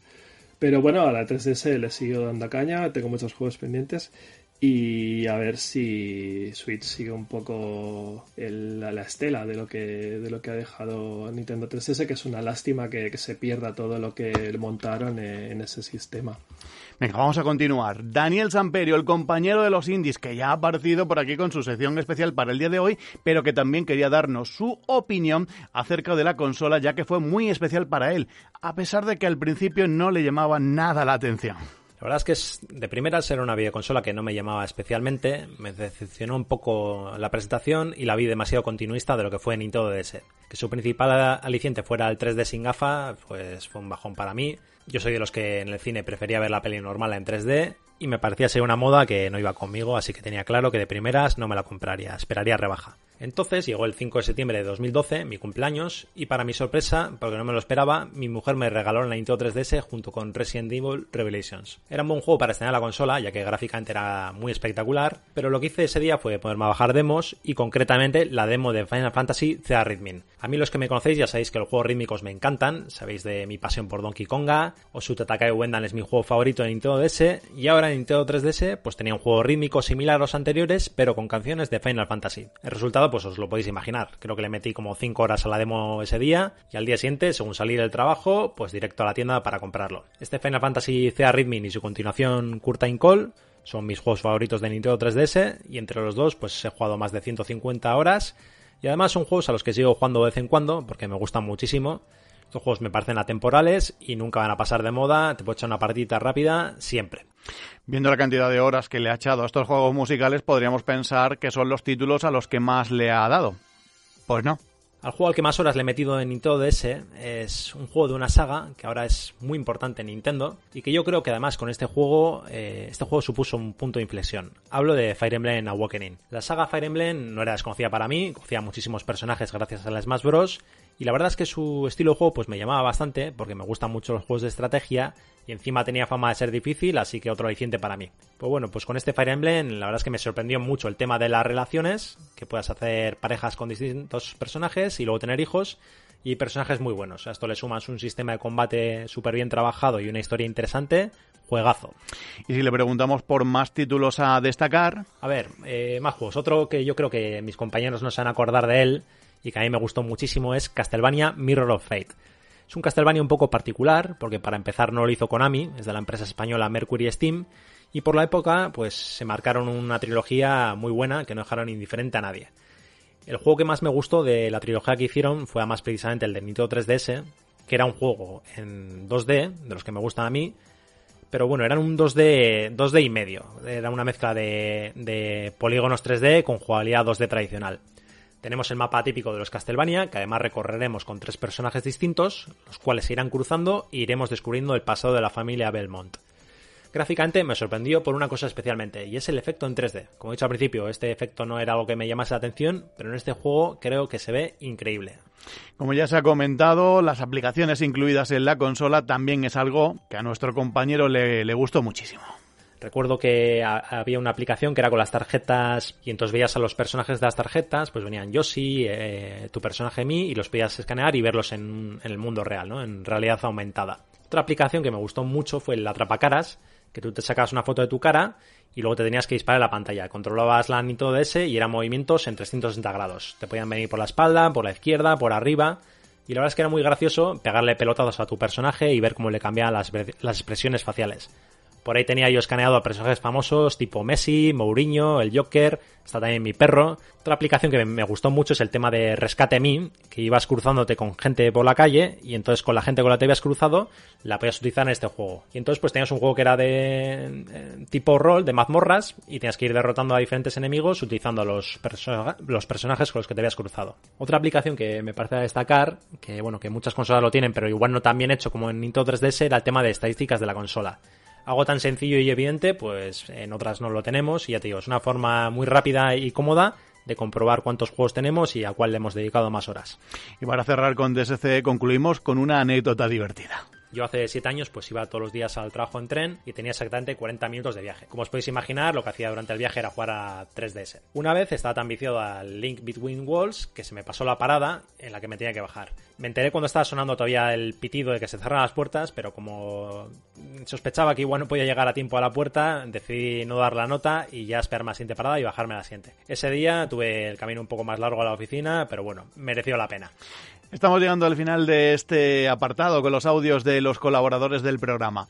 Pero bueno, a la 3DS le sigo dando caña, tengo muchos juegos pendientes y a ver si Switch sigue un poco el, la estela de lo que ha dejado Nintendo 3DS, que es una lástima que, se pierda todo lo que montaron en, en ese sistema. Venga, vamos a continuar. Daniel Samperio, el compañero de los indies, que ya ha aparecido por aquí con su sección especial para el día de hoy, pero que también quería darnos su opinión acerca de la consola, ya que fue muy especial para él, a pesar de que al principio no le llamaba nada la atención. La verdad es que de primera ser una videoconsola que no me llamaba especialmente, me decepcionó un poco la presentación y la vi demasiado continuista de lo que fue Nintendo DS. Que su principal aliciente fuera el 3D sin gafa, pues fue un bajón para mí. Yo soy de los que en el cine prefería ver la peli normal en 3D y me parecía ser una moda que no iba conmigo, así que tenía claro que de primeras no me la compraría, esperaría rebaja. Entonces llegó el 5 de septiembre de 2012, mi cumpleaños, y para mi sorpresa, porque no me lo esperaba, mi mujer me regaló la Nintendo 3DS junto con Resident Evil Revelations. Era un buen juego para estrenar la consola, ya que gráficamente era muy espectacular, pero lo que hice ese día fue ponerme a bajar demos, y concretamente la demo de Final Fantasy The Rhythm. A mí los que me conocéis ya sabéis que los juegos rítmicos me encantan, sabéis de mi pasión por Donkey Konga, o su Takai Wendan es mi juego favorito de Nintendo DS, y ahora en Nintendo 3DS pues tenía un juego rítmico similar a los anteriores, pero con canciones de Final Fantasy. El resultado pues os lo podéis imaginar. Creo que le metí como 5 horas a la demo ese día y al día siguiente, según salir del trabajo, pues directo a la tienda para comprarlo. Este Final Fantasy CA Rhythm y su continuación Curtain Call son mis juegos favoritos de Nintendo 3DS y entre los dos pues he jugado más de 150 horas y además son juegos a los que sigo jugando de vez en cuando porque me gustan muchísimo. Estos juegos me parecen atemporales y nunca van a pasar de moda, te puedo echar una partida rápida siempre. Viendo la cantidad de horas que le ha echado a estos juegos musicales, podríamos pensar que son los títulos a los que más le ha dado. Pues no. Al juego al que más horas le he metido en Nintendo DS es un juego de una saga que ahora es muy importante en Nintendo y que yo creo que además con este juego, eh, este juego supuso un punto de inflexión. Hablo de Fire Emblem Awakening. La saga Fire Emblem no era desconocida para mí, conocía muchísimos personajes gracias a la Smash Bros. Y la verdad es que su estilo de juego pues me llamaba bastante porque me gustan mucho los juegos de estrategia y encima tenía fama de ser difícil, así que otro aliciente para mí. Pues bueno, pues con este Fire Emblem la verdad es que me sorprendió mucho el tema de las relaciones, que puedas hacer parejas con distintos personajes y luego tener hijos y personajes muy buenos. A esto le sumas un sistema de combate súper bien trabajado y una historia interesante, juegazo. Y si le preguntamos por más títulos a destacar... A ver, eh, más juegos. Otro que yo creo que mis compañeros no se van a acordar de él y que a mí me gustó muchísimo es Castlevania Mirror of Fate. Es un Castlevania un poco particular, porque para empezar no lo hizo Konami, es de la empresa española Mercury Steam, y por la época pues se marcaron una trilogía muy buena que no dejaron indiferente a nadie. El juego que más me gustó de la trilogía que hicieron fue más precisamente el de Nintendo 3DS, que era un juego en 2D, de los que me gustan a mí, pero bueno, eran un 2D, 2D y medio. Era una mezcla de, de polígonos 3D con jugabilidad 2D tradicional. Tenemos el mapa típico de los Castlevania, que además recorreremos con tres personajes distintos, los cuales se irán cruzando e iremos descubriendo el pasado de la familia Belmont. Gráficamente me sorprendió por una cosa especialmente, y es el efecto en 3D. Como he dicho al principio, este efecto no era algo que me llamase la atención, pero en este juego creo que se ve increíble. Como ya se ha comentado, las aplicaciones incluidas en la consola también es algo que a nuestro compañero le, le gustó muchísimo. Recuerdo que había una aplicación que era con las tarjetas y entonces veías a los personajes de las tarjetas, pues venían Yoshi, eh, tu personaje mí y los podías escanear y verlos en, el mundo real, ¿no? En realidad aumentada. Otra aplicación que me gustó mucho fue el Atrapacaras, que tú te sacabas una foto de tu cara y luego te tenías que disparar en la pantalla. Controlabas la Nintendo DS y eran movimientos en 360 grados. Te podían venir por la espalda, por la izquierda, por arriba. Y la verdad es que era muy gracioso pegarle pelotazos a tu personaje y ver cómo le cambiaban las expresiones faciales. Por ahí tenía yo escaneado a personajes famosos tipo Messi, Mourinho, el Joker, está también mi perro. Otra aplicación que me gustó mucho es el tema de Rescate Me, que ibas cruzándote con gente por la calle y entonces con la gente con la que te habías cruzado la podías utilizar en este juego. Y entonces pues tenías un juego que era de eh, tipo rol, de mazmorras, y tenías que ir derrotando a diferentes enemigos utilizando los, personajes con los que te habías cruzado. Otra aplicación que me parece destacar, que bueno, que muchas consolas lo tienen, pero igual no tan bien hecho como en Nintendo 3DS, era el tema de estadísticas de la consola algo tan sencillo y evidente, pues en otras no lo tenemos. Y ya te digo, es una forma muy rápida y cómoda de comprobar cuántos juegos tenemos y a cuál le hemos dedicado más horas. Y para cerrar con DSC concluimos con una anécdota divertida. Yo hace 7 años pues iba todos los días al trabajo en tren y tenía exactamente 40 minutos de viaje. Como os podéis imaginar, lo que hacía durante el viaje era jugar a 3DS. Una vez estaba tan viciado al Link Between Walls que se me pasó la parada en la que me tenía que bajar. Me enteré cuando estaba sonando todavía el pitido de que se cerraran las puertas, pero como sospechaba que igual no podía llegar a tiempo a la puerta, decidí no dar la nota y ya esperarme a la siguiente parada y bajarme a la siguiente. Ese día tuve el camino un poco más largo a la oficina, pero bueno, mereció la pena. Estamos llegando al final de este apartado con los audios de los colaboradores del programa.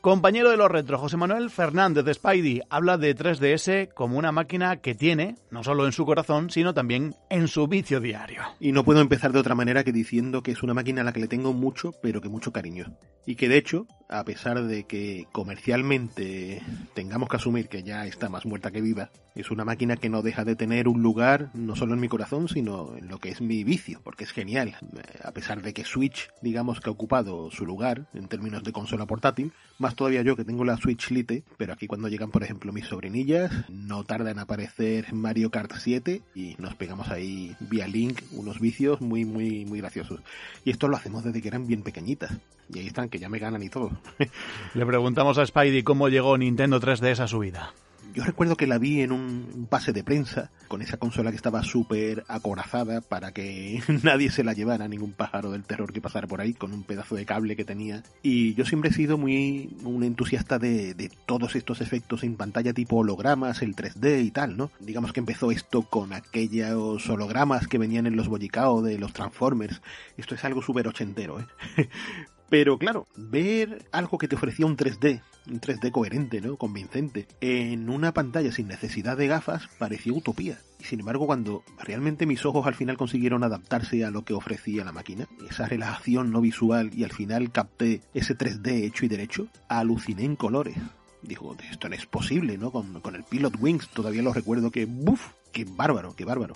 Compañero de los retro, José Manuel Fernández de Spidey, habla de 3DS como una máquina que tiene, no solo en su corazón, sino también en su vicio diario. Y no puedo empezar de otra manera que diciendo que es una máquina a la que le tengo mucho, pero que mucho cariño. Y que de hecho, a pesar de que comercialmente tengamos que asumir que ya está más muerta que viva, es una máquina que no deja de tener un lugar no solo en mi corazón, sino en lo que es mi vicio, porque es genial. A pesar de que Switch, digamos que ha ocupado su lugar en términos de consola portátil, más todavía yo que tengo la Switch Lite, pero aquí cuando llegan, por ejemplo, mis sobrinillas, no tarda en aparecer Mario Kart 7 y nos pegamos ahí vía Link unos vicios muy, muy, muy graciosos. Y esto lo hacemos desde que eran bien pequeñitas. Y ahí están, que ya me ganan y todo. Le preguntamos a Spidey cómo llegó Nintendo 3DS a su vida. Yo recuerdo que la vi en un pase de prensa con esa consola que estaba súper acorazada para que nadie se la llevara, ningún pájaro del terror que pasara por ahí, con un pedazo de cable que tenía. Y yo siempre he sido muy un entusiasta de, de todos estos efectos en pantalla tipo hologramas, el 3D y tal, ¿no? Digamos que empezó esto con aquellos hologramas que venían en los Boyicao de los Transformers. Esto es algo súper ochentero, ¿eh? Pero claro, ver algo que te ofrecía un 3D, un 3D coherente, ¿no? Convincente, en una pantalla sin necesidad de gafas, parecía utopía. Y sin embargo, cuando realmente mis ojos al final consiguieron adaptarse a lo que ofrecía la máquina, esa relajación no visual y al final capté ese 3D hecho y derecho, aluciné en colores. Dijo, esto no es posible, ¿no? Con, con el Pilot Wings todavía lo recuerdo que, ¡buf! ¡Qué bárbaro, qué bárbaro!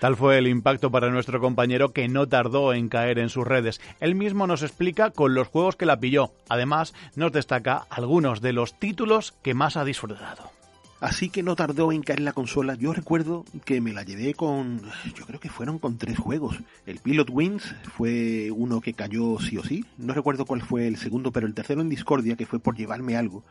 Tal fue el impacto para nuestro compañero que no tardó en caer en sus redes. Él mismo nos explica con los juegos que la pilló. Además, nos destaca algunos de los títulos que más ha disfrutado. Así que no tardó en caer la consola. Yo recuerdo que me la llevé con. Yo creo que fueron con tres juegos. El Pilot Wings fue uno que cayó sí o sí. No recuerdo cuál fue el segundo, pero el tercero en Discordia, que fue por llevarme algo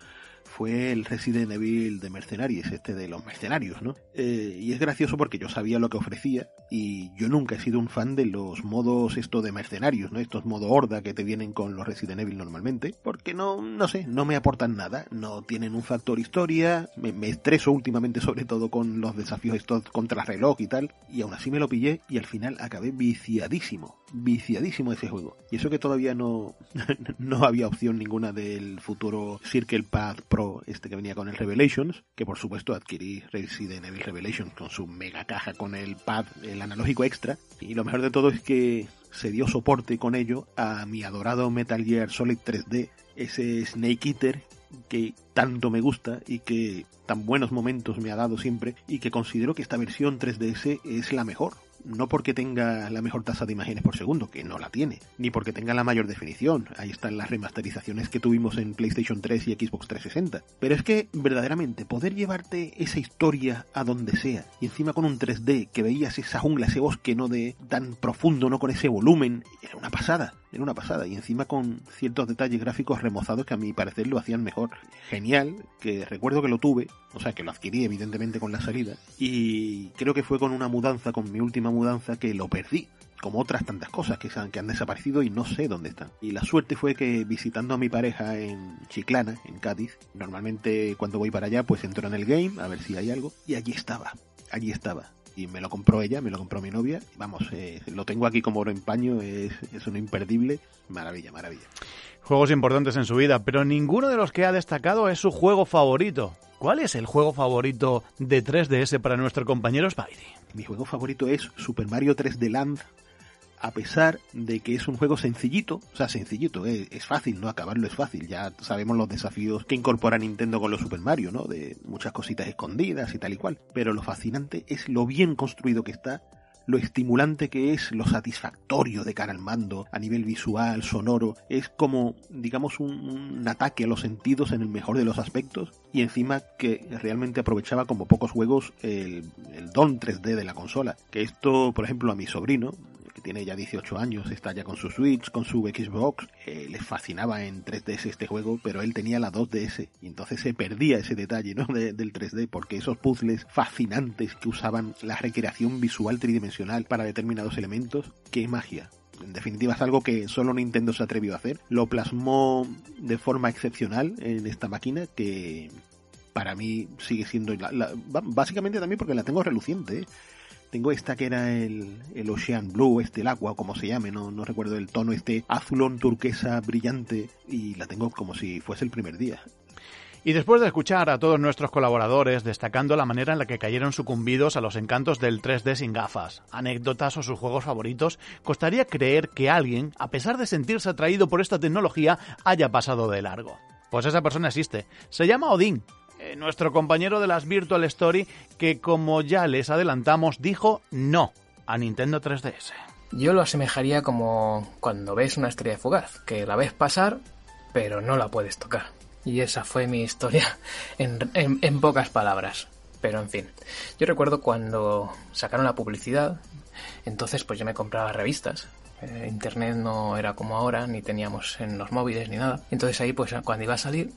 fue el Resident Evil de Mercenarios, este de los mercenarios, ¿no? Eh, y es gracioso porque yo sabía lo que ofrecía y yo nunca he sido un fan de los modos esto de mercenarios, ¿no? Estos modos horda que te vienen con los Resident Evil normalmente, porque no, no sé, no me aportan nada, no tienen un factor historia, me, me estreso últimamente sobre todo con los desafíos estos contra reloj y tal, y aún así me lo pillé y al final acabé viciadísimo, viciadísimo ese juego. Y eso que todavía no, no había opción ninguna del futuro Circle Path Pro, este que venía con el Revelations, que por supuesto adquirí Resident Evil Revelations con su mega caja con el pad, el analógico extra. Y lo mejor de todo es que se dio soporte con ello a mi adorado Metal Gear Solid 3D, ese Snake Eater que tanto me gusta y que tan buenos momentos me ha dado siempre y que considero que esta versión 3DS es la mejor no porque tenga la mejor tasa de imágenes por segundo, que no la tiene, ni porque tenga la mayor definición, ahí están las remasterizaciones que tuvimos en PlayStation 3 y Xbox 360, pero es que verdaderamente poder llevarte esa historia a donde sea, y encima con un 3D, que veías esa jungla, ese bosque no de tan profundo, no con ese volumen, era una pasada, era una pasada, y encima con ciertos detalles gráficos remozados que a mi parecer lo hacían mejor. Genial, que recuerdo que lo tuve, o sea que lo adquirí evidentemente con la salida, y creo que fue con una mudanza, con mi última mudanza, que lo perdí como otras tantas cosas que, han, que han desaparecido y no sé dónde están. Y la suerte fue que visitando a mi pareja en Chiclana, en Cádiz, normalmente cuando voy para allá pues entro en el game a ver si hay algo y allí estaba, allí estaba y me lo compró ella, me lo compró mi novia. Vamos, eh, lo tengo aquí como oro en paño, es, es un imperdible. Maravilla, maravilla. Juegos importantes en su vida, pero ninguno de los que ha destacado es su juego favorito. ¿Cuál es el juego favorito de 3DS para nuestro compañero Spidey? Mi juego favorito es Super Mario 3D Land, a pesar de que es un juego sencillito, o sea, sencillito, es, es, fácil, ¿no? Acabarlo es fácil, ya sabemos los desafíos que incorpora Nintendo con los Super Mario, ¿no? De muchas cositas escondidas y tal y cual. Pero lo fascinante es lo bien construido que está, lo estimulante que es, lo satisfactorio de cara al mando, a nivel visual, sonoro, es como, digamos, un, ataque a los sentidos en el mejor de los aspectos, y encima que realmente aprovechaba como pocos juegos el, el don 3D de la consola, que esto, por ejemplo, a mi sobrino, tiene ya 18 años, está ya con su Switch, con su Xbox, eh, le fascinaba en 3DS este juego, pero él tenía la 2DS y entonces se perdía ese detalle ¿no? De, del 3D porque esos puzzles fascinantes que usaban la recreación visual tridimensional para determinados elementos, qué magia. En definitiva es algo que solo Nintendo se atrevió a hacer. Lo plasmó de forma excepcional en esta máquina que para mí sigue siendo la, la, básicamente también porque la tengo reluciente. ¿eh? Tengo esta que era el, el Ocean Blue, este el agua, como se llame, no, no recuerdo el tono, este azulón turquesa brillante, y la tengo como si fuese el primer día. Y después de escuchar a todos nuestros colaboradores destacando la manera en la que cayeron sucumbidos a los encantos del 3D sin gafas, anécdotas o sus juegos favoritos, costaría creer que alguien, a pesar de sentirse atraído por esta tecnología, haya pasado de largo. Pues esa persona existe. Se llama Odín eh, nuestro compañero de las Virtual Story, que como ya les adelantamos, dijo no a Nintendo 3DS. Yo lo asemejaría como cuando ves una estrella fugaz, que la ves pasar, pero no la puedes tocar. Y esa fue mi historia en, en, pocas palabras. Pero en fin, yo recuerdo cuando sacaron la publicidad, entonces pues yo me compraba revistas, eh, internet no era como ahora, ni teníamos en los móviles ni nada. Entonces ahí, pues cuando iba a salir,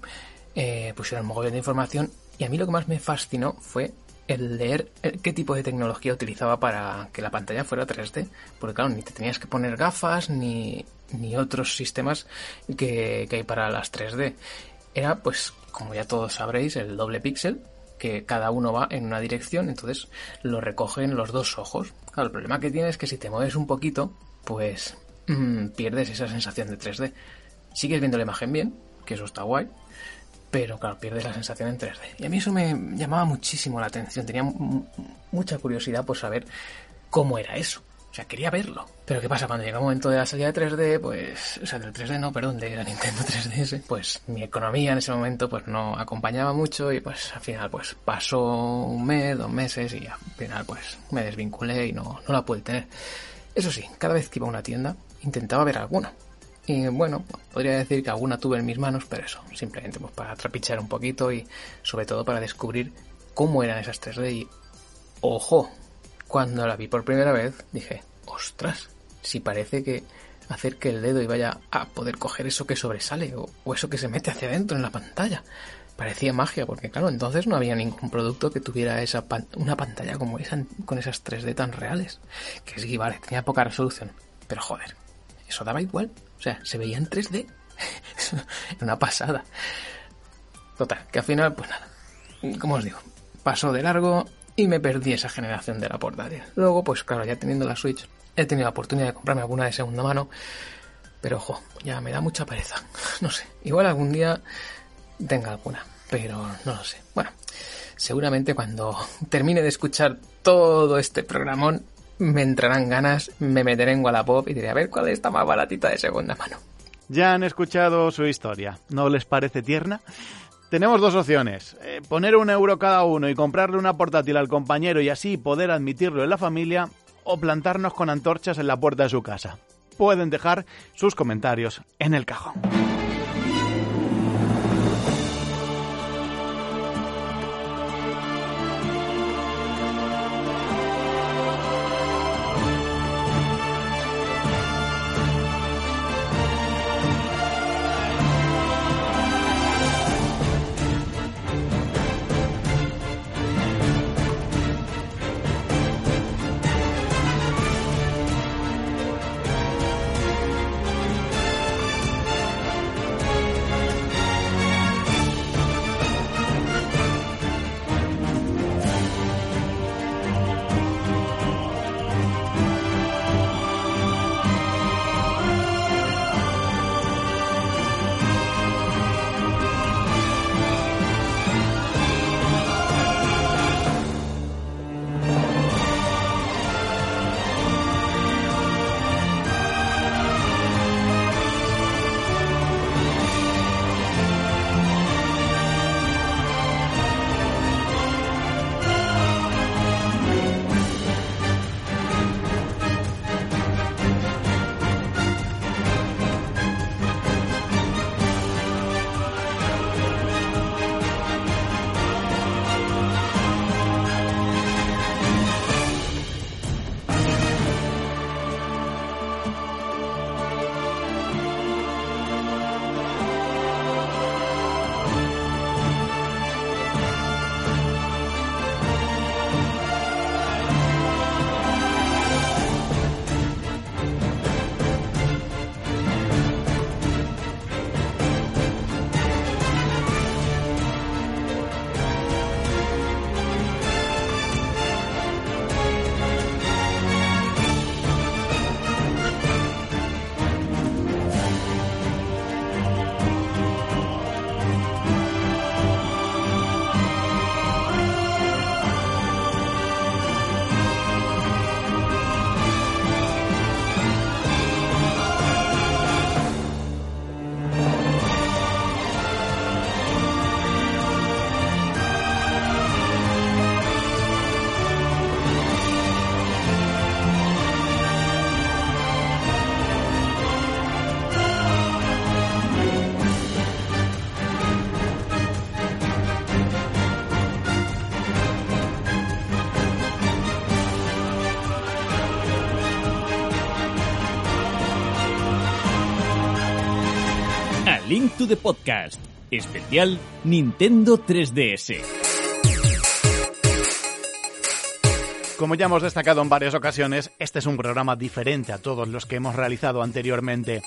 eh, pusieron un mogollón de información y a mí lo que más me fascinó fue el leer qué tipo de tecnología utilizaba para que la pantalla fuera 3D. Porque claro, ni te tenías que poner gafas ni, ni otros sistemas que, que hay para las 3D. Era pues, como ya todos sabréis, el doble píxel que cada uno va en una dirección, entonces lo recogen los dos ojos. El problema que tiene es que si te mueves un poquito, pues mmm, pierdes esa sensación de 3D. Sigues viendo la imagen bien, que eso está guay, pero claro, pierdes la sensación en 3D. Y a mí eso me llamaba muchísimo la atención, tenía mucha curiosidad por saber cómo era eso. O sea, quería verlo. Pero ¿qué pasa? Cuando llega el momento de la salida de 3D, pues... O sea, del 3D no, perdón, de la Nintendo 3DS, pues mi economía en ese momento pues no acompañaba mucho y pues al final pues pasó un mes, dos meses y al final pues me desvinculé y no, no la pude tener. Eso sí, cada vez que iba a una tienda intentaba ver alguna. Y bueno, podría decir que alguna tuve en mis manos, pero eso, simplemente pues para trapichar un poquito y sobre todo para descubrir cómo eran esas 3D y... ¡Ojo! Cuando la vi por primera vez dije, ostras, si parece que hacer que el dedo y vaya a poder coger eso que sobresale o, o eso que se mete hacia adentro en la pantalla. Parecía magia, porque claro, entonces no había ningún producto que tuviera esa pan una pantalla como esa con esas 3D tan reales. Que sí, vale, tenía poca resolución. Pero joder, eso daba igual. O sea, se veía en 3D. Era una pasada. Total, que al final, pues nada. Como os digo, pasó de largo y me perdí esa generación de la portátil. Luego, pues claro, ya teniendo la Switch, he tenido la oportunidad de comprarme alguna de segunda mano. Pero ojo, ya me da mucha pereza. No sé, igual algún día tenga alguna, pero no lo sé. Bueno, seguramente cuando termine de escuchar todo este programón, me entrarán ganas, me meteré en Wallapop y diré a ver cuál es esta más baratita de segunda mano. Ya han escuchado su historia. ¿No les parece tierna? Tenemos dos opciones. Eh, poner un euro cada uno y comprarle una portátil al compañero y así poder admitirlo en la familia o plantarnos con antorchas en la puerta de su casa. Pueden dejar sus comentarios en el cajón. To Podcast, especial Nintendo 3DS. Como ya hemos destacado en varias ocasiones, este es un programa diferente a todos los que hemos realizado anteriormente.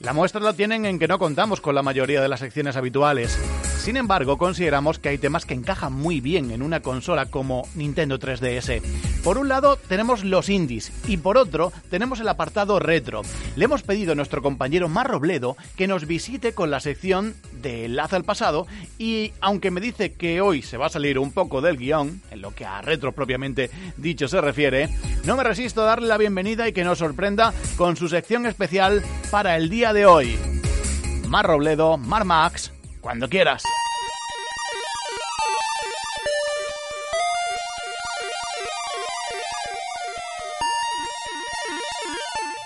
La muestra la tienen en que no contamos con la mayoría de las secciones habituales. Sin embargo, consideramos que hay temas que encajan muy bien en una consola como Nintendo 3DS. Por un lado, tenemos los indies y por otro, tenemos el apartado retro. Le hemos pedido a nuestro compañero Mar Robledo que nos visite con la sección de Enlace al pasado y aunque me dice que hoy se va a salir un poco del guion, en lo que a retro propiamente dicho se refiere, no me resisto a darle la bienvenida y que nos sorprenda con su sección especial para el día de hoy. Mar Robledo, Mar Max, cuando quieras.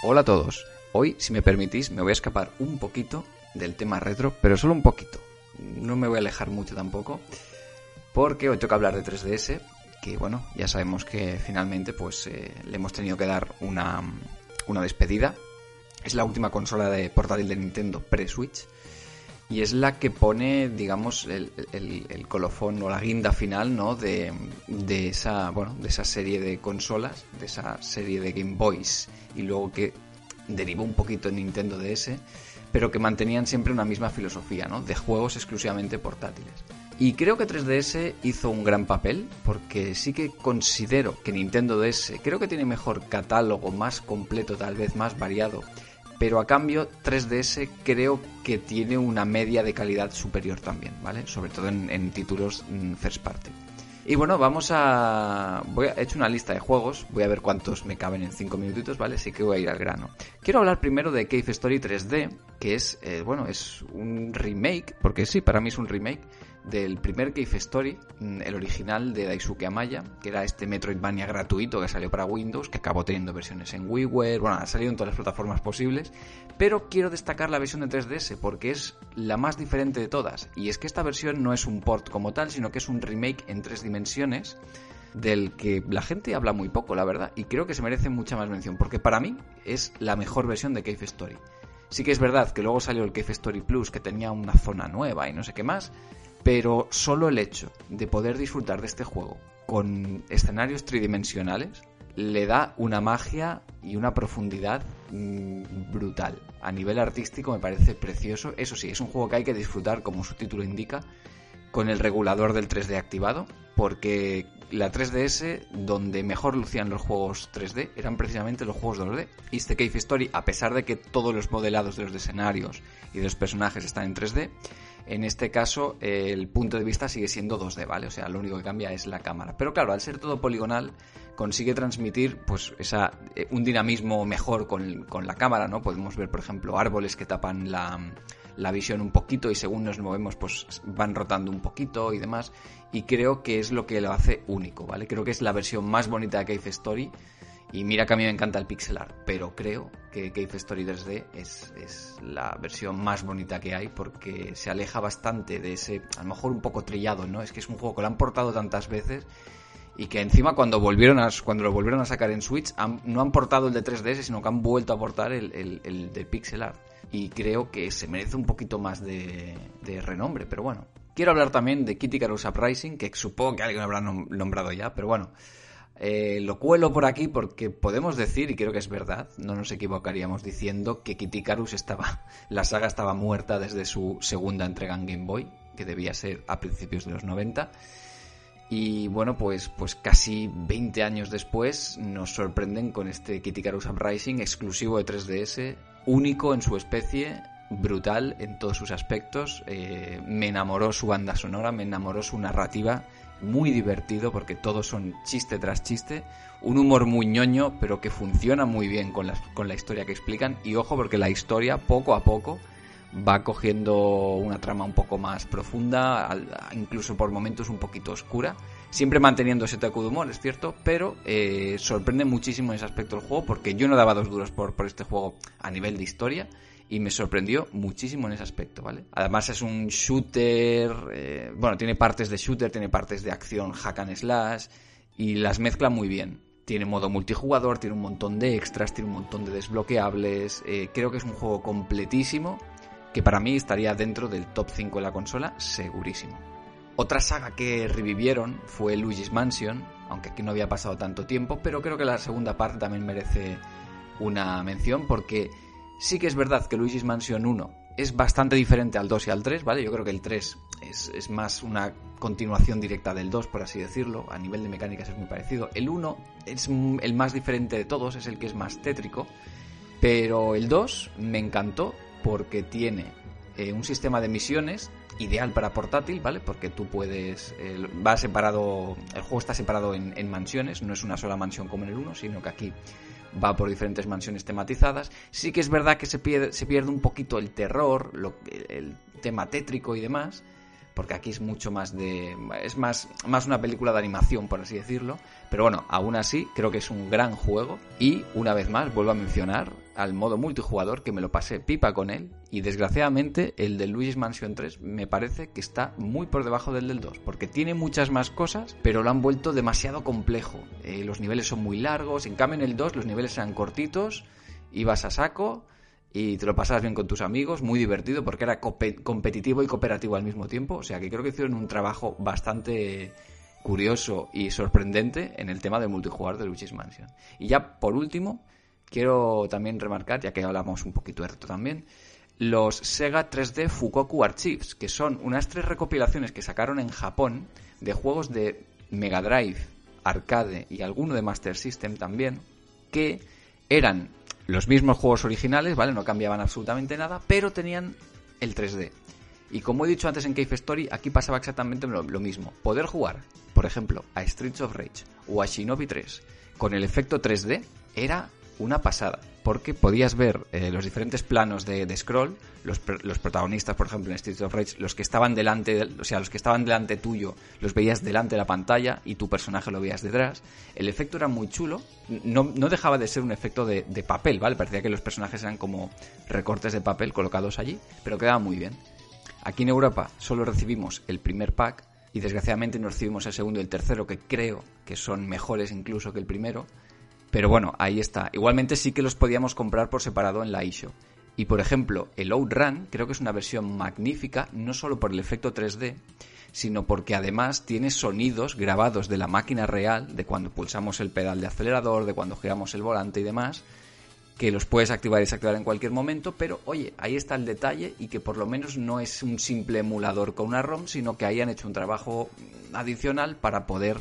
Hola a todos. Hoy, si me permitís, me voy a escapar un poquito del tema retro, pero solo un poquito. No me voy a alejar mucho tampoco, porque hoy toca hablar de 3DS, que bueno, ya sabemos que finalmente pues eh, le hemos tenido que dar una, una despedida. Es la última consola de portátil de Nintendo pre-Switch y es la que pone, digamos, el, el, colofón o la guinda final, ¿no? De, de, esa, bueno, de esa serie de consolas, de esa serie de Game Boys y luego que derivó un poquito en Nintendo DS, pero que mantenían siempre una misma filosofía, ¿no? De juegos exclusivamente portátiles. Y creo que 3DS hizo un gran papel, porque sí que considero que Nintendo DS creo que tiene mejor catálogo, más completo, tal vez más variado pero a cambio 3DS creo que tiene una media de calidad superior también, ¿vale? Sobre todo en, títulos mm, first party. Y bueno, vamos a... Voy a... He hecho una lista de juegos, voy a ver cuántos me caben en 5 minutitos, ¿vale? Así que voy a ir al grano. Quiero hablar primero de Cave Story 3D, que es, eh, bueno, es un remake, porque sí, para mí es un remake del primer Cave Story, mm, el original de Daisuke Amaya, que era este Metroidvania gratuito que salió para Windows, que acabó teniendo versiones en WiiWare, bueno, ha salido en todas las plataformas posibles, pero quiero destacar la versión de 3DS porque es la más diferente de todas, y es que esta versión no es un port como tal, sino que es un remake en tres dimensiones, del que la gente habla muy poco, la verdad, y creo que se merece mucha más mención, porque para mí es la mejor versión de Cave Story. Sí que es verdad que luego salió el Cave Story Plus, que tenía una zona nueva y no sé qué más, pero solo el hecho de poder disfrutar de este juego con escenarios tridimensionales le da una magia y una profundidad mm, brutal. A nivel artístico me parece precioso. Eso sí, es un juego que hay que disfrutar, como su título indica, con el regulador del 3D activado, porque la 3DS, donde mejor lucían los juegos 3D, eran precisamente los juegos 2D. Y este Cave Story, a pesar de que todos los modelados de los escenarios y de los personajes están en 3D, en este caso, el punto de vista sigue siendo 2D, ¿vale? O sea, lo único que cambia es la cámara. Pero claro, al ser todo poligonal, consigue transmitir pues esa, eh, un dinamismo mejor con, la cámara, ¿no? Podemos ver, por ejemplo, árboles que tapan la, la visión un poquito y según nos movemos pues van rotando un poquito y demás y creo que es lo que lo hace único, ¿vale? Creo que es la versión más bonita de Cave Story y mira que a mí me encanta el pixel art, pero creo que Cave Story 3D es, es, la versión más bonita que hay porque se aleja bastante de ese, a lo mejor un poco trillado, ¿no? Es que es un juego que lo han portado tantas veces y que encima cuando volvieron a, cuando lo volvieron a sacar en Switch no han portado el de 3DS, sino que han vuelto a portar el, el, de pixel art. Y creo que se merece un poquito más de, de renombre, pero bueno. Quiero hablar también de Kitty Icarus Uprising, que supongo que alguien habrá nombrado ya, pero bueno. Eh, lo cuelo por aquí porque podemos decir, y creo que es verdad, no nos equivocaríamos diciendo que Kitty Icarus estaba, la saga estaba muerta desde su segunda entrega en Game Boy, que debía ser a principios de los 90. Y bueno, pues, pues casi 20 años después nos sorprenden con este Kitty Uprising exclusivo de 3DS, único en su especie, brutal en todos sus aspectos. Eh, me enamoró su banda sonora, me enamoró su narrativa muy divertido porque todos son chiste tras chiste, un humor muy ñoño, pero que funciona muy bien con la, con la historia que explican. Y ojo, porque la historia poco a poco va cogiendo una trama un poco más profunda, incluso por momentos un poquito oscura, siempre manteniendo ese toque de humor, es cierto, pero eh, sorprende muchísimo en ese aspecto el juego, porque yo no daba dos duros por, por este juego a nivel de historia, y me sorprendió muchísimo en ese aspecto, ¿vale? Además es un shooter, eh, bueno, tiene partes de shooter, tiene partes de acción hack and slash y las mezcla muy bien. Tiene modo multijugador, tiene un montón de extras, tiene un montón de desbloqueables, eh, creo que es un juego completísimo que para mí estaría dentro del top 5 de la consola, segurísimo. Otra saga que revivieron fue Luigi's Mansion, aunque aquí no había pasado tanto tiempo, pero creo que la segunda parte también merece una mención porque sí que es verdad que Luigi's Mansion 1 es bastante diferente al 2 y al 3, ¿vale? Yo creo que el 3 es, es, más una continuación directa del 2, por así decirlo. A nivel de mecánicas es muy parecido. El 1 es el más diferente de todos, es el que es más tétrico. Pero el 2 me encantó porque tiene eh, un sistema de misiones ideal para portátil, ¿vale? Porque tú puedes... Va separado... El juego está separado en, en mansiones, no es una sola mansión como en el 1, sino que aquí va por diferentes mansiones tematizadas. Sí que es verdad que se pierde, se pierde un poquito el terror, lo, el tema tétrico y demás, porque aquí es mucho más de... es más, más una película de animación, por así decirlo. Pero bueno, aún así creo que es un gran juego. Y una vez más vuelvo a mencionar al modo multijugador que me lo pasé pipa con él. Y desgraciadamente el de Luigi's Mansion 3 me parece que está muy por debajo del del 2 porque tiene muchas más cosas pero lo han vuelto demasiado complejo. Eh, los niveles son muy largos, en cambio en el 2 los niveles eran cortitos, ibas a saco y te lo pasabas bien con tus amigos, muy divertido porque era competitivo y cooperativo al mismo tiempo, o sea que creo que hicieron un trabajo bastante curioso y sorprendente en el tema del multijugador de Luigi's Mansion. Y ya por último, quiero también remarcar, ya que hablamos un poquito de reto también, los Sega 3D Fukoku Archives, que son unas tres recopilaciones que sacaron en Japón de juegos de Mega Drive, arcade y alguno de Master System también, que eran los mismos juegos originales, ¿vale? No cambiaban absolutamente nada, pero tenían el 3D. Y como he dicho antes en Cave Story, aquí pasaba exactamente lo, mismo. Poder jugar, por ejemplo, a Streets of Rage o a Shinobi 3 con el efecto 3D era una pasada. Porque podías ver eh, los diferentes planos de, de scroll, los, los, protagonistas, por ejemplo, en Streets of Rage, los que estaban delante, de, o sea, los que estaban delante tuyo, los veías delante de la pantalla y tu personaje lo veías detrás. El efecto era muy chulo, no, no dejaba de ser un efecto de, de papel, ¿vale? Parecía que los personajes eran como recortes de papel colocados allí, pero quedaba muy bien. Aquí en Europa solo recibimos el primer pack y desgraciadamente no recibimos el segundo y el tercero, que creo que son mejores incluso que el primero. Pero bueno, ahí está. Igualmente sí que los podíamos comprar por separado en la eShop. Y por ejemplo, el Outrun creo que es una versión magnífica, no solo por el efecto 3D, sino porque además tiene sonidos grabados de la máquina real, de cuando pulsamos el pedal de acelerador, de cuando giramos el volante y demás, que los puedes activar y desactivar en cualquier momento, pero oye, ahí está el detalle y que por lo menos no es un simple emulador con una ROM, sino que ahí han hecho un trabajo adicional para poder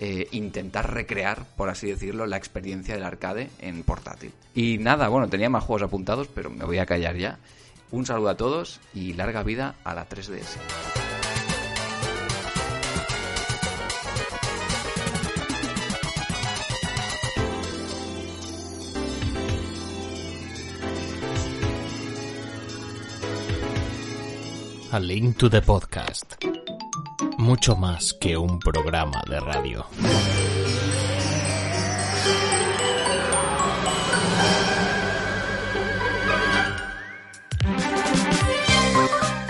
eh, intentar recrear, por así decirlo, la experiencia del arcade en portátil. Y nada, bueno, tenía más juegos apuntados, pero me voy a callar ya. Un saludo a todos y larga vida a la 3DS. A Link to the Podcast. Mucho más que un programa de radio.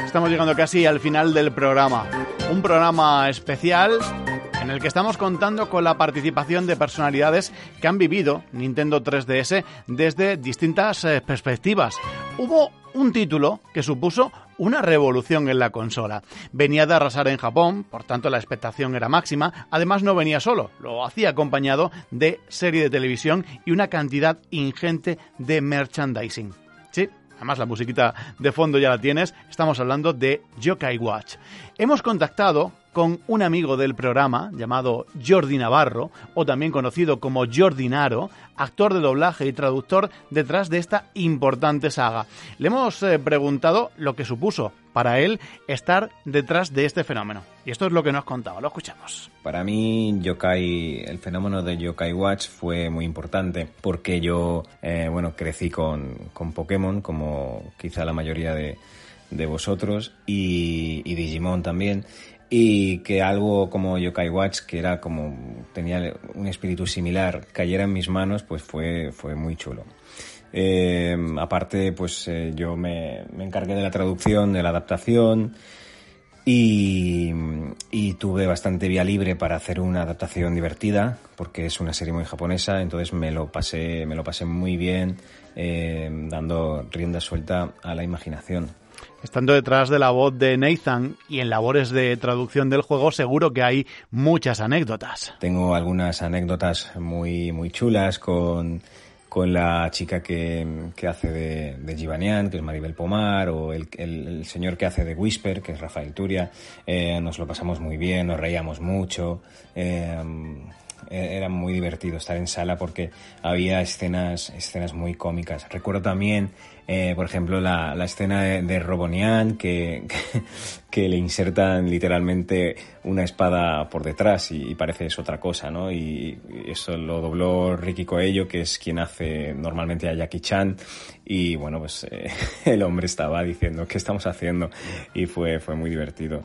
Estamos llegando casi al final del programa. Un programa especial en el que estamos contando con la participación de personalidades que han vivido Nintendo 3DS desde distintas eh, perspectivas. Hubo un título que supuso una revolución en la consola. Venía de arrasar en Japón, por tanto la expectación era máxima. Además no venía solo, lo hacía acompañado de serie de televisión y una cantidad ingente de merchandising. Sí, además la musiquita de fondo ya la tienes. Estamos hablando de Yokai Watch. Hemos contactado con un amigo del programa llamado Jordi Navarro, o también conocido como Jordi Naro, actor de doblaje y traductor detrás de esta importante saga. Le hemos eh, preguntado lo que supuso para él estar detrás de este fenómeno. Y esto es lo que nos contaba, lo escuchamos. Para mí, Yokai, el fenómeno de Yokai Watch fue muy importante porque yo, eh, bueno, crecí con, con Pokémon, como quizá la mayoría de, de vosotros, y, Digimon también y que algo como Yokai Watch, que era como tenía un espíritu similar, cayera en mis manos, pues fue, fue muy chulo. Eh, aparte, pues eh, yo me, encargué de la traducción, de la adaptación y, y, tuve bastante vía libre para hacer una adaptación divertida, porque es una serie muy japonesa, entonces me lo pasé, me lo pasé muy bien, eh, dando rienda suelta a la imaginación. Estando detrás de la voz de Nathan y en labores de traducción del juego, seguro que hay muchas anécdotas. Tengo algunas anécdotas muy, muy chulas con, con la chica que, que hace de, de Givanian, que es Maribel Pomar, o el, el, el señor que hace de Whisper, que es Rafael Turia. Eh, nos lo pasamos muy bien, nos reíamos mucho. Eh, era muy divertido estar en sala porque había escenas, escenas muy cómicas. Recuerdo también, eh, por ejemplo, la, la escena de, de Robonian que, que, que, le insertan literalmente una espada por detrás y, y, parece es otra cosa, ¿no? Y eso lo dobló Ricky Coello, que es quien hace normalmente a Jackie Chan. Y bueno, pues eh, el hombre estaba diciendo, ¿qué estamos haciendo? Y fue, fue muy divertido.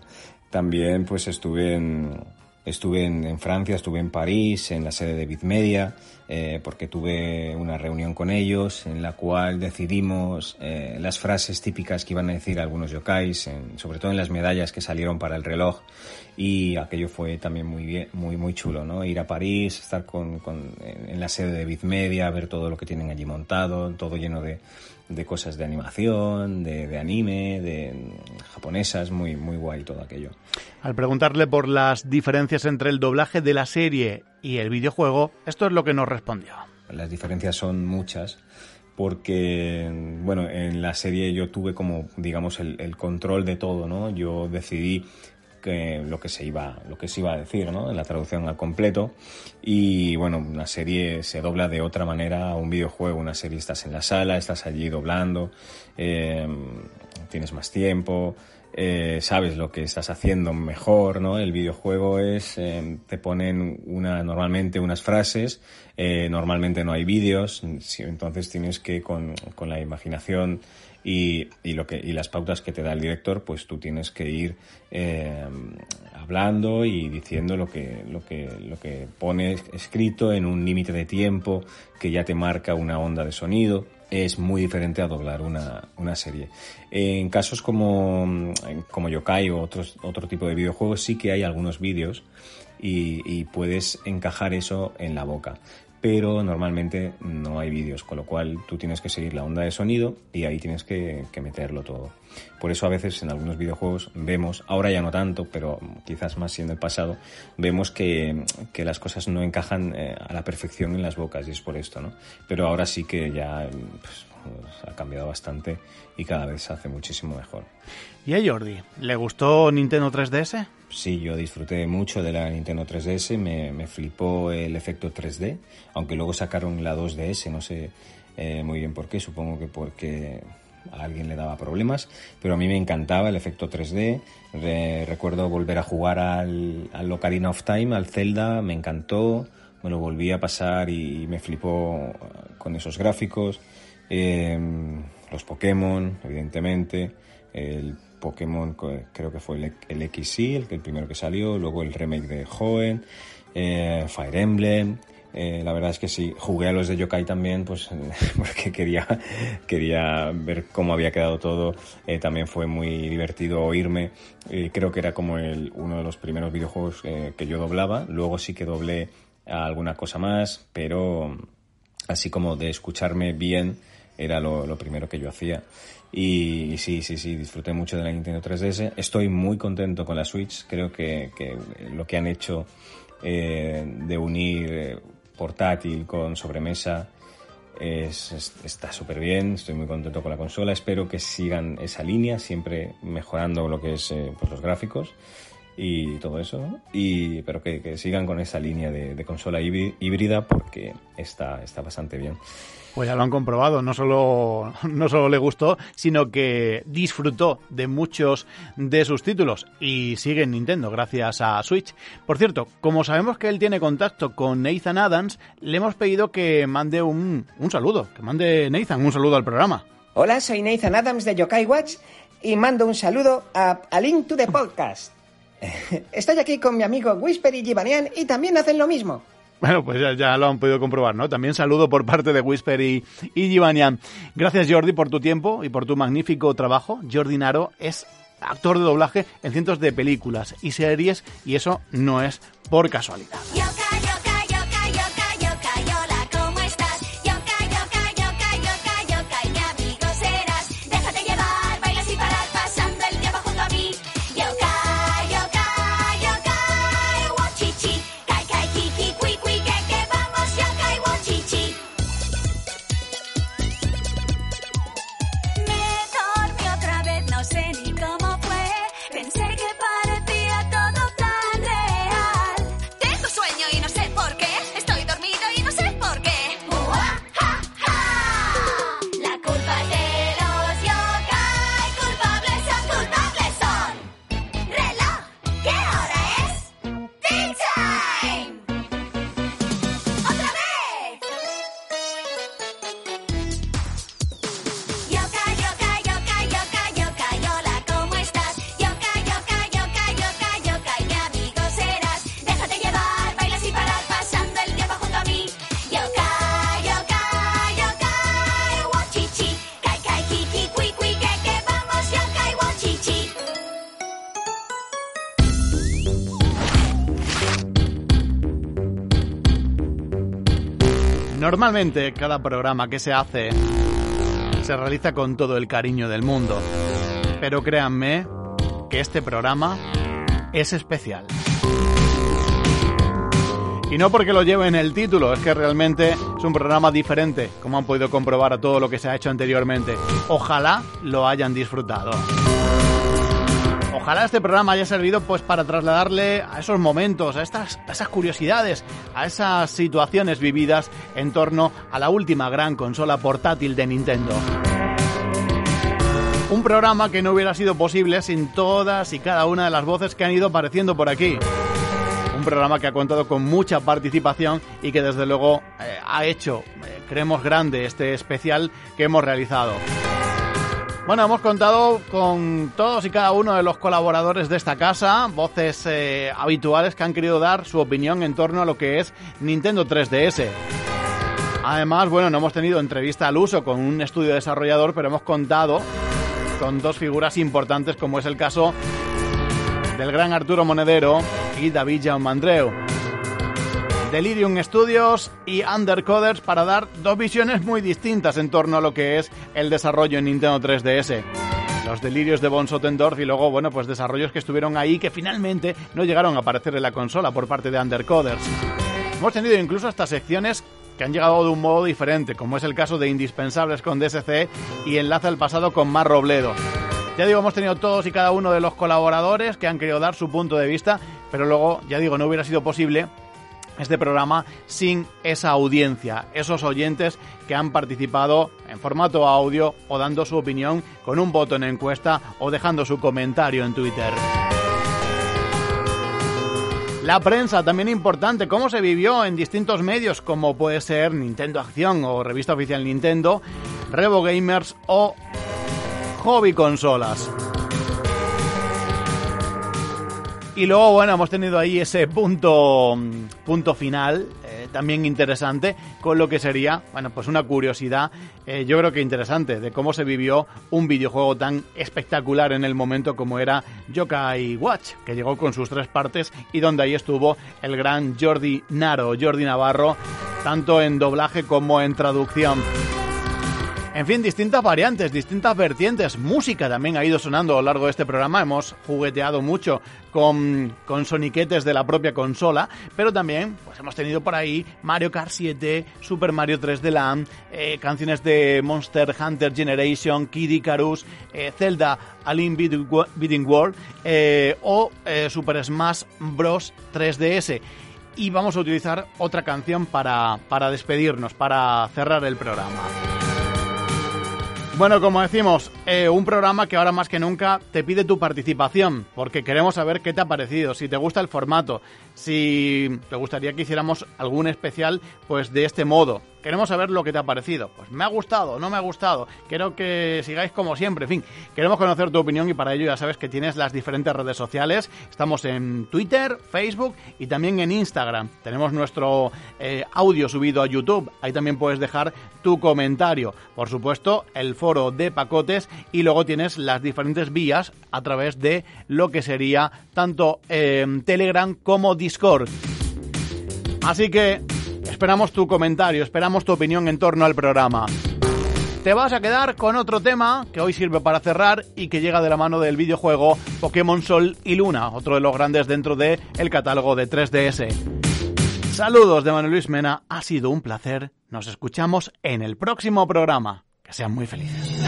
También pues estuve en Estuve en, en, Francia, estuve en París, en la sede de Bitmedia, eh, porque tuve una reunión con ellos en la cual decidimos eh, las frases típicas que iban a decir algunos yokais, en, sobre todo en las medallas que salieron para el reloj. Y aquello fue también muy bien, muy, muy chulo, ¿no? Ir a París, estar con, con, en la sede de Bitmedia, ver todo lo que tienen allí montado, todo lleno de, de cosas de animación, de, de, anime, de japonesas, muy, muy guay todo aquello. Al preguntarle por las diferencias entre el doblaje de la serie y el videojuego, esto es lo que nos respondió. Las diferencias son muchas porque, bueno, en la serie yo tuve como, digamos, el, el control de todo, ¿no? Yo decidí que lo que se iba lo que se iba a decir ¿no? en la traducción al completo y bueno una serie se dobla de otra manera a un videojuego una serie estás en la sala estás allí doblando eh, tienes más tiempo eh, sabes lo que estás haciendo mejor, ¿no? El videojuego es, eh, te ponen una, normalmente unas frases, eh, normalmente no hay vídeos, entonces tienes que con, con la imaginación y, y, lo que, y las pautas que te da el director, pues tú tienes que ir eh, hablando y diciendo lo que, lo que, lo que pone escrito en un límite de tiempo que ya te marca una onda de sonido es muy diferente a doblar una, una serie. En casos como, como Yokai o otro tipo de videojuegos sí que hay algunos vídeos y, y, puedes encajar eso en la boca. Pero normalmente no hay vídeos, con lo cual tú tienes que seguir la onda de sonido y ahí tienes que, que meterlo todo. Por eso a veces en algunos videojuegos vemos, ahora ya no tanto, pero quizás más siendo el pasado, vemos que, que las cosas no encajan eh, a la perfección en las bocas y es por esto, ¿no? Pero ahora sí que ya pues, ha cambiado bastante y cada vez se hace muchísimo mejor. ¿Y a Jordi? ¿Le gustó Nintendo 3DS? Sí, yo disfruté mucho de la Nintendo 3DS, me, me flipó el efecto 3D, aunque luego sacaron la 2DS, no sé eh, muy bien por qué, supongo que porque a alguien le daba problemas, pero a mí me encantaba el efecto 3D. Re recuerdo volver a jugar al, al Ocarina of Time, al Zelda, me encantó, me lo volví a pasar y, y me flipó con esos gráficos. Eh, los Pokémon, evidentemente, el Pokémon creo que fue el, el XY, el, primero que salió, luego el remake de Hoenn, eh, Fire Emblem, eh, la verdad es que sí, jugué a los de Yokai también, pues porque quería, quería ver cómo había quedado todo. Eh, también fue muy divertido oírme. Eh, creo que era como el, uno de los primeros videojuegos eh, que yo doblaba. Luego sí que doblé alguna cosa más, pero así como de escucharme bien era lo primero que yo hacía. Y, sí, sí, sí, disfruté mucho de la Nintendo 3DS. Estoy muy contento con la Switch. Creo que, lo que han hecho eh, de unir portátil con sobremesa es, es, está súper bien, estoy muy contento con la consola, espero que sigan esa línea, siempre mejorando lo que es eh, pues los gráficos y todo eso, y, pero que, que, sigan con esa línea de, de consola híbrida porque está, está bastante bien. Pues ya lo han comprobado, no solo, no solo le gustó, sino que disfrutó de muchos de sus títulos y sigue en Nintendo gracias a Switch. Por cierto, como sabemos que él tiene contacto con Nathan Adams, le hemos pedido que mande un, un saludo, que mande Nathan un saludo al programa. Hola, soy Nathan Adams de Yokai Watch y mando un saludo a, a Link to the Podcast. Estoy aquí con mi amigo Whisper y Givanian y también hacen lo mismo. Bueno, pues ya, lo han podido comprobar, ¿no? También saludo por parte de Whisper y, y. Gracias, Jordi, por tu tiempo y por tu magnífico trabajo. Jordi Naro es actor de doblaje en cientos de películas y series y eso no es por casualidad. Normalmente cada programa que se hace se realiza con todo el cariño del mundo, pero créanme que este programa es especial. Y no porque lo lleve en el título, es que realmente es un programa diferente, como han podido comprobar a todo lo que se ha hecho anteriormente. Ojalá lo hayan disfrutado. Ojalá este programa haya servido pues para trasladarle a esos momentos, a estas esas curiosidades, a esas situaciones vividas en torno a la última gran consola portátil de Nintendo. Un programa que no hubiera sido posible sin todas y cada una de las voces que han ido apareciendo por aquí. Un programa que ha contado con mucha participación y que desde luego eh, ha hecho, eh, creemos, grande este especial que hemos realizado. Bueno, hemos contado con todos y cada uno de los colaboradores de esta casa, voces eh, habituales que han querido dar su opinión en torno a lo que es Nintendo 3DS. Además, bueno, no hemos tenido entrevista al uso con un estudio desarrollador, pero hemos contado con dos figuras importantes como es el caso del gran Arturo Monedero y David Jaume Delirium Studios y Undercoders para dar dos visiones muy distintas en torno a lo que es el desarrollo en Nintendo 3DS. Los delirios de Von Sotendorf y luego, bueno, pues desarrollos que estuvieron ahí que finalmente no llegaron a aparecer en la consola por parte de Undercoders. Hemos tenido incluso estas secciones que han llegado de un modo diferente, como es el caso de Indispensables con DSC y Enlace al pasado con Mar Robledo. Ya digo, hemos tenido todos y cada uno de los colaboradores que han querido dar su punto de vista, pero luego, ya digo, no hubiera sido posible este programa sin esa audiencia, esos oyentes que han participado en formato audio o dando su opinión con un voto en encuesta o dejando su comentario en Twitter. La prensa también importante, cómo se vivió en distintos medios como puede ser Nintendo Acción o Revista Oficial Nintendo, Revo Gamers o Hobby Consolas. Y luego, bueno, hemos tenido ahí ese punto, punto final, eh, también interesante, con lo que sería, bueno, pues una curiosidad, eh, yo creo que interesante, de cómo se vivió un videojuego tan espectacular en el momento como era Yokai Watch, que llegó con sus tres partes y donde ahí estuvo el gran Jordi Naro, Jordi Navarro, tanto en doblaje como en traducción. En fin, distintas variantes, distintas vertientes. Música también ha ido sonando a lo largo de este programa. Hemos jugueteado mucho con, con soniquetes de la propia consola, pero también pues hemos tenido por ahí Mario Kart 7, Super Mario 3D Land, eh, canciones de Monster Hunter Generation, Kid Icarus, eh, Zelda A Link Beating World eh, o Super Smash Bros. 3DS y vamos a utilizar otra canción para, para despedirnos, para cerrar el programa. Bueno, como decimos, eh, un programa que ahora más que nunca te pide tu participación, porque queremos saber qué te ha parecido, si te gusta el formato, si te gustaría que hiciéramos algún especial pues de este modo, Queremos saber lo que te ha parecido. Pues me ha gustado, no me ha gustado. Quiero que sigáis como siempre. En fin, queremos conocer tu opinión y para ello ya sabes que tienes las diferentes redes sociales. Estamos en Twitter, Facebook y también en Instagram. Tenemos nuestro eh, audio subido a YouTube. Ahí también puedes dejar tu comentario. Por supuesto, el foro de pacotes y luego tienes las diferentes vías a través de lo que sería tanto eh, Telegram como Discord. Así que Esperamos tu comentario, esperamos tu opinión en torno al programa. Te vas a quedar con otro tema que hoy sirve para cerrar y que llega de la mano del videojuego Pokémon Sol y Luna, otro de los grandes dentro del el catálogo de 3DS. Saludos de Manuel Luis Mena, ha sido un placer. Nos escuchamos en el próximo programa. Que sean muy felices.